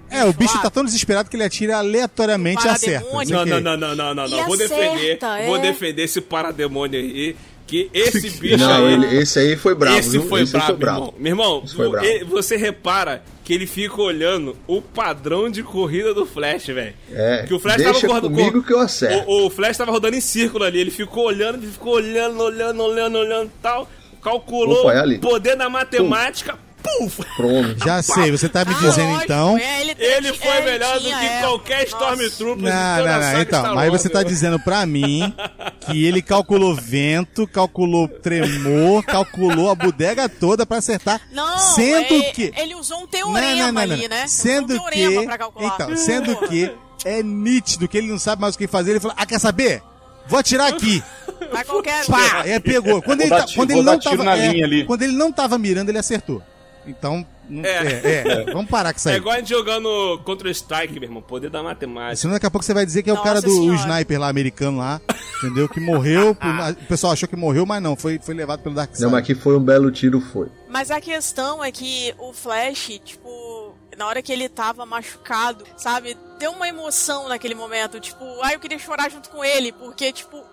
É, o bicho tá tão desesperado que ele atira aleatoriamente e acerta. Não, não, não, não, não, não, não. Vou defender, é. vou defender esse parademônio aí. Que esse bicho Não, aí. ele- esse aí foi bravo, esse foi esse aí brabo, foi bravo. irmão. Meu irmão, Esse foi vo- bravo. ele- você repara que ele fica olhando o padrão de corrida do Flash, velho. É, que o Flash deixa tava correndo comigo que eu acerto. O, o Flash tava rodando em círculo ali, ele ficou olhando, ele ficou olhando, olhando, olhando, olhando e tal. Calculou Opa, é ali. o poder da matemática, puf! Pronto. Já sei, você tá me Ah, dizendo lógico, então. é, ele, Ele foi é, melhor do que é. qualquer. Stormtrooper Não, não, não. Então, mas você tá dizendo pra mim que ele calculou vento, calculou tremor, calculou a bodega toda pra acertar. Não, sendo é- que. ele usou um teorema ali, né? Sendo um que. teorema pra calcular. Então, sendo que é nítido que ele não sabe mais o que fazer. Ele falou: Ah, quer saber? Vou atirar aqui. Vai qualquer. Pá! É, pegou. Quando ele, tá- quando ele não tava. é, linha ali. Quando ele não tava mirando, ele acertou. Então. não- É. É, é, vamos parar com isso É aí. igual a gente jogando contra o Strike, meu irmão. Poder da matemática. Senão daqui a pouco você vai dizer que é o Nossa cara do o Senhora. sniper lá, americano lá, entendeu? Que morreu. por- o pessoal achou que morreu, mas não, foi, foi levado pelo Darkseid. Não, mas que foi um belo tiro, foi. Mas a questão é que o Flash, tipo, na hora que ele tava machucado, sabe? Deu uma emoção naquele momento. Tipo, ah, eu queria chorar junto com ele, porque, tipo,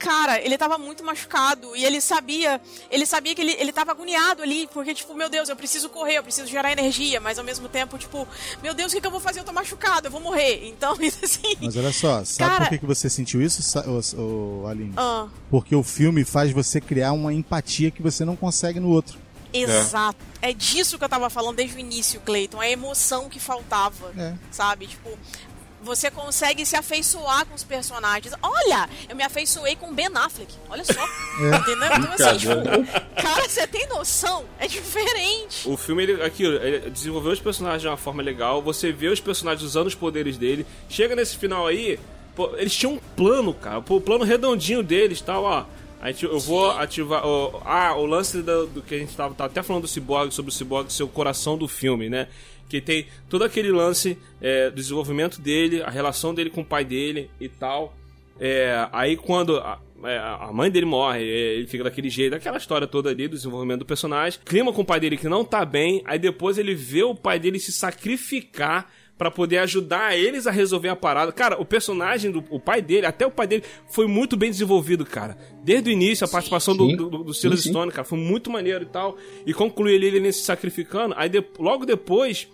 cara, ele tava muito machucado e ele sabia, ele sabia que ele, ele tava agoniado ali, porque, tipo, meu Deus, eu preciso correr, eu preciso gerar energia, mas ao mesmo tempo, tipo, meu Deus, o que, que eu vou fazer? Eu tô machucado, eu vou morrer. Então, assim. Mas olha só, sabe Cara- por que, que você sentiu isso, ô, ô, Aline? Ah, Porque o filme faz você criar uma empatia que você não consegue no outro. exato. É. disso que eu tava falando desde o início, Cleiton. A emoção que faltava. É. sabe? Tipo, você consegue se afeiçoar com os personagens. Olha, eu me afeiçoei com Ben Affleck. Olha só. É. Entendeu? Então, assim, tipo, cara, você tem noção? É diferente. O filme, ele, aquilo, ele desenvolveu os personagens de uma forma legal. Você vê os personagens usando os poderes dele. Chega nesse final aí, pô, eles tinham um plano, cara. Pô, o plano redondinho deles, tal, ó. A gente, eu vou ativar. ó, ah, o lance do, do que a gente tava, tava até falando do Cyborg, sobre o Cyborg ser o coração do filme, né? Que tem todo aquele lance é, do desenvolvimento dele, a relação dele com o pai dele e tal. É, aí quando a, é, a mãe dele morre, é, ele fica daquele jeito, aquela história toda ali do desenvolvimento do personagem, clima com o pai dele que não tá bem, aí depois ele vê o pai dele se sacrificar pra poder ajudar eles a resolver a parada. Cara, o personagem do o pai dele, até o pai dele, foi muito bem desenvolvido, cara. Desde o início, a participação do, Sim. do, do, do Silas Sim. Stone, cara, foi muito maneiro e tal. E conclui ele, ele se sacrificando, aí de- logo depois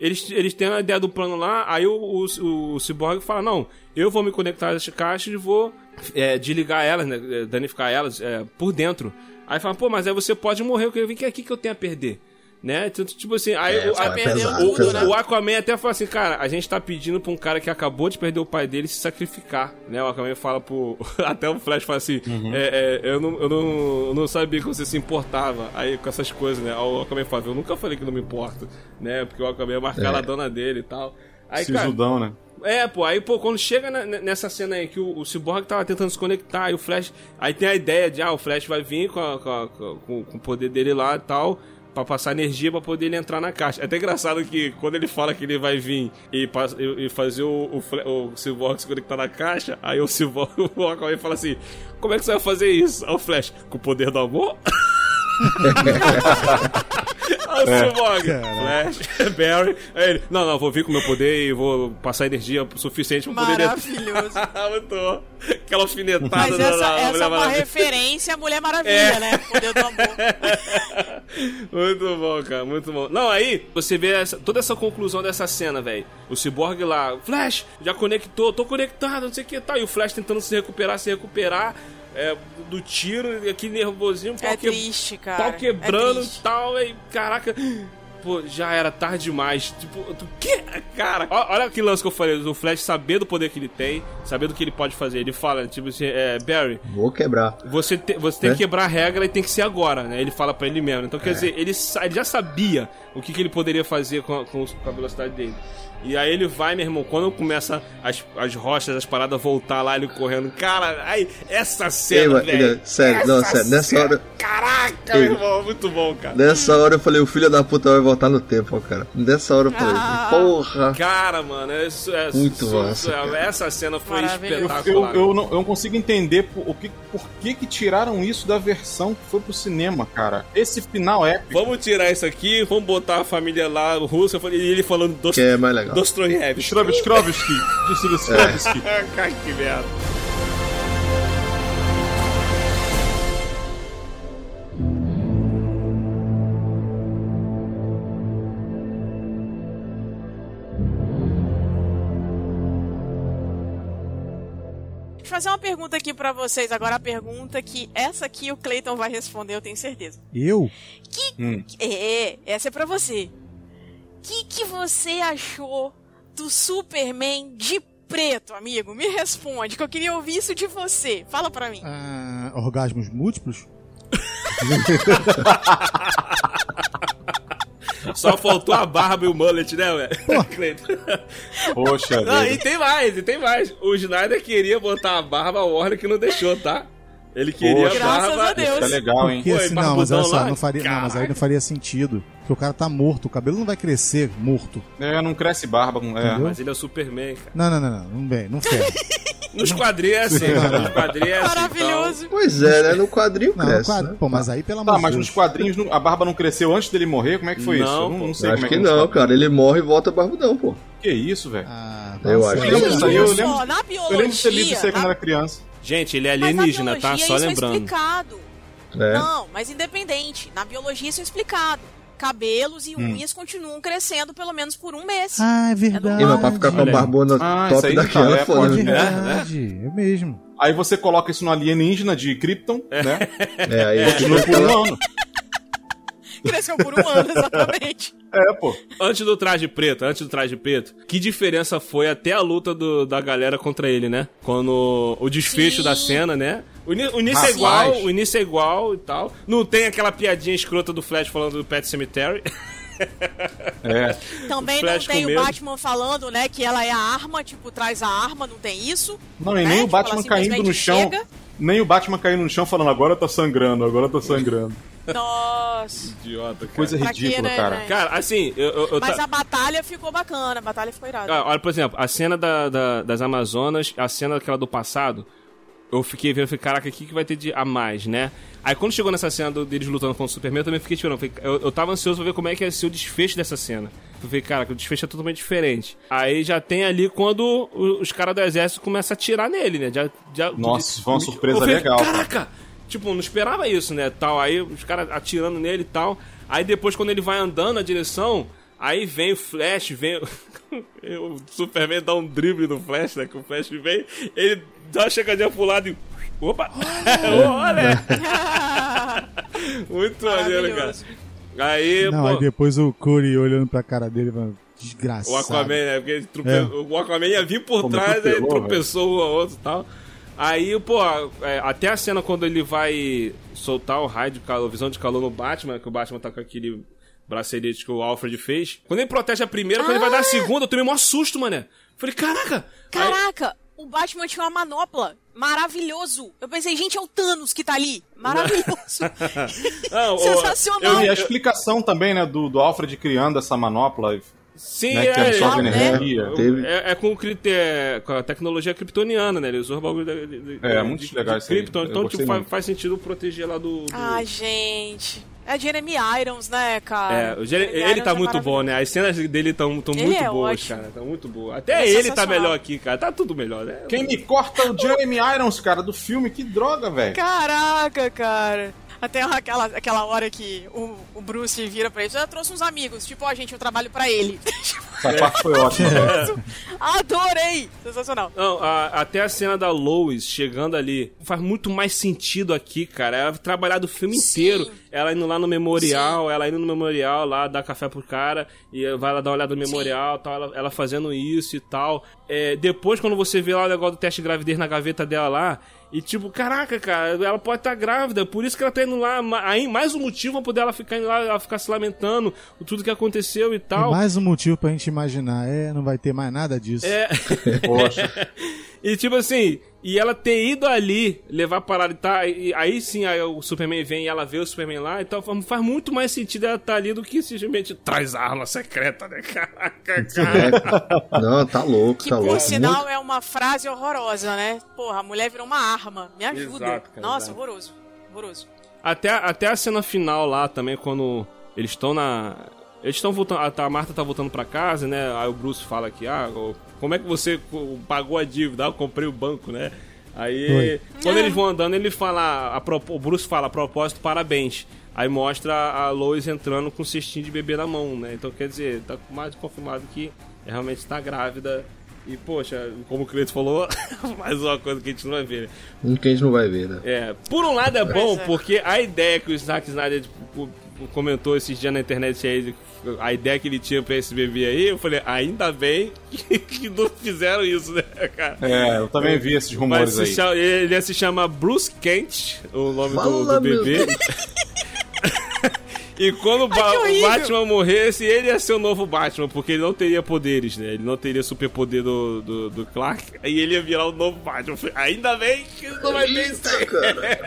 eles, eles têm a ideia do plano lá, aí o, o, o Cyborg fala, não, eu vou me conectar a essas caixas e vou é, desligar elas, né, danificar elas é, por dentro. Aí fala, pô, mas aí você pode morrer, eu quero ver o que aqui que eu tenho a perder. Né? Então, Tipo assim, aí É, o, a- pesado, o- pesado. o Aquaman até fala assim, cara, a gente tá pedindo pra um cara que acabou de perder o pai dele se sacrificar, né? O Aquaman fala pro... até o Flash fala assim, é, é, eu, não, eu, não, eu não sabia que você se importava aí com essas coisas, né? O Aquaman fala, eu nunca falei que não me importo, né? Porque o Aquaman é marcar É. a dona dele e tal. Aí, Esse cara, judão, né? É, pô, aí, pô, quando chega na- nessa cena aí que o, o Cyborg tava tentando se conectar e o Flash. Aí tem a ideia de, ah, o Flash vai vir com, a- com, a- com- com o poder dele lá e tal. Pra passar energia pra poder ele entrar na caixa. É até engraçado que quando ele fala que ele vai vir e, e- e fazer o, o, o Cyborg se conectar na caixa, aí o Cyborg o fala assim: Como é que você vai fazer isso? Aí o Flash, com o poder do amor? Aí o Cyborg. Flash, Barry. Aí ele, não, não, vou vir com o meu poder e vou passar energia suficiente pra poder Maravilhoso. Muito bom. Aquela alfinetada Mas da- essa, da essa é Mulher uma Maravilha. referência à Mulher Maravilha, É. né? Poder do amor. Muito bom, cara, muito bom. Não, aí você vê essa- toda essa conclusão dessa cena, velho. O Cyborg lá, Flash, já conectou, tô conectado, não sei o que tal. E o Flash tentando se recuperar, se recuperar é, do tiro, aqui nervosinho, pau, É que- triste, cara. pau quebrando É e triste. tal. E caraca. Pô, já era tarde demais. Tipo, tu que? Cara, olha que lance que eu falei. O Flash saber do poder que ele tem, saber do que ele pode fazer. Ele fala, tipo assim, é, Barry, Vou quebrar. você, te- você tem É. que quebrar a regra e tem que ser agora, né? Ele fala pra ele mesmo. Então, quer dizer, ele, ele já sabia o que, que ele poderia fazer com a, com a velocidade dele. E aí ele vai, meu irmão, quando começa as, as rochas, as paradas voltar lá, ele correndo. Cara, aí, essa cena, velho. sério, não, sério, nessa cena- hora- Caraca, Ei. meu irmão, muito bom, cara. Nessa hora eu falei, o filho da puta vai voltar no tempo, ó, cara. Nessa hora eu falei, Ah. porra. Cara, mano, é, isso- é Muito su- massa, é, cara. Essa cena foi Maravilhoso. Eu, espetacular. eu, não, eu não consigo entender por, o que, por que que tiraram isso da versão que foi pro cinema, cara. Esse final é épico. Vamos tirar isso aqui, vamos botar a família lá, o russo, eu falei- e ele falando dos, Que é mais legal. Dostoiévski. Strovsky, disse Strovsky. Cara, que merda. Fazer uma pergunta aqui pra vocês. Agora a pergunta que essa aqui o Clayton vai responder, eu tenho certeza. Eu? Hum. É, essa é pra você. O que, que você achou do Superman de preto, amigo? Me responde, que eu queria ouvir isso de você. Fala pra mim. Ah, orgasmos múltiplos? Só faltou a barba e o mullet, né, velho? Poxa Não, e tem mais, e tem mais. O Snyder queria botar a barba, a Warner que não deixou, tá? Ele queria Poxa. Graças barba. a Deus. Isso é legal, hein? Porque Pô, assim, e não, mas olha só, não faria, não, mas aí não faria sentido. Porque o cara tá morto, o cabelo não vai crescer morto. É, não cresce barba. É. Mas ele é o Superman, cara. Não, não, não, não, não vem, não ferra. Nos quadrinhos é assim, cara. Nos quadrinhos é assim. Maravilhoso. Pois é, né? No quadrinho Não, cresce, quadro- né? pô, mas aí pelo amor Tá, de mas Deus. nos quadrinhos a barba não cresceu antes dele morrer? Como é que foi Não, isso? Eu pô. não, não sei Eu como acho é que não, cara. Ele morre e volta barbudão, pô. Que isso, velho? Ah, Eu acho que eu lembro- Eu lembro de ter lido isso aí quando era criança. Gente, ele é alienígena, tá? Só isso é lembrando. explicado. É. Não, mas independente. Na biologia isso é explicado. Cabelos e Hum. unhas continuam crescendo pelo menos por um mês. Ah, é verdade. E, mas pra ficar com a barbona Ah, top aí, daquela, é é, foda. pode- né? É verdade, é mesmo. Aí você coloca isso no alienígena de Krypton, né? É, aí Continua por um ano. Cresceu por um ano, exatamente. É, pô. Antes do traje preto, antes do traje preto, que diferença foi até a luta do- da galera contra ele, né? Quando o desfecho Sim. da cena, né? O, o início é igual, o início é igual e tal. Não tem aquela piadinha escrota do Flash falando do Pet Cemetery. É. Também O não tem o. Batman falando, né, que ela é a arma, tipo, traz a arma, não tem isso. Não, e né? nem o Tipo, Batman caindo no chão. chega. Nem o Batman caindo no chão falando, agora tá sangrando, agora tá sangrando. Nossa. Idiota, cara. Coisa ridícula, né, cara. velho? Cara, assim, eu, eu, eu Mas ta- a batalha ficou bacana, a batalha ficou irada. Ah, olha, por exemplo, a cena da, da- das Amazonas, a cena daquela do passado, eu fiquei vendo, falei, caraca, o que, que vai ter de a mais, né? Aí quando chegou nessa cena do- deles lutando contra o Superman, eu também fiquei. Falei, Eu, eu tava ansioso pra ver como é que ia ser o desfecho dessa cena. Eu falei, cara, que o desfecho é totalmente diferente. Aí já tem ali quando os caras do exército começam a atirar nele, né? Já, já, Nossa, foi uma surpresa eu falei, legal, cara. Tipo, não esperava isso, né? Tal. Aí os caras atirando nele e tal. Aí depois, quando ele vai andando na direção, aí vem o Flash, vem. o Superman dá um drible no Flash, né? Que o Flash vem, ele dá uma chegadinha pro lado e. Opa! Olha! Muito maneiro, cara. Aí, Não, pô. aí depois o Corey olhando pra cara dele, falando, desgraçado. O Aquaman, né? Porque ele trope... É. o Aquaman ia vir por Como trás, aí tropeçou um ao outro e tal. Aí, pô, é, até a cena quando ele vai soltar o raio de calor, visão de calor no Batman, que o Batman tá com aquele bracelete que o Alfred fez. Quando ele protege a primeira, quando ele vai dar a segunda, eu tomei um maior susto, mané. Falei, caraca! Aí- Caraca, o Batman tinha uma manopla. Maravilhoso. Eu pensei, gente, é o Thanos que tá ali. Maravilhoso. Não, Sensacional. eu- E a explicação também, né, do, do Alfred criando essa manopla, Sim, né, que é, absorve né? energia. Teve. é, é com, o cripto- é com a tecnologia kryptoniana, né? Ele usou o bagulho da, de, de- É, de- muito de, legal de isso. Krypton, então tipo, faz, faz sentido proteger lá do. do- Ai, gente. É Jeremy Irons, né, cara? É, o Jere- Jeremy ele tá Irons é muito bom, né? As cenas dele estão tão muito é boas, ótimo. cara. Tá muito boa. Até É ele tá melhor aqui, cara. Tá tudo melhor, né? Quem me corta é o Jeremy Irons, cara, do filme. Que droga, velho. Caraca, cara. Até aquela, aquela hora que o, o Bruce vira pra ele, eu trouxe uns amigos, tipo, ó, gente, eu trabalho pra ele. Essa parte foi ótima. Adorei! Sensacional. Não, a- até a cena da Lois chegando ali faz muito mais sentido aqui, cara. Ela trabalhar do filme Sim. inteiro. Ela indo lá no memorial, ela indo no memorial lá, dar café pro cara, e vai lá dar uma olhada no memorial tal, ela, ela fazendo isso e tal. É, depois, quando você vê lá o negócio do teste de gravidez na gaveta dela lá, e tipo, caraca, cara, ela pode estar grávida, por isso que ela tá indo lá. Aí, mais um motivo pra poder ela ficar indo lá, ela ficar se lamentando, tudo que aconteceu e E tal. mais um motivo pra gente imaginar. É, não vai ter mais nada disso. É. Poxa. E tipo assim, e ela ter ido ali, levar a parada e tá. E aí sim aí o Superman vem e ela vê o Superman lá, então faz- faz muito mais sentido ela estar ali do que simplesmente traz a arma secreta, né? Caraca, cara. É, não, tá louco, Que tá por louco. sinal Muito- é uma frase horrorosa, né? Porra, a mulher virou uma arma. Me ajuda. Exato, cara, Nossa, exato. horroroso. Horroroso. Até, até a cena final lá também, quando eles estão na. Eles estão voltando. A, a Marta tá voltando pra casa, né? Aí o Bruce fala que, ah, como é que você pagou a dívida? Ah, eu comprei o banco, né? Aí, Foi. quando eles vão andando, ele fala. A, o Bruce fala, a propósito, parabéns. Aí mostra a Lois entrando com um cestinho de bebê na mão, né? Então quer dizer, tá mais confirmado que realmente tá grávida. E, poxa, como o Cleiton falou, mais uma coisa que a gente não vai ver. né? Um que a gente não vai ver, né? É, por um lado é bom, é. porque a ideia que o Zack Snyder tipo, comentou esses dias na internet aí, a ideia que ele tinha pra esse bebê aí, eu falei, ainda bem que, que não fizeram isso, né, cara? É, eu também vi esses rumores aí. chama- ele ia se chama Bruce Kent, o nome do, Fala, do meu bebê. E quando o, Ba- que o. Batman morresse, ele ia ser o novo Batman, porque ele não teria poderes, né? Ele não teria superpoder do, do, do Clark, e ele ia virar o novo Batman. Ainda bem que não vai ter isso.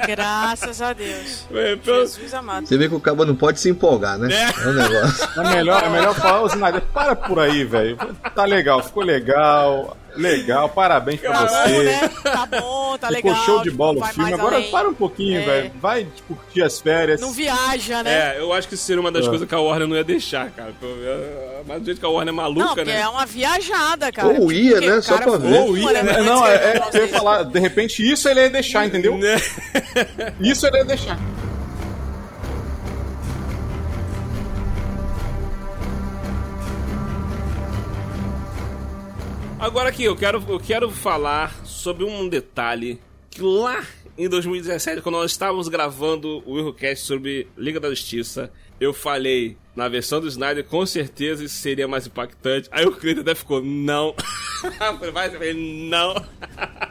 Graças a Deus. É, pelo- Jesus amado. Você vê que o cabo não pode se empolgar, né? É. É um negócio. É melhor, é melhor falar, para por aí, velho. Tá legal, ficou legal. Legal, parabéns pra bom, você. né? Tá bom, tá Ficou legal. show de tipo, bola o vai filme. Agora além. para um pouquinho, É. velho. Vai curtir as férias. Não viaja, né? É, eu acho que isso seria uma das É. coisas que a Warner não ia deixar, cara. É, Mas do jeito que a Warner é Não, maluca, porque né? é uma viajada, cara. Ou ia, Porque né? o Só pra ver. uma, Ou ia, né? não, é, é, eu ia falar, de repente isso ele ia deixar, entendeu? Né? Isso ele ia deixar. Agora aqui, eu quero, eu quero falar sobre um detalhe que lá em 2017, quando nós estávamos gravando o Willcast sobre Liga da Justiça, eu falei, na versão do Snyder, com certeza isso seria mais impactante. Aí o Cleiton até ficou, não. Vai, ele, não.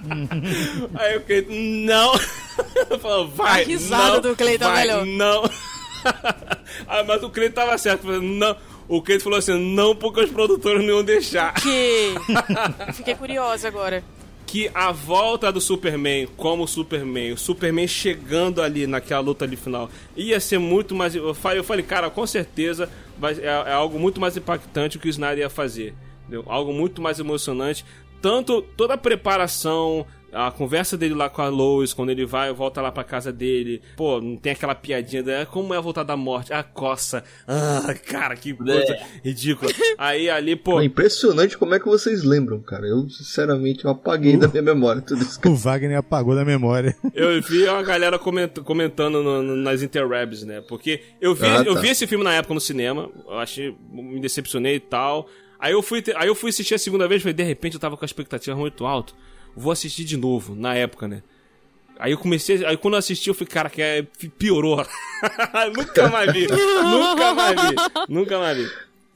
Aí o Cleiton, não. Falei, vai, A risada não, do Cleiton vai, melhor. não. ah, mas o Cleiton tava certo, falando, não. O Cleiton falou assim, não porque os produtores não iam deixar. Que... Fiquei curiosa agora. que a volta do Superman como Superman, o Superman chegando ali naquela luta ali final, ia ser muito mais. Eu falei, eu falei cara, com certeza vai, é, é algo muito mais impactante o que o Snyder ia fazer. entendeu? Algo muito mais emocionante. Tanto toda a preparação, a conversa dele lá com a Lois, quando ele vai volta lá pra casa dele. Pô, não tem aquela piadinha, né? Como é voltar da morte? A coça. Ah, cara, que coisa ridícula. Aí ali, pô. É impressionante como é que vocês lembram, cara. Eu, sinceramente, eu apaguei da minha memória tudo isso. O Wagner apagou da memória. Eu vi uma galera coment- comentando no- no- nas interwebs, né? Porque eu vi, Ah, tá. eu vi esse filme na época no cinema, eu achei, me decepcionei e tal. Aí eu fui, aí eu fui assistir a segunda vez, falei, de repente eu tava com a expectativa muito alta. Vou assistir de novo, na época, né? Aí eu comecei, aí quando eu assisti, eu falei, cara, que é, piorou. nunca mais vi, nunca mais vi, nunca mais vi.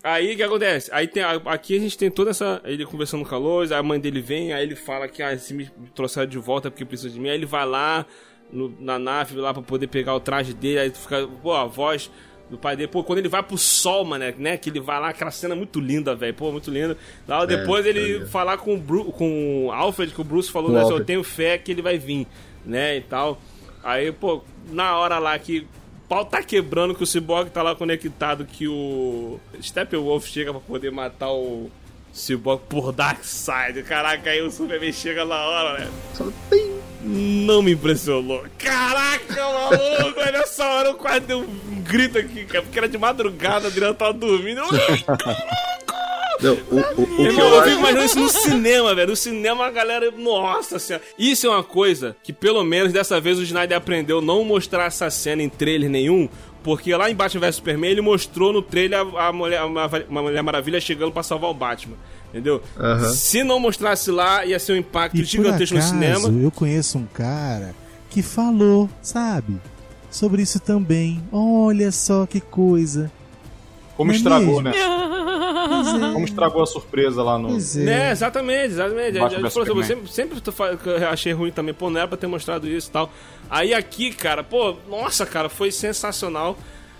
Aí o que acontece? Aí tem, aqui a gente tem toda essa. Ele conversando com a Lois, a mãe dele vem, aí ele fala que ah, se me trouxeram de volta porque precisa de mim. Aí ele vai lá no- na nave lá pra poder pegar o traje dele, aí fica, pô, a voz do pai dele. Pô, quando ele vai pro sol, mano, né? Que ele vai lá, aquela cena muito linda, velho. Pô, muito linda. Lá, depois ele é. falar com o, Bru com o Alfred, que o Bruce falou, Com né? Eu tenho fé que ele vai vir, né? E tal. Aí, pô, na hora lá que o pau tá quebrando, que o Cyborg tá lá conectado, que o Steppenwolf chega pra poder matar o Cyborg por Darkseid. Caraca, aí o Superman chega na hora, né? Só tem. Não me impressionou. Caraca, maluco! Nessa hora eu quase dei um grito aqui, cara, porque era de madrugada, o Adriano tava dormindo. Eu, Não, o, o, o que eu eu fico imaginando isso no cinema, velho. No cinema a galera. Nossa senhora. Isso é uma coisa que pelo menos dessa vez o Snyder aprendeu não mostrar essa cena em trailer nenhum. Porque lá em Batman vs Superman ele mostrou no trailer a, a mulher, uma, uma Mulher Maravilha chegando pra salvar o Batman. Entendeu? Aham. Se não mostrasse lá, ia ser um impacto E por gigantesco no acaso, cinema. eu conheço um cara que falou, sabe? Sobre isso também. Olha só que coisa. Como Não é estragou, mesmo? né? É. Como estragou a surpresa lá no. Pois é. Né, exatamente, exatamente. Eu, falou assim, sempre, sempre eu achei ruim também, pô, não era pra ter mostrado isso e tal. Aí aqui, cara, pô, nossa, cara, foi sensacional.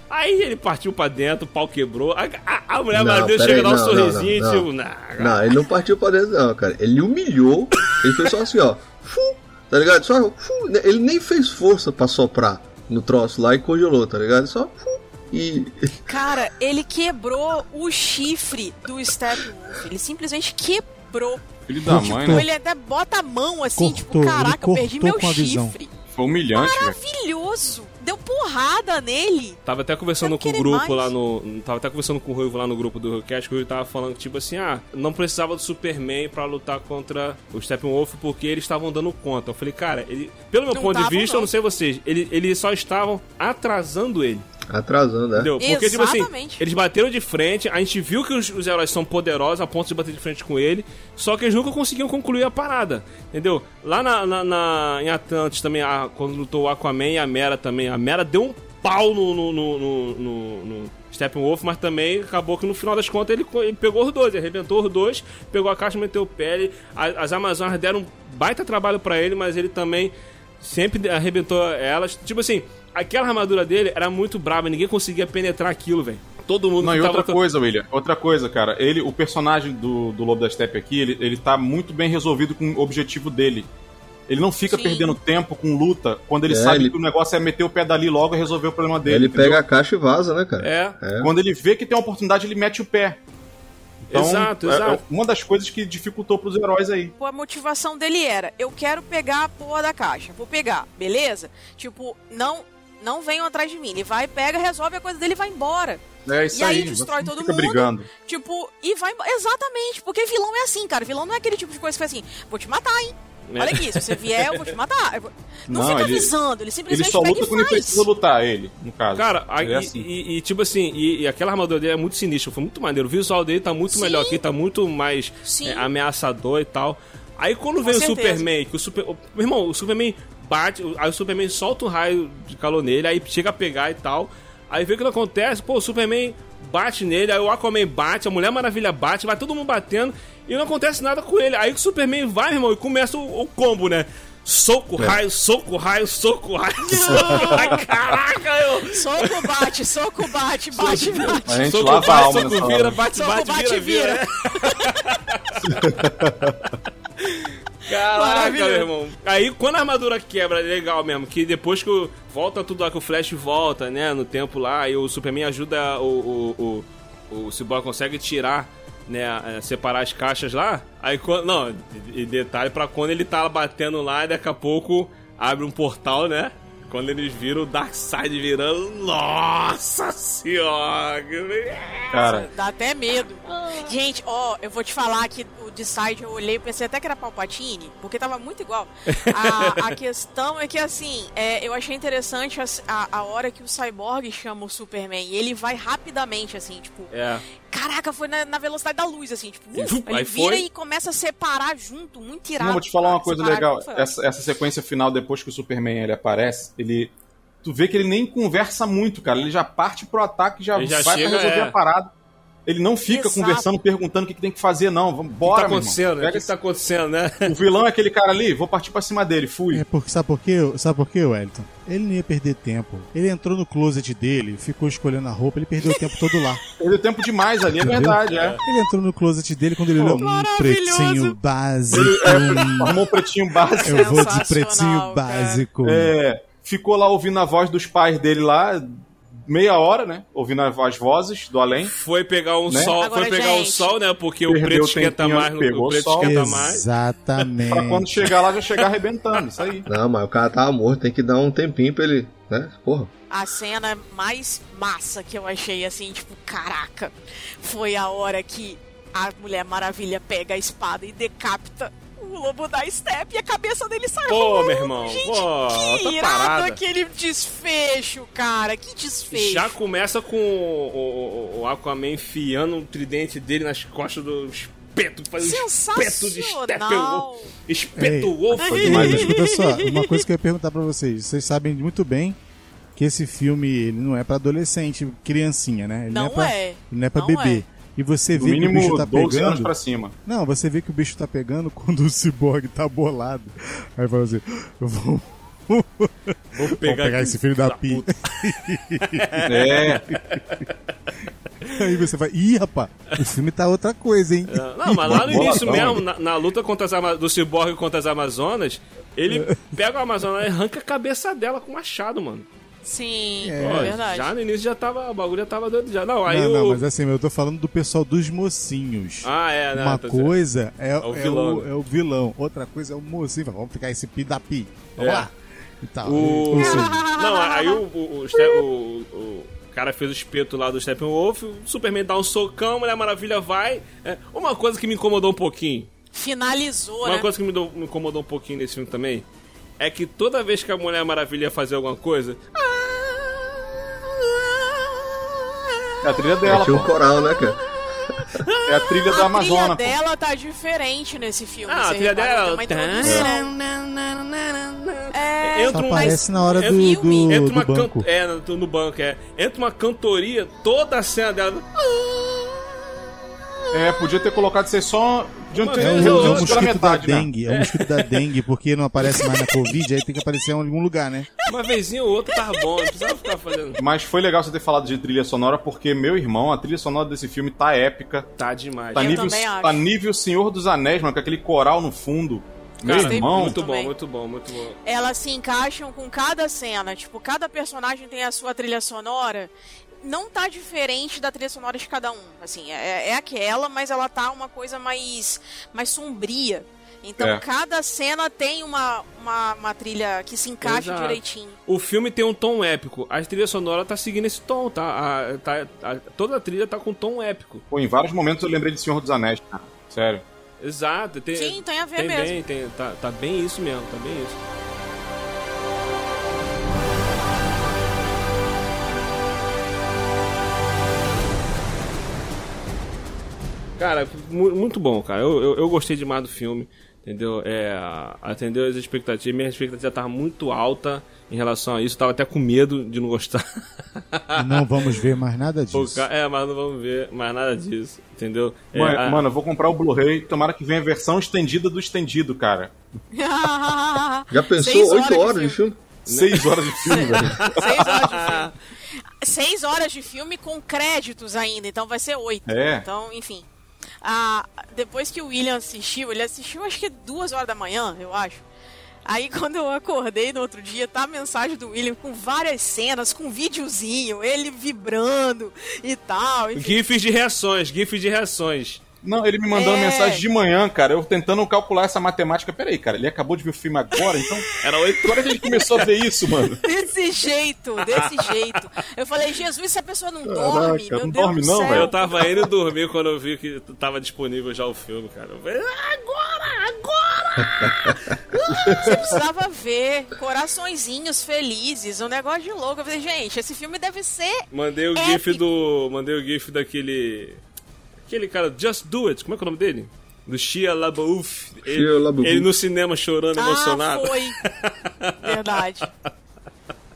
Aí ele partiu pra dentro, o pau quebrou. A, a, a mulher Não, Maravilha chega dar um não, sorrisinho não, e tipo, não. Não, ele não partiu pra dentro, não, cara. Ele humilhou. Ele fez só assim, ó. Fu, tá ligado? Só. fu, ele nem fez força pra soprar no troço lá e congelou, tá ligado? Só. Fu, e. Cara, ele quebrou o chifre do Steppenwolf. Ele simplesmente quebrou. Filho da Tipo, mãe, Ou né? ele até bota a mão assim, Cortou, tipo, caraca, eu perdi meu chifre. Foi humilhante. Maravilhoso. Deu porrada nele. Tava até conversando com o grupo mais. lá no. Tava até conversando com o Ruivo lá no grupo do Hellcat, que o Ruivo tava falando que, tipo assim, ah, não precisava do Superman pra lutar contra o Steppenwolf porque eles estavam dando conta. Eu falei, cara, ele, pelo meu Não ponto de vista, não. eu não sei vocês, ele, eles só estavam atrasando ele. Atrasando, né? Entendeu? Porque, tipo assim, Exatamente. eles bateram de frente, a gente viu que os, os heróis são poderosos a ponto de bater de frente com ele, só que eles nunca conseguiam concluir a parada, entendeu? Lá na, na- na- em Atlantis também, a- quando lutou o Aquaman e a Mera também, a Mera deu um pau no, no, no, no, no- no Steppenwolf, mas também acabou que no final das contas ele, ele pegou os dois, ele arrebentou os dois, pegou a caixa, meteu o pé, ele- a- as Amazonas deram um baita trabalho pra ele, mas ele também sempre arrebentou elas. Tipo assim, aquela armadura dele era muito braba, ninguém conseguia penetrar aquilo, velho. Todo mundo Não, e tava outra coisa, William. Outra coisa, cara. Ele, o personagem do, do Lobo da Steppe aqui, ele, ele tá muito bem resolvido com o objetivo dele. Ele não fica Sim. perdendo tempo com luta quando ele É, sabe ele- que o negócio é meter o pé dali logo e resolver o problema dele. ele entendeu? pega a caixa e vaza, né, cara? É, É. Quando ele vê que tem uma oportunidade, ele mete o pé. Então, Exato, é- exato. é uma das coisas que dificultou pros heróis aí. Pô, a motivação dele era: eu quero pegar a porra da caixa. Vou pegar, beleza? Tipo, não não venham atrás de mim. Ele vai, pega, resolve a coisa dele e vai embora. É isso E aí aí. destrói todo fica mundo. brigando. Tipo, e vai embora. Exatamente, porque vilão é assim, cara. Vilão não é aquele tipo de coisa que faz assim: vou te matar, hein? É. Olha aqui, se você vier, eu vou te matar. Não, Não, fica ele- avisando, ele Ele simplesmente só pega luta e quando ele precisa lutar, ele, no caso. Cara, a- Ele e, é assim. e- e, tipo assim, e, e aquela armadura dele é muito sinistra, foi muito maneiro. O visual dele tá muito Sim. melhor aqui, tá muito mais é, ameaçador e tal. Aí quando Com vem o certeza. Superman, que o Super. o- meu irmão, o Superman bate, o- aí o Superman solta um raio de calor nele, aí chega a pegar e tal. Aí vê o que não acontece, pô, o Superman bate nele, aí o Aquaman bate, a Mulher Maravilha bate, vai todo mundo batendo e não acontece nada com ele. Aí o Superman vai, meu irmão, e começa o, o combo, né? Soco, É. raio, soco, raio, soco, raio, soco, raio. Caraca, eu. Soco bate, soco bate, bate, bate. A gente Soco lava a bate, alma soco vira, bate, Soco bate, bate, vira, vira. vira. Caraca, meu irmão. Aí, quando a armadura quebra, é legal mesmo. Que depois que o- volta tudo lá, que o Flash volta, né? No tempo lá, e o Superman ajuda o. O, o, o Cyborg consegue tirar, né? a- Separar as caixas lá. Aí, quando. Não, e detalhe pra quando ele tá batendo lá, e daqui a pouco abre um portal, né? Quando eles viram o Darkseid virando. Nossa senhora! Cara, Dá até medo. Gente, ó, eu vou te falar que o Decide eu olhei e pensei até que era Palpatine, porque tava muito igual. A, a questão é que, assim, é, eu achei interessante a, a, a hora que o Cyborg chama o Superman e ele vai rapidamente, assim, tipo, É. caraca, foi na, na velocidade da luz, assim, tipo, uf, ele vira foi. e começa a separar junto, muito irado. Não, vou te falar uma cara, coisa separar legal. Essa, essa sequência final, depois que o Superman ele aparece, ele. Tu vê que ele nem conversa muito, cara. Ele já parte pro ataque, já, já vai chega, pra resolver é. a parada. Ele não fica Exato. conversando, perguntando o que, que tem que fazer, não. Vamos, bora, tá meu acontecendo, irmão. né? O Pega que, esse- que tá acontecendo, né? O vilão é aquele cara ali, vou partir pra cima dele, fui. É porque, sabe por quê? Sabe por quê, Wellington? Ele não ia perder tempo. Ele entrou no closet dele, ficou escolhendo a roupa, ele perdeu o tempo todo lá. Perdeu tempo demais ali, é verdade, é. Ele entrou no closet dele quando ele olhou um pretinho básico. Arrumou um pretinho básico. Eu vou de pretinho cara. básico. É, ficou lá ouvindo a voz dos pais dele lá, meia hora, né? Ouvindo as vozes do além. Foi pegar um Né? sol, Agora, foi pegar um gente. sol, né? Porque o preto o esquenta mais, no, pegou o preto sol. esquenta mais. Exatamente. Pra quando chegar lá já chegar arrebentando, isso aí. Não, mas o cara tava morto, tem que dar um tempinho pra ele, né? Porra. A cena mais massa que eu achei, assim, tipo, caraca, foi a hora que a Mulher Maravilha pega a espada e decapita o lobo da Step e a cabeça dele sai Pô, rolando. meu irmão, Gente, pô, que tá irado parada. aquele desfecho, cara, que desfecho. Já começa com o, o- o Aquaman enfiando o tridente dele nas costas do espeto, faz um espeto de. Steppenwolf. Espeto Wolf. Mas escuta só, uma coisa que eu ia perguntar pra vocês. Vocês sabem muito bem que esse filme ele não é pra adolescente, criancinha, né? Ele não, Não é pra, é. Ele não é pra Não bebê. é. E você vê que o bicho tá 12 anos pegando. pra cima. Não, você vê que o bicho tá pegando quando o ciborgue tá bolado. Aí fala assim: eu vou, Vou vou pegar aqui, esse filho da da pi. É, Aí você vai, ih, rapaz, o filme tá outra coisa, hein? Não, mas lá no início mesmo, na, na luta contra as Ama- do Cyborg contra as Amazonas, ele pega a Amazona e arranca a cabeça dela com o machado, mano. Sim, É. é, Pô, verdade. Já no início já tava. O bagulho já tava doido já. Não, aí não, o. não, mas assim, eu tô falando do pessoal dos mocinhos. Ah, é, né? Uma coisa é, o é vilão, o, né? é o vilão, outra coisa é o mocinho. Vamos ficar esse pi da pi. Vamos É. lá. E tal. O... Não, aí o, o, o, Ste- o- o cara fez o espeto lá do Steppenwolf, o Superman dá um socão, a Mulher Maravilha vai. É, uma coisa que me incomodou um pouquinho, Finalizou, uma né? coisa que me, do- me incomodou um pouquinho nesse filme também, é que toda vez que a Mulher Maravilha ia fazer alguma coisa, é a trilha É, dela, tinha um coral, né, cara? É a trilha da a Amazônia, trilha pô. dela tá diferente nesse filme. Ah, a trilha dela- uma introdução. É, entra um- aparece na hora do, filme. do, entra do uma banco. can- é, no, no banco, é. Entra uma cantoria, toda a cena dela. É, podia ter colocado ser só É vez o, eu- pela é mosquito da metade, né? dengue. É o mosquito da dengue, porque não aparece mais na Covid, aí tem que aparecer em algum lugar, né? Uma vezinha ou outra tava bom, não precisava ficar fazendo. Mas foi legal você ter falado de trilha sonora, porque, meu irmão, a trilha sonora desse filme tá épica. Tá demais. Tá Eu nível, também acho. tá nível Senhor dos Anéis, mano, com aquele coral no fundo. Meu Cara, irmão, muito bom, também. muito bom, muito bom. elas se encaixam com cada cena. Tipo, cada personagem tem a sua trilha sonora. Não tá diferente da trilha sonora de cada um. Assim, é, é aquela, mas ela tá uma coisa mais, mais sombria. Então, É. cada cena tem uma, uma, uma trilha que se encaixa Exato. direitinho. O filme tem um tom épico. A trilha sonora tá seguindo esse tom, tá? A- tá- a- toda a trilha tá com tom épico. pô, em vários momentos eu lembrei de Senhor dos Anéis, cara. Sério. Exato. Tem, Sim, tem a ver tem mesmo. Bem, tem, tá, tá bem isso mesmo, tá bem isso. Cara, mu- muito bom, cara. Eu, eu, eu gostei demais do filme, entendeu? É, atendeu as expectativas. Minha expectativa tava muito alta em relação a isso. Tava até com medo de não gostar. Não vamos ver mais nada disso. É, mas não vamos ver mais nada disso, entendeu? É, Mano, a- mano, eu vou comprar o Blu-ray, tomara que venha a versão estendida do estendido, cara. Já pensou? Seis Oito horas de filme? Seis horas de filme, velho. Seis horas de filme. Seis horas de filme com créditos ainda, então vai ser oito. É. Então, enfim. Ah, depois que o William assistiu, ele assistiu acho que duas horas da manhã, eu acho. Aí quando eu acordei no outro dia, tá a mensagem do William com várias cenas, com videozinho, ele vibrando e tal. Enfim. GIFs de reações, GIFs de reações. Não, ele me mandando É. mensagem de manhã, cara, eu tentando calcular essa matemática. Peraí, cara, ele acabou de ver o filme agora, então. Era oito Agora que ele começou a ver isso, mano. Desse jeito, desse jeito. Eu falei, Jesus, se a pessoa não dorme, Caraca, meu não Deus dorme do não, velho. Eu tava indo dormir quando eu vi que tava disponível já o filme, cara. Eu falei, agora, agora! Você precisava ver coraçõezinhos felizes, um negócio de louco. Eu falei, gente, esse filme deve ser. Mandei o Épico. GIF do. Mandei o GIF daquele. Aquele cara, Just Do It, como é que é o nome dele? Do Shia LaBeouf. Ele, Shia LaBeouf. ele no cinema chorando, emocionado. Ah, foi. Verdade.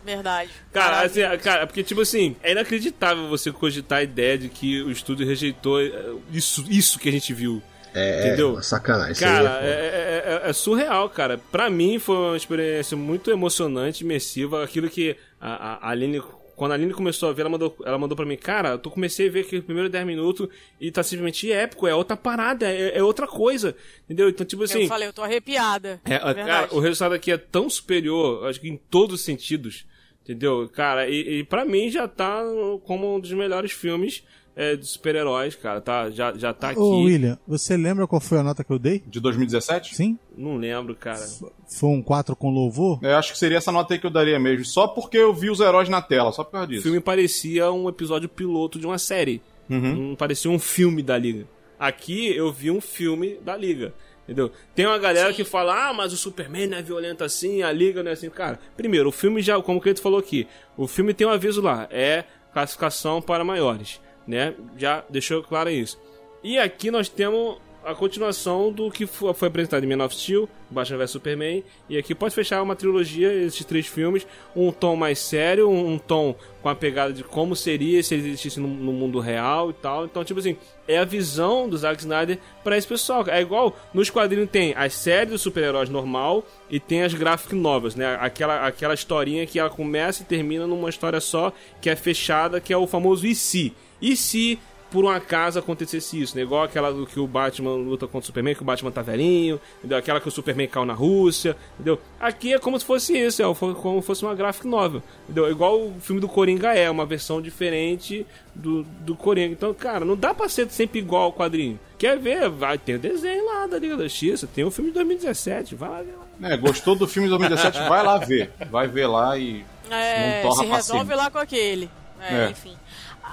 Verdade. Cara, assim, cara, porque, tipo assim, é inacreditável você cogitar a ideia de que o estúdio rejeitou eh, isso, isso que a gente viu. É, Entendeu? é uma sacanagem. Cara, é é, é- é- é surreal, cara. Pra mim foi uma experiência muito emocionante, imersiva. Aquilo que a, a, a Aline, quando a Aline começou a ver, ela mandou, ela mandou pra mim, cara, eu tô, comecei a ver aqui os primeiros 10 minutos e tá simplesmente épico, é outra parada, é, é outra coisa. Entendeu? Então, tipo assim. eu falei, eu tô arrepiada. É, Verdade. cara, o resultado aqui é tão superior, acho que em todos os sentidos, entendeu? Cara, e, e pra mim já tá como um dos melhores filmes é, de super-heróis, cara, tá, já, já tá aqui. Ô, William, você lembra qual foi a nota que eu dei? De 2017? Sim? Não lembro, cara. Foi um 4 com louvor? Eu acho que seria essa nota aí que eu daria mesmo. Só porque eu vi os heróis na tela, só por causa O disso. filme parecia um episódio piloto de uma série. Uhum. Não parecia um filme da Liga. Aqui eu vi um filme da Liga. Entendeu? Tem uma galera que fala, ah, mas o Superman não é violento assim, a Liga não é assim. Cara, primeiro, o filme já, como o Cleiton falou aqui, o filme tem um aviso lá, é classificação para maiores, né? Já deixou claro isso. E aqui nós temos a continuação do que fo- foi apresentado em Man of Steel, Batman vs Superman, e aqui pode fechar uma trilogia, esses três filmes, um tom mais sério, um, tom com a pegada de como seria se ele existisse no, no mundo real e tal. Então, tipo assim, é a visão do Zack Snyder pra esse pessoal. É igual nos quadrinhos tem as séries dos super-heróis normal e tem as graphic novels, né? Aquela, aquela historinha que ela começa e termina numa história só, que é fechada, que é o famoso e se. E se por um acaso acontecesse isso, né? Igual aquela do que o Batman luta contra o Superman, que o Batman tá velhinho, entendeu? Aquela que o Superman caiu na Rússia, entendeu? Aqui é como se fosse isso, é como se fosse uma graphic novel, entendeu? Igual o filme do Coringa é, uma versão diferente do, do Coringa. Então, cara, não dá pra ser sempre igual ao quadrinho. Quer ver? Vai ter o desenho lá da Liga da Justiça, tem o filme de 2017, vai lá ver lá. É, gostou do filme de 2017? vai lá ver. Vai ver lá e. É, se resolve lá com aquele. É, É. enfim.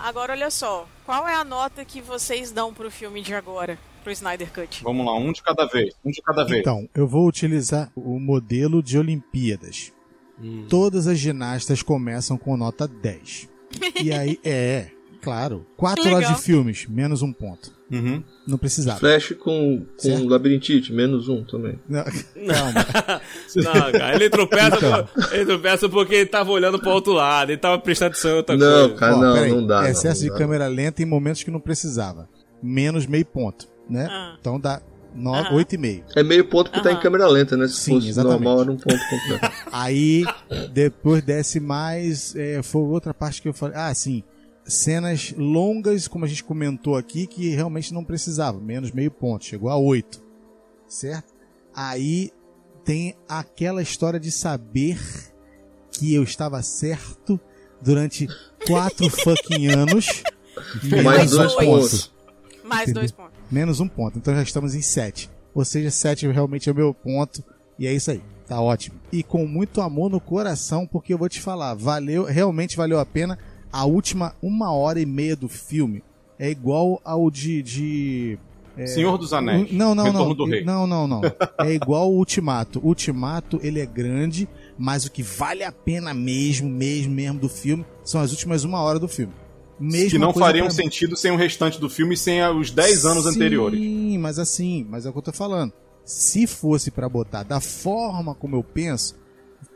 Agora, olha só. Qual é a nota que vocês dão pro filme de agora? Pro Snyder Cut? Vamos lá, um de cada vez. Um de cada vez. Então, eu vou utilizar o modelo de Olimpíadas. Todas as ginastas começam com nota 10. E aí, é, claro. Quatro Legal. horas de filmes, menos um ponto. Uhum. Não precisava. Flash com, com labirintite, menos um também. Não, calma. Não, cara, ele tropeça, Então. ele tropeça porque ele tava olhando pro outro lado, ele tava prestando atenção em outra Não, coisa. cara, Ó, não, peraí. não dá. Excesso não de dá. câmera lenta em momentos que não precisava. Menos meio ponto, né? Ah. Então dá no- Aham. 8,5. É meio ponto porque tá em câmera lenta, né? Se Sim, fosse exatamente. normal, era um ponto completo. Aí, depois desce mais, é, foi outra parte que eu falei. Ah, sim. Cenas longas, como a gente comentou aqui, que realmente não precisava. Menos meio ponto, chegou a 8. Certo? Aí tem aquela história de saber que eu estava certo durante quatro fucking anos. Mais Mais dois pontos. Mais Entendeu? dois pontos. Menos um ponto. Então já estamos em 7. Ou seja, 7 realmente é o meu ponto. E é isso aí. Tá ótimo. E com muito amor no coração, porque eu vou te falar, valeu, realmente valeu a pena. A última uma hora e meia do filme é igual ao de. de Senhor dos Anéis. não, não, Retorno não. do Rei. Não, não, não. É igual o Ultimato. O Ultimato, ele é grande, mas o que vale a pena mesmo, mesmo, mesmo do filme são as últimas uma hora do filme. Mesma que não fariam sentido sem o restante do filme e sem os 10 anos Sim, anteriores. Sim, mas assim, mas é o que eu tô falando. Se fosse pra botar da forma como eu penso,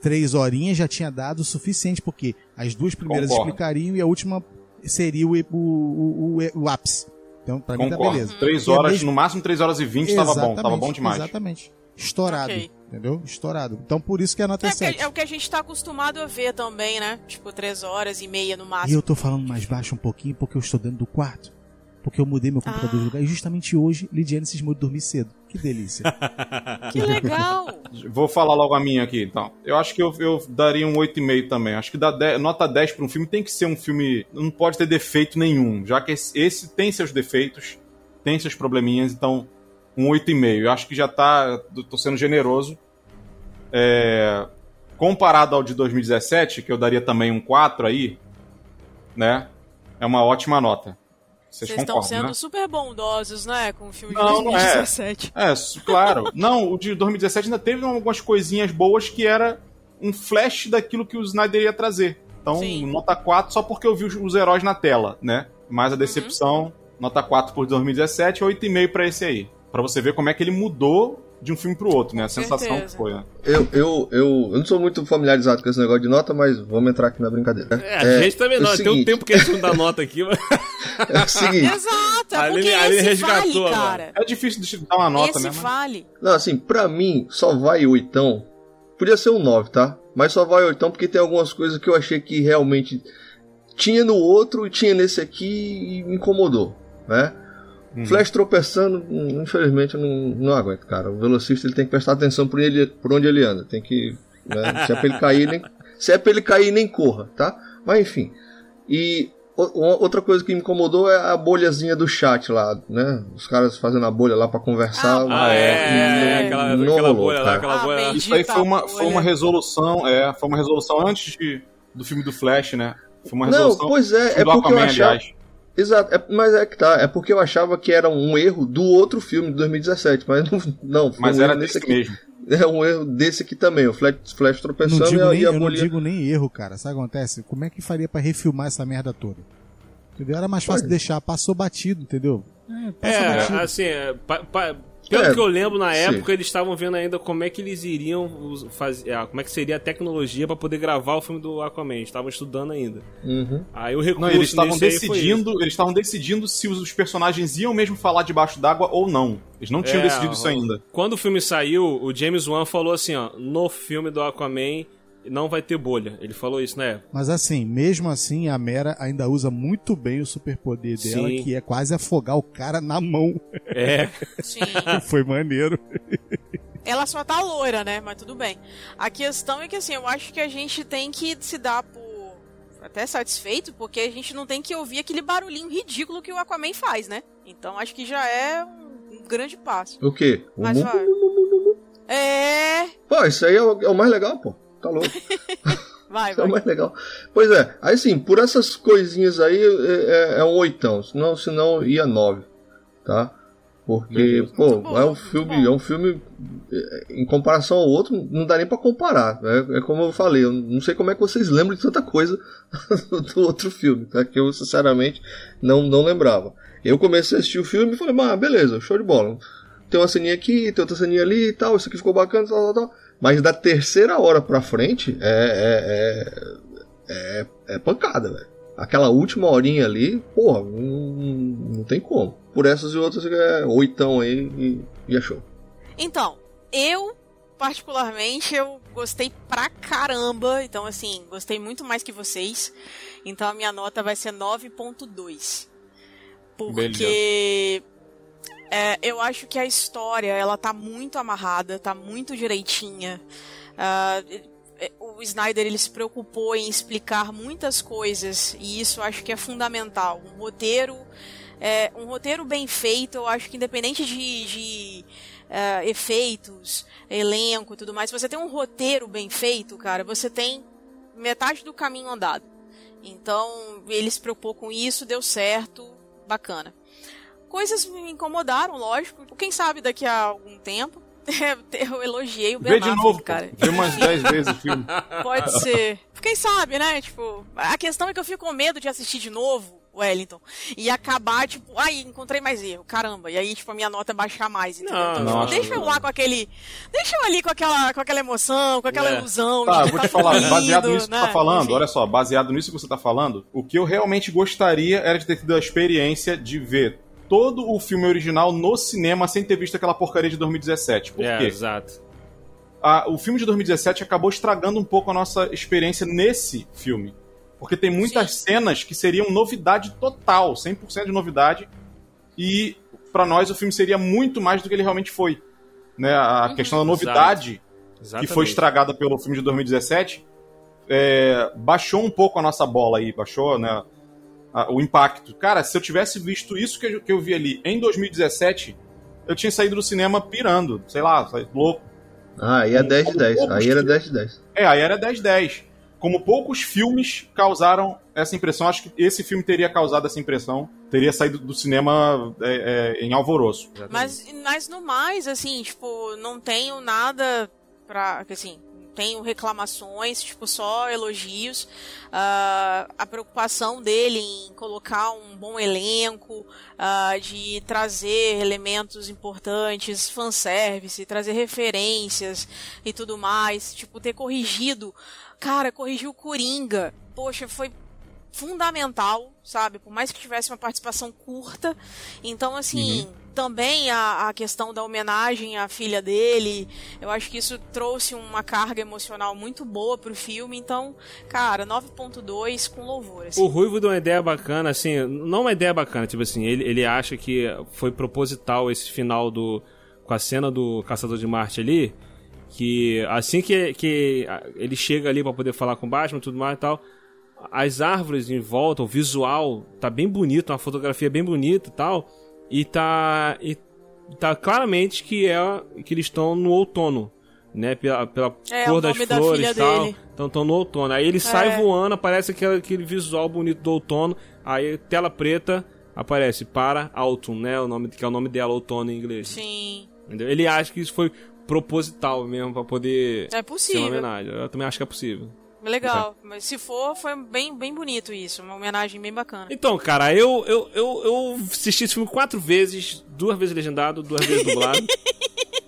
três horinhas já tinha dado o suficiente, porque as duas primeiras Concordo. explicariam e a última seria o, o, o, o, o ápice. Então, pra mim tá Concordo. beleza. 3 E é horas, mesmo- no máximo 3 horas e 20 tava bom, tava bom demais. Exatamente. Estourado. Ok. Entendeu? Estourado. Então por isso que a nota é, É, porque 7. é o que a gente tá acostumado a ver também, né? Tipo, três horas e meia no E máximo. eu tô falando mais baixo um pouquinho porque eu estou dentro do quarto. Porque eu mudei meu computador Ah. de lugar. E justamente hoje, Lidiane cismou de dormir cedo. Que delícia. Que legal! Vou falar logo a minha aqui, então. Eu acho que eu, eu daria um 8,5 também. Acho que dá 10 nota 10 pra um filme tem que ser um filme. Não pode ter defeito nenhum. Já que esse, esse tem seus defeitos, tem seus probleminhas, então um 8,5. Eu acho que já tá. Tô sendo generoso. É, comparado ao de 2017, que eu daria também um 4 aí, né? É uma ótima nota. Vocês, estão sendo né? super bondosos, né? Com o filme de Não, não é. 2017. É, claro. Não, o de 2017 ainda teve algumas coisinhas boas que era um flash daquilo que o Snyder ia trazer. Então, Sim. nota 4 só porque eu vi os, os heróis na tela, né? Mas a decepção, nota 4 por 2017 e 8,5 pra esse aí. Pra você ver como é que ele mudou de um filme pro outro, né? A sensação certeza. que foi, né? Eu, eu, eu, eu não sou muito familiarizado com esse negócio de nota, mas vamos entrar aqui na brincadeira. É, a gente também é não. o Tem um seguinte, tempo que a gente não dá nota aqui, mas... É o seguinte, Exato, é Ali- porque ali esse resgatou vale, cara. É difícil de dar uma nota, esse né? Mas- vale. não, assim, pra mim, só vai oitão. Podia ser um 9, tá? Mas só vai oitão porque tem algumas coisas que eu achei que realmente tinha no outro e tinha nesse aqui e me incomodou, né? Uhum. Flash tropeçando, hum, infelizmente, eu não, não aguento, cara. O velocista ele tem que prestar atenção por, ele, por onde ele anda. Tem que. né, se é pra ele cair, nem. Se é pra ele cair, nem corra, tá? Mas enfim. E outra coisa que me incomodou é a bolhazinha do chat lá, né? Os caras fazendo a bolha lá pra conversar. Ah, Ah, é, não- é, aquela, não aquela rolou, bolha lá, aquela Ah, bolha lá. bem. Isso aí foi uma, foi uma resolução, é, foi uma resolução antes de, do filme do Flash, né? Foi uma Não, resolução. pois é, é porque eu Aquaman, achava. aliás. Exato, é- mas é que tá, é porque eu achava que era um erro do outro filme de 2017, mas não, não foi Mas um era erro desse aqui. mesmo. É um erro desse aqui também, o Flash, Flash tropeçando e a, nem, e a eu não digo nem erro, cara. Sabe o que acontece? Como é que faria pra refilmar essa merda toda? Entendeu? Era mais fácil deixar, passou batido, entendeu? É, passou É, batido. assim, é, pa- pa- pelo É, que eu lembro na sim. época, eles estavam vendo ainda como é que eles iriam fazer, ah, como é que seria a tecnologia pra poder gravar o filme do Aquaman. Eles estavam estudando ainda. Uhum. Aí o recurso Não, eles estavam decidindo, eles estavam decidindo se os, personagens iam mesmo falar debaixo d'água ou não. Eles não tinham É, decidido isso ainda. Quando o filme saiu, o James Wan falou assim, ó, no filme do Aquaman não vai ter bolha. Ele falou isso na época. Mas assim, mesmo assim, a Mera ainda usa muito bem o superpoder dela, Sim. que é quase afogar o cara na mão. É, Sim. Foi maneiro. Ela só tá loira, né? Mas tudo bem. A questão é que, assim, eu acho que a gente tem que se dar por até satisfeito, porque a gente não tem que ouvir aquele barulhinho ridículo que o Aquaman faz, né? Então acho que já é um, um grande passo. O quê? O Mas vai. É. Pô, isso aí é o, é o mais legal, pô. Tá louco. Vai, é vai. mais legal. Pois é, aí sim, por essas coisinhas aí é, é- é um oitão, senão, senão ia nove, tá? Porque, pô, Muito bom, é um filme, é um filme é, em comparação ao outro, não dá nem pra comparar. É, é como eu falei, eu não sei como é que vocês lembram de tanta coisa do outro filme, tá? Que eu sinceramente não, não lembrava. Eu comecei a assistir o filme e falei, ah, beleza, show de bola. Tem uma ceninha aqui, tem outra ceninha ali e tal, isso aqui ficou bacana, tal, tal, tal. Mas da terceira hora pra frente é, é, é, é, é pancada, velho. Aquela última horinha ali, porra, não, não tem como. Por essas e outras é oitão aí e, e show. Então, eu, particularmente, eu gostei pra caramba. Então, assim, gostei muito mais que vocês. Então, a minha nota vai ser 9.2. Porque é, eu acho que a história, ela tá muito amarrada, tá muito direitinha. É, o Snyder, ele se preocupou em explicar muitas coisas. E isso eu acho que é fundamental. Um roteiro... É, um roteiro bem feito, eu acho que independente de, de eh, efeitos, elenco tudo mais, se você tem um roteiro bem feito, cara, você tem metade do caminho andado. Então, ele se preocupou com isso, deu certo, bacana. Coisas me incomodaram, lógico. Quem sabe daqui a algum tempo eu elogiei o Ben Vê de Affleck, novo, cara. Vê umas 10 vezes o filme. Pode ser. Quem sabe, né? Tipo, a questão é que eu fico com medo de assistir de novo, Wellington, e acabar, tipo, ai, encontrei mais erro, caramba. E aí, tipo, a minha nota baixar mais, entendeu? Não, Então, não, tipo, deixa eu lá com aquele. Deixa eu ali com aquela, com aquela emoção, com aquela É. ilusão. Tá, vou tá te falar, tudo baseado lindo, nisso que né? você tá falando, Enfim. olha só, baseado nisso que você tá falando, o que eu realmente gostaria era de ter tido a experiência de ver todo o filme original no cinema sem ter visto aquela porcaria de 2017. Por é, quê? exato. a- o filme de 2017 acabou estragando um pouco a nossa experiência nesse filme. Porque tem muitas cenas que seriam novidade total, 100% de novidade. E pra nós o filme seria muito mais do que ele realmente foi. Né? A Uhum. questão da novidade que foi estragada pelo filme de 2017 é, baixou um pouco a nossa bola aí, baixou né, a- o impacto. Cara, se eu tivesse visto isso que eu, que eu vi ali em 2017, eu tinha saído do cinema pirando, sei lá, louco. Ah, aí é 10 de 10. Como Aí era 10 de 10. É, aí era 10-10. Como poucos filmes causaram essa impressão, acho que esse filme teria causado essa impressão, teria saído do cinema é, é, em alvoroço. Mas, mas no mais, assim, tipo, não tenho nada pra. Assim, tenho reclamações, tipo, só elogios. Uh, a preocupação dele em colocar um bom elenco, uh, de trazer elementos importantes, fanservice, trazer referências e tudo mais. Tipo, ter corrigido. Cara, corrigiu o Coringa. Poxa, foi fundamental, sabe? Por mais que tivesse uma participação curta. Então, assim, uhum. Também a, a questão da homenagem à filha dele, eu acho que isso trouxe uma carga emocional muito boa pro filme. Então, cara, 9.2 com louvor. Assim. O Ruivo deu uma ideia bacana, assim, não uma ideia bacana, tipo assim, ele, ele acha que foi proposital esse final do. com a cena do Caçador de Marte ali. Que assim que, que ele chega ali para poder falar com o Batman e tudo mais e tal, as árvores em volta, o visual tá bem bonito, uma fotografia bem bonita e tal. E tá, e tá claramente que é que eles estão no outono, né? Pela, pela é, cor das flores e tal. Dele. Então estão no outono. Aí ele é. sai voando, aparece aquele, aquele visual bonito do outono. Aí tela preta aparece para Autumn, né? O nome que é o nome dela, outono em inglês. Sim. Entendeu? Ele acha que isso foi proposital mesmo para poder é possível. ser uma homenagem. Eu também acho que é possível. Legal, mas se for, foi bem, bem bonito isso, uma homenagem bem bacana. Então, cara, eu, eu, eu, eu assisti esse filme quatro vezes, duas vezes legendado, duas vezes dublado.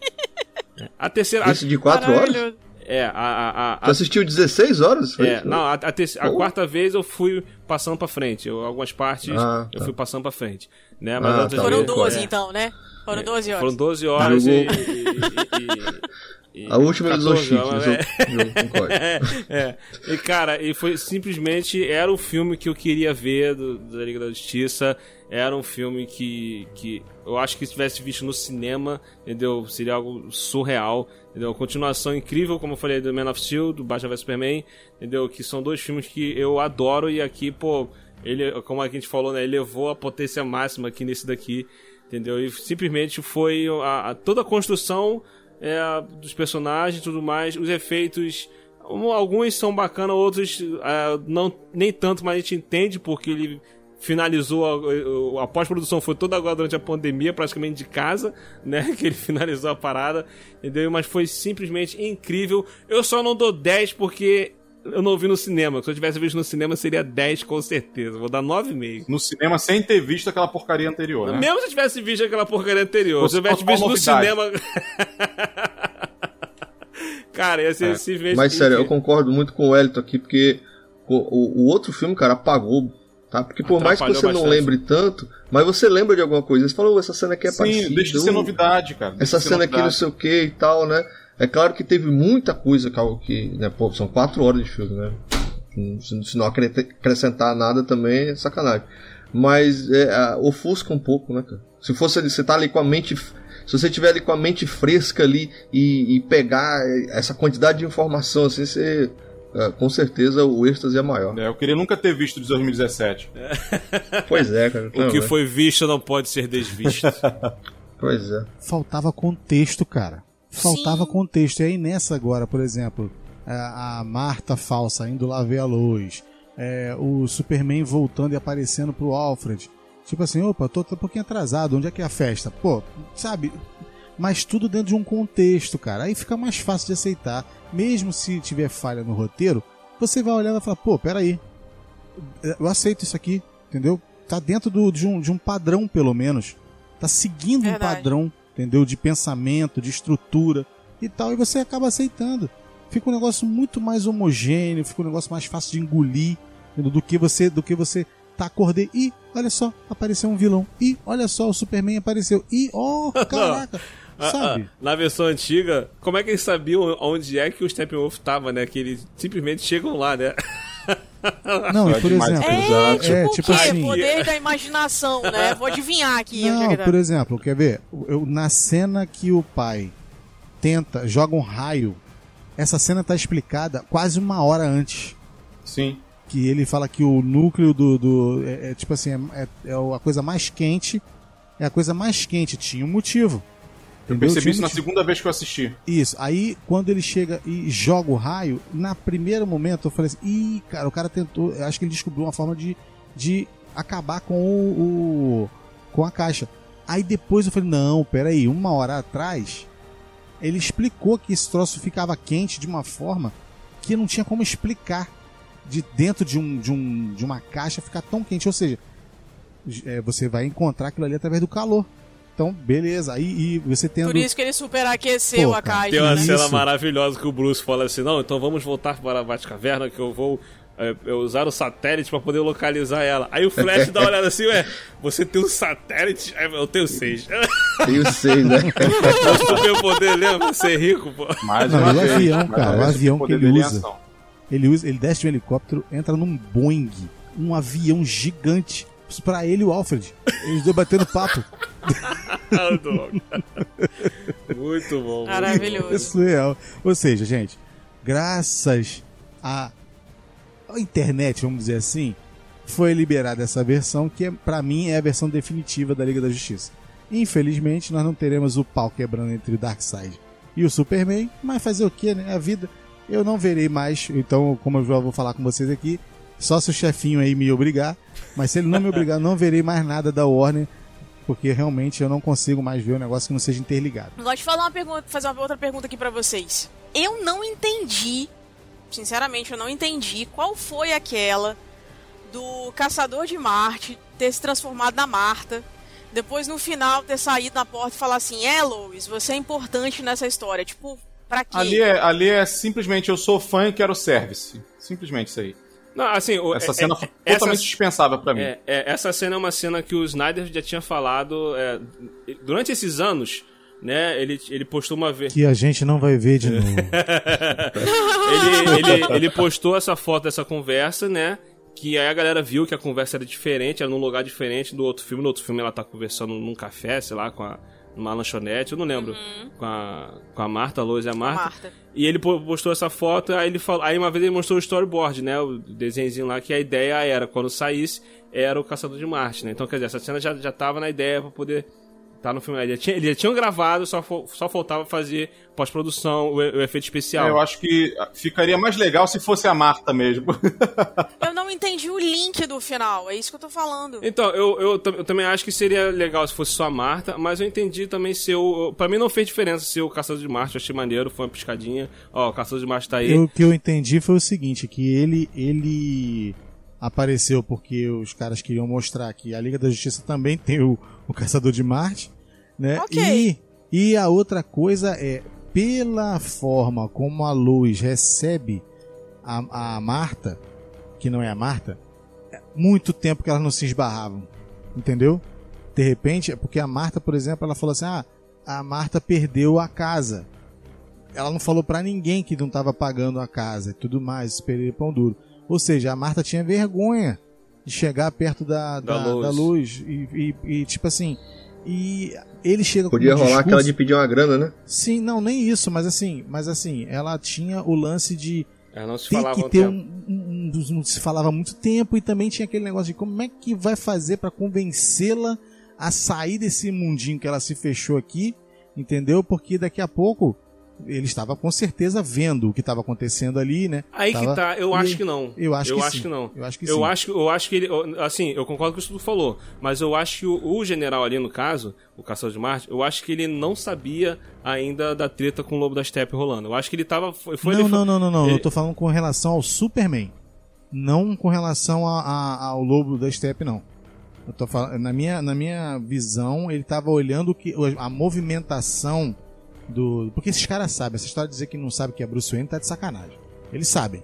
a terceira. Isso de quatro horas? É, a. a, a, Você assistiu 16 horas? Foi é, isso? não, a, a, a quarta vez eu fui passando pra frente. Eu, algumas partes ah, tá. eu fui passando pra frente. Né? Mas ah, tá. Foram 12 é. então, né? Foram 12 horas. Foram 12 horas e, e, e a última 14, dos Oshikins, é. eu, é. E cara, e foi simplesmente era o filme que eu queria ver do, da Liga da Justiça. Era um filme que, que eu acho que se tivesse visto no cinema, entendeu? Seria algo surreal, entendeu? A continuação incrível, como eu falei, do Man of Steel, do Batman vs Superman, entendeu? Que são dois filmes que eu adoro e aqui, pô, ele, como a gente falou, né? Ele levou a potência máxima aqui nesse daqui, entendeu? E simplesmente foi a, a toda a construção é, dos personagens e tudo mais, os efeitos. Alguns são bacanas, outros é, não nem tanto, mas a gente entende porque ele finalizou a, a, pós-produção foi toda agora durante a pandemia, praticamente de casa, né? Que ele finalizou a parada, entendeu? Mas foi simplesmente incrível. Eu só não dou 10 porque eu não vi no cinema. Se eu tivesse visto no cinema, seria 10 com certeza. Vou dar 9,5. No cinema sem ter visto aquela porcaria anterior, né? Mesmo se eu tivesse visto aquela porcaria anterior. Você se eu tivesse visto no cinema. cara, ia ser é. simplesmente. Mas sério, eu concordo muito com o Elton aqui, porque o, o, outro filme, cara, apagou. Tá? Porque por mais que você bastante. não lembre tanto, mas você lembra de alguma coisa. Você falou, essa cena aqui é Sim, parecida. Sim, deixa de ser novidade, cara. Deixa essa cena aqui não sei o que e tal, né? É claro que teve muita coisa que, né, pô, são quatro horas de filme, né? Se não acrescentar nada também é sacanagem. Mas é, ofusca um pouco, né, cara? Se fosse você tá ali com a mente. Se você tiver ali com a mente fresca ali e, e pegar essa quantidade de informação, assim, você. É, com certeza o êxtase é maior. É, eu queria nunca ter visto de 2017. pois é, cara. o que foi visto não pode ser desvisto. pois é. Faltava contexto, cara faltava Sim. contexto. E aí nessa agora, por exemplo, a Marta falsa indo lá ver a luz, é, o Superman voltando e aparecendo pro Alfred. Tipo assim, opa, tô, tô um pouquinho atrasado, onde é que é a festa? Pô, sabe? Mas tudo dentro de um contexto, cara. Aí fica mais fácil de aceitar. Mesmo se tiver falha no roteiro, você vai olhar e vai falar, pô, peraí. Eu aceito isso aqui, entendeu? Tá dentro do, de, um, de um padrão, pelo menos. Tá seguindo Verdade. um padrão entendeu? De pensamento, de estrutura e tal, e você acaba aceitando. Fica um negócio muito mais homogêneo, fica um negócio mais fácil de engolir entendeu? do que você do que você tá acordei e olha só, apareceu um vilão. E olha só, o Superman apareceu. E oh, caraca. Sabe? Na versão antiga, como é que eles sabiam onde é que o Steppenwolf tava, né? Que eles simplesmente chegam lá, né? Não, por exemplo, é, tipo, é, tipo assim, poder da imaginação, né? Vou adivinhar aqui. Não, por exemplo, quer ver? Eu, na cena que o pai tenta, joga um raio, essa cena tá explicada quase uma hora antes. Sim. Que ele fala que o núcleo do. do é, é tipo assim, é, é, é a coisa mais quente. É a coisa mais quente, tinha um motivo. Eu percebi isso na segunda vez que eu assisti. Isso. Aí, quando ele chega e joga o raio, na primeiro momento eu falei assim: ih, cara, o cara tentou. Eu acho que ele descobriu uma forma de, de acabar com o, o com a caixa. Aí depois eu falei: não, peraí, uma hora atrás ele explicou que esse troço ficava quente de uma forma que não tinha como explicar de dentro de, um, de, um, de uma caixa ficar tão quente. Ou seja, é, você vai encontrar aquilo ali através do calor. Então, beleza. Aí e você tendo. Por isso que ele superaqueceu Pô, a caixa. Tem uma né? Isso. cena maravilhosa que o Bruce fala assim: Não, então vamos voltar para a Batcaverna que eu vou é, eu usar o satélite para poder localizar ela. Aí o Flash dá uma olhada assim: Ué, você tem um satélite? Aí, Eu tenho seis. Tenho seis, né? o meu poder, lembra? Ser rico, pô. Mais Não, uma o vez, avião, mais cara, o avião que ele em usa. ação. Ele, usa, ele desce de um helicóptero, entra num Boeing, um avião gigante. Pra ele e o Alfred. Eles dois batendo papo. Muito bom. É Maravilhoso. surreal. Ou seja, gente, graças à internet, vamos dizer assim, foi liberada essa versão que, é, pra mim, é a versão definitiva da Liga da Justiça. Infelizmente, nós não teremos o pau quebrando entre o Darkseid e o Superman, mas fazer o que, né? A vida. Eu não verei mais, então, como eu já vou falar com vocês aqui, só se o chefinho aí me obrigar, mas se ele não me obrigar, não verei mais nada da Warner, porque realmente eu não consigo mais ver um negócio que não seja interligado. Eu Gosto de falar uma pergunta, fazer uma outra pergunta aqui pra vocês. Eu não entendi, sinceramente, eu não entendi qual foi aquela do Caçador de Marte ter se transformado na Marta. Depois, no final, ter saído na porta e falar assim: É, Lois, você é importante nessa história. Tipo, pra quê? Ali é, ali é simplesmente eu sou fã e quero service. Simplesmente isso aí. Não, assim, o- Essa é- cena é- foi essa- totalmente dispensável pra mim. É, é, essa cena é uma cena que o Snyder já tinha falado é, durante esses anos, né? Ele, ele postou uma vez. Que a gente não vai ver de novo. ele, ele, ele postou essa foto dessa conversa, né? Que aí a galera viu que a conversa era diferente, era num lugar diferente do outro filme. No outro filme ela tá conversando num café, sei lá, com a, numa lanchonete, eu não lembro. Com, a, com a Marta, a Lois e a Marta. Marta. E ele po- postou essa foto, aí ele falou, aí uma vez ele mostrou o storyboard, né? O desenhozinho lá, que a ideia era, quando saísse, era o Caçador de Marte, né? Então, quer dizer, essa cena já, já tava na ideia pra poder tá no filme. Ele já tinha, ele já tinha gravado, só, fo- só faltava fazer pós-produção, o, o efeito especial. É, eu acho que ficaria mais legal se fosse a Marta mesmo. Eu não entendi o link do final, é isso que eu tô falando. Então, eu, eu, eu também acho que seria legal se fosse só a Marta, mas eu entendi também ser o. Pra mim não fez diferença ser o Caçador de Marte, eu achei maneiro, foi uma piscadinha. Ó, o Caçador de Marte tá aí. Eu- O que eu entendi foi o seguinte, que ele ele apareceu porque os caras queriam mostrar que a Liga da Justiça também tem o, o Caçador de Marte, né? Ok. E, e a outra coisa é, pela forma como a Luz recebe a, a Marta, que não é a Marta, é muito tempo que elas não se esbarravam, entendeu? De repente, é porque a Marta, por exemplo, ela falou assim, ah, a Marta perdeu a casa ela não falou pra ninguém que não tava pagando a casa e tudo mais, esperei pão duro. Ou seja, a Marta tinha vergonha de chegar perto da, Da da, luz. da luz e, e- e, tipo assim, e ele chega Podia com um rolar discurso- aquela de pedir uma grana, né? Sim, não, nem isso, mas assim, mas assim, ela tinha o lance de É, não se ter falava que ter tempo. um, um, um- não se falava há muito tempo e também tinha aquele negócio de como é que vai fazer pra convencê-la a sair desse mundinho que ela se fechou aqui, entendeu? Porque daqui a pouco ele estava com certeza vendo o que estava acontecendo ali, né? Aí Tava- que tá, eu acho que não. Eu acho eu que acho que não. Eu acho que eu sim. acho, eu acho que ele, assim, eu concordo com isso que tu falou, mas eu acho que o, o general ali no caso, o Caçador de Marte, eu acho que ele não sabia ainda da treta com o Lobo da Steppe rolando. Eu acho que ele tava, foi, foi não, ele, não, não, não, não. ele- Eu tô falando com relação ao Superman. Não com relação a- a- ao lobo da Steppe, não. Eu tô falando, na minha, na minha visão, ele tava olhando o que, a movimentação do. Porque esses caras sabem, essa história de dizer que não sabe que é Bruce Wayne tá de sacanagem. Eles sabem.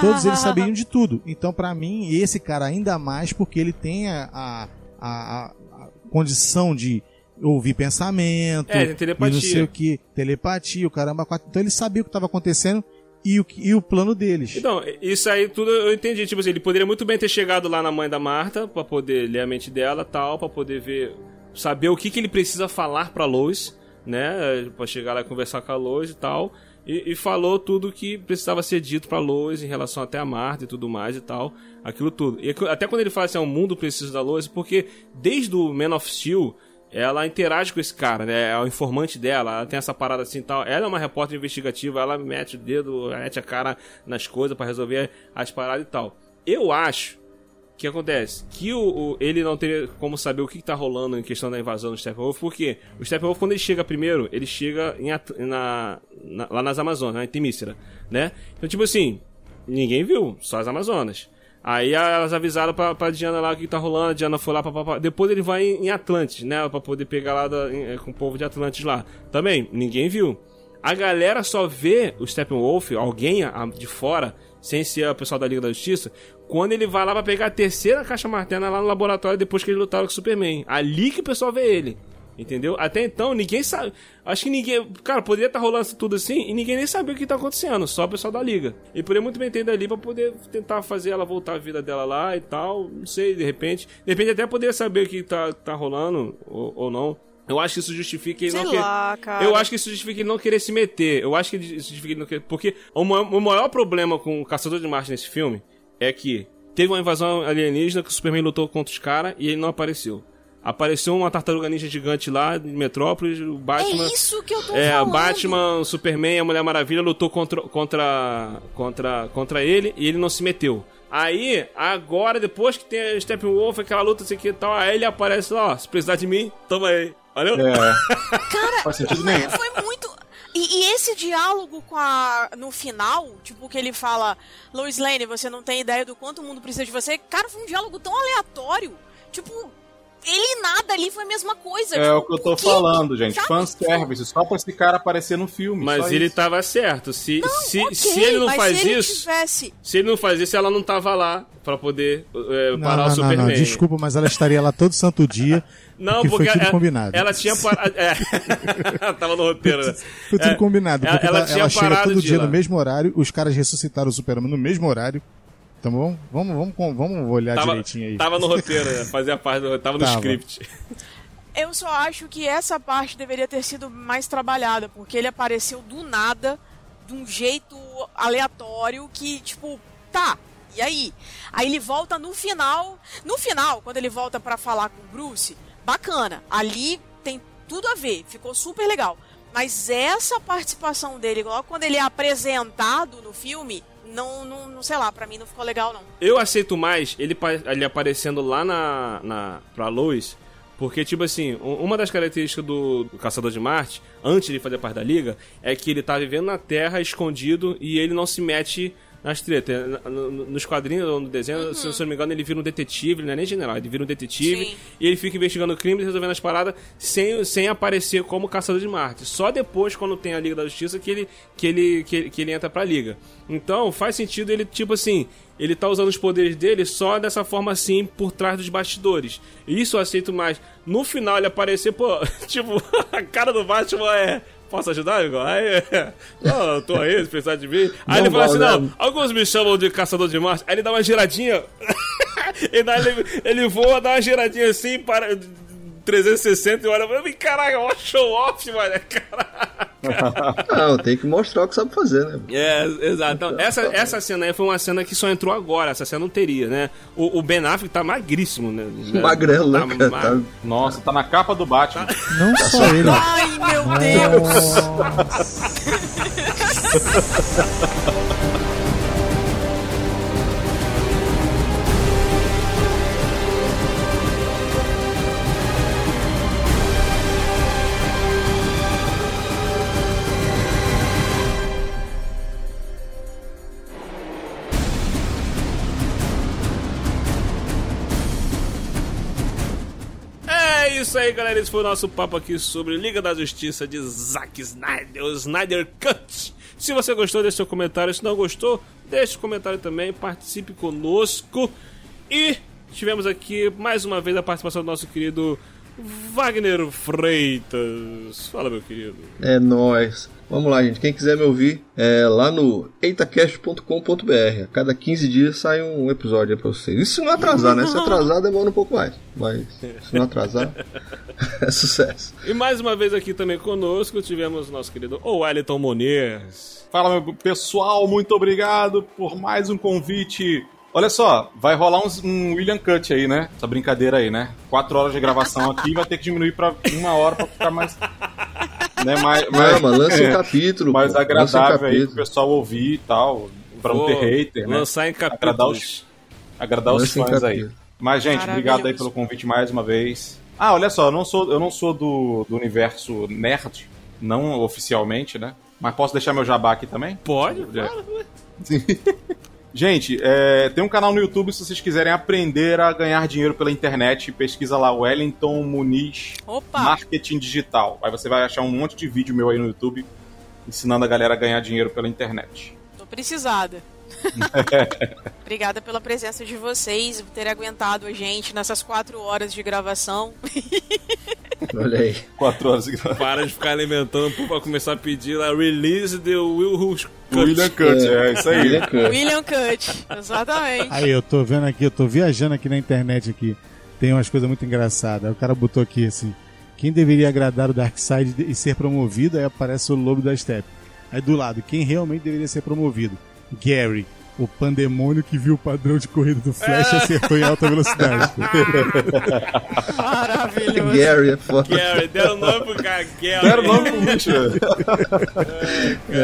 Todos eles sabiam de tudo. Então, pra mim, esse cara ainda mais porque ele tem a, a, a- a condição de ouvir pensamento, É, e telepatia. não sei o que, telepatia, o caramba. Então ele sabia o que estava acontecendo e o, que- e o plano deles. Então, isso aí tudo eu entendi. Tipo assim, ele poderia muito bem ter chegado lá na mãe da Marta pra poder ler a mente dela tal, pra poder ver, saber o que, que ele precisa falar pra Lois, né? Pra chegar lá e conversar com a Lois e tal. E, e falou tudo que precisava ser dito pra Lois em relação até a Marta e tudo mais e tal. Aquilo tudo. E até quando ele fala assim, ah, o mundo precisa da Lois, porque desde o Man of Steel ela interage com esse cara, né? É o informante dela, ela tem essa parada assim tal. Ela é uma repórter investigativa, ela mete o dedo, mete a cara nas coisas pra resolver as paradas e tal. Eu acho que acontece? Que o, o- ele não teria como saber o que, que tá rolando em questão da invasão do Steppenwolf, porque o Steppenwolf, quando ele chega primeiro, ele chega em na, na- lá nas Amazonas, né, em Temícera, né? Então, tipo assim, ninguém viu, só as Amazonas. Aí elas avisaram pra, pra Diana lá o que tá rolando, a Diana foi lá, papapá. Depois ele vai em, em Atlantis, né? Pra poder pegar lá da- em- com o povo de Atlantis lá. Também, ninguém viu. A galera só vê o Steppenwolf, alguém a- de fora, sem ser o pessoal da Liga da Justiça, quando ele vai lá pra pegar a terceira caixa martena lá no laboratório depois que ele lutaram com o Superman. Ali que o pessoal vê ele. Entendeu? Até então, ninguém sabe. Acho que ninguém. Cara, poderia estar rolando isso tudo assim e ninguém nem sabia o que tá acontecendo. Só o pessoal da liga. E poderia muito bem ter ido ali pra poder tentar fazer ela voltar a vida dela lá e tal. Não sei, de repente. De repente até poderia saber o que tá, tá rolando ou, ou não. Eu acho que isso justifica ele Sei não querer. lá, cara. Eu acho que isso justifica ele não querer se meter. Eu acho que isso justifica ele não querer. Porque o, ma- o maior problema com o Caçador de Marte nesse filme é que teve uma invasão alienígena que o Superman lutou contra os caras e ele não apareceu. Apareceu uma tartaruga ninja gigante lá de Metrópolis, o Batman. É isso que eu tô É, falando. Batman, o Superman, a Mulher Maravilha lutou contra, contra, contra, contra ele e ele não se meteu. Aí, agora, depois que tem a Steppenwolf, aquela luta assim que e tal, aí ele aparece lá, ó, se precisar de mim, toma aí. Valeu? É, Cara, faz sentido nenhum. foi muito. E, e esse diálogo com a. no final, tipo, que ele fala, Lois Lane, você não tem ideia do quanto o mundo precisa de você. Cara, foi um diálogo tão aleatório. Tipo, ele e nada ali foi a mesma coisa. É tipo, o que eu tô quê? falando, gente. Sabe? Fanservice, só pra esse cara aparecer no filme. Mas só ele isso. tava certo. Se, se, Ok, se ele não mas faz se ele isso, Tivesse... se ele não faz isso, ela não tava lá pra poder é, Não, parar não, o não, Superman. não, desculpa, mas ela estaria lá todo santo dia. Não, porque, porque foi tudo ela, combinado. ela tinha parado. É, tava no roteiro, né? Foi tudo É, combinado, ela- porque ela ela, tinha ela chega parado todo dia lá. no mesmo horário, os caras ressuscitaram o Superman no mesmo horário. Bom? Vamos, vamos, vamos, vamos olhar Tava, direitinho aí. tava no roteiro, né? Fazia parte do Tava no Tava. script. Eu só acho que essa parte deveria ter sido mais trabalhada, porque ele apareceu do nada, de um jeito aleatório que, tipo, tá, e aí? Aí ele volta no final. No final, quando ele volta pra falar com o Bruce, bacana. Ali tem tudo a ver, ficou super legal. Mas essa participação dele, logo quando ele é apresentado no filme, não, não, não sei lá, pra mim não ficou legal, não. Eu aceito mais ele, ele aparecendo lá na, na pra Lois, porque, tipo assim, um- uma das características do, do Caçador de Marte, antes de fazer parte da Liga, é que ele tá vivendo na Terra, escondido, e ele não se mete nas tretas. No- Nos quadrinhos ou no desenho, se, se eu não me engano, ele vira um detetive, ele não é nem general, ele vira um detetive, Sim. e ele fica investigando crimes e resolvendo as paradas sem, sem aparecer como Caçador de Marte. Só depois, quando tem a Liga da Justiça, que ele, que ele, que ele, que ele entra pra Liga. Então, faz sentido ele, tipo assim, ele tá usando os poderes dele só dessa forma assim, por trás dos bastidores. Isso eu aceito mais. No final, ele aparecer, pô, tipo, a cara do Batman é. Posso ajudar, Igor? Aí. Não, eu tô aí, se precisar de mim. Aí Não ele fala assim: vale, não, né? alguns me chamam de caçador de Marte. Aí ele dá uma giradinha. e daí ele, ele voa, dá uma giradinha assim, para. 360 e olha pra mim, caralho, ó, show off, mano. Caraca. Não, tem que mostrar o que sabe fazer, né? É, exato. Então, essa, essa cena aí foi uma cena que só entrou agora. Essa cena não teria, né? O, o Ben Affleck tá magríssimo, né? Magrelo, né, cara? ma- Tá- Nossa, tá na capa do Batman. Não só ele. Ai, meu Deus! isso aí, galera. Esse foi o nosso papo aqui sobre Liga da Justiça de Zack Snyder, o Snyder Cut. Se você gostou, deixe seu comentário. Se não gostou, deixe o comentário também. Participe conosco. E tivemos aqui mais uma vez a participação do nosso querido Wagner Freitas. Fala, meu querido. É nóis. Vamos lá, gente. Quem quiser me ouvir, é lá no eitacast.com.br. A cada 15 dias sai um episódio aí pra vocês. Isso se não atrasar, né? Se atrasar, demora um pouco mais. Mas se não atrasar, é sucesso. E mais uma vez aqui também conosco tivemos nosso querido Wellington Moniz. Fala, meu pessoal, muito obrigado por mais um convite. Olha só, vai rolar uns- um William Cut aí, né? Essa brincadeira aí, né? Quatro horas de gravação aqui vai ter que diminuir pra uma hora pra ficar mais. Né, mais, mais, Não, mas lance um é, capítulo. mais pô. Lance um agradável aí pro capítulo. pessoal ouvir e tal. Pra não ter hater, né? Lançar em Agradar capítulos. Agradar os fãs aí. capítulo. Mas, gente, obrigado aí pelo convite mais uma vez. Ah, olha só, eu não sou, eu não sou do, do universo nerd, não oficialmente, né? Mas posso deixar meu jabá aqui também? Pode? Claro. Gente, é, tem um canal no YouTube se vocês quiserem aprender a ganhar dinheiro pela internet. Pesquisa lá Wellington Muniz Opa! Marketing Digital. Aí você vai achar um monte de vídeo meu aí no YouTube ensinando a galera a ganhar dinheiro pela internet. Tô precisada. Obrigada pela presença de vocês, por terem aguentado a gente nessas quatro horas de gravação. Olha aí. Quatro horas de gravação. Para de ficar alimentando pra começar a pedir lá release the Will Who's William Cut, é, isso aí. William Cut. William Cut, exatamente. Aí, eu tô vendo aqui, eu tô viajando aqui na internet aqui. Tem umas coisas muito engraçadas. O cara botou aqui assim: quem deveria agradar o Darkseid e ser promovido? Aí aparece o Lobo da Steppe. Aí do lado, quem realmente deveria ser promovido? Gary, o pandemônio que viu o padrão de corrida do Flash e acertou em alta velocidade. Maravilhoso. Gary é foda. Gary, deram o nome pro cara, Gary. Deram nome pro bicho. Ai,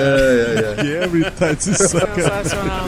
ai, ai. Gary tá de sacanagem. Sensacional.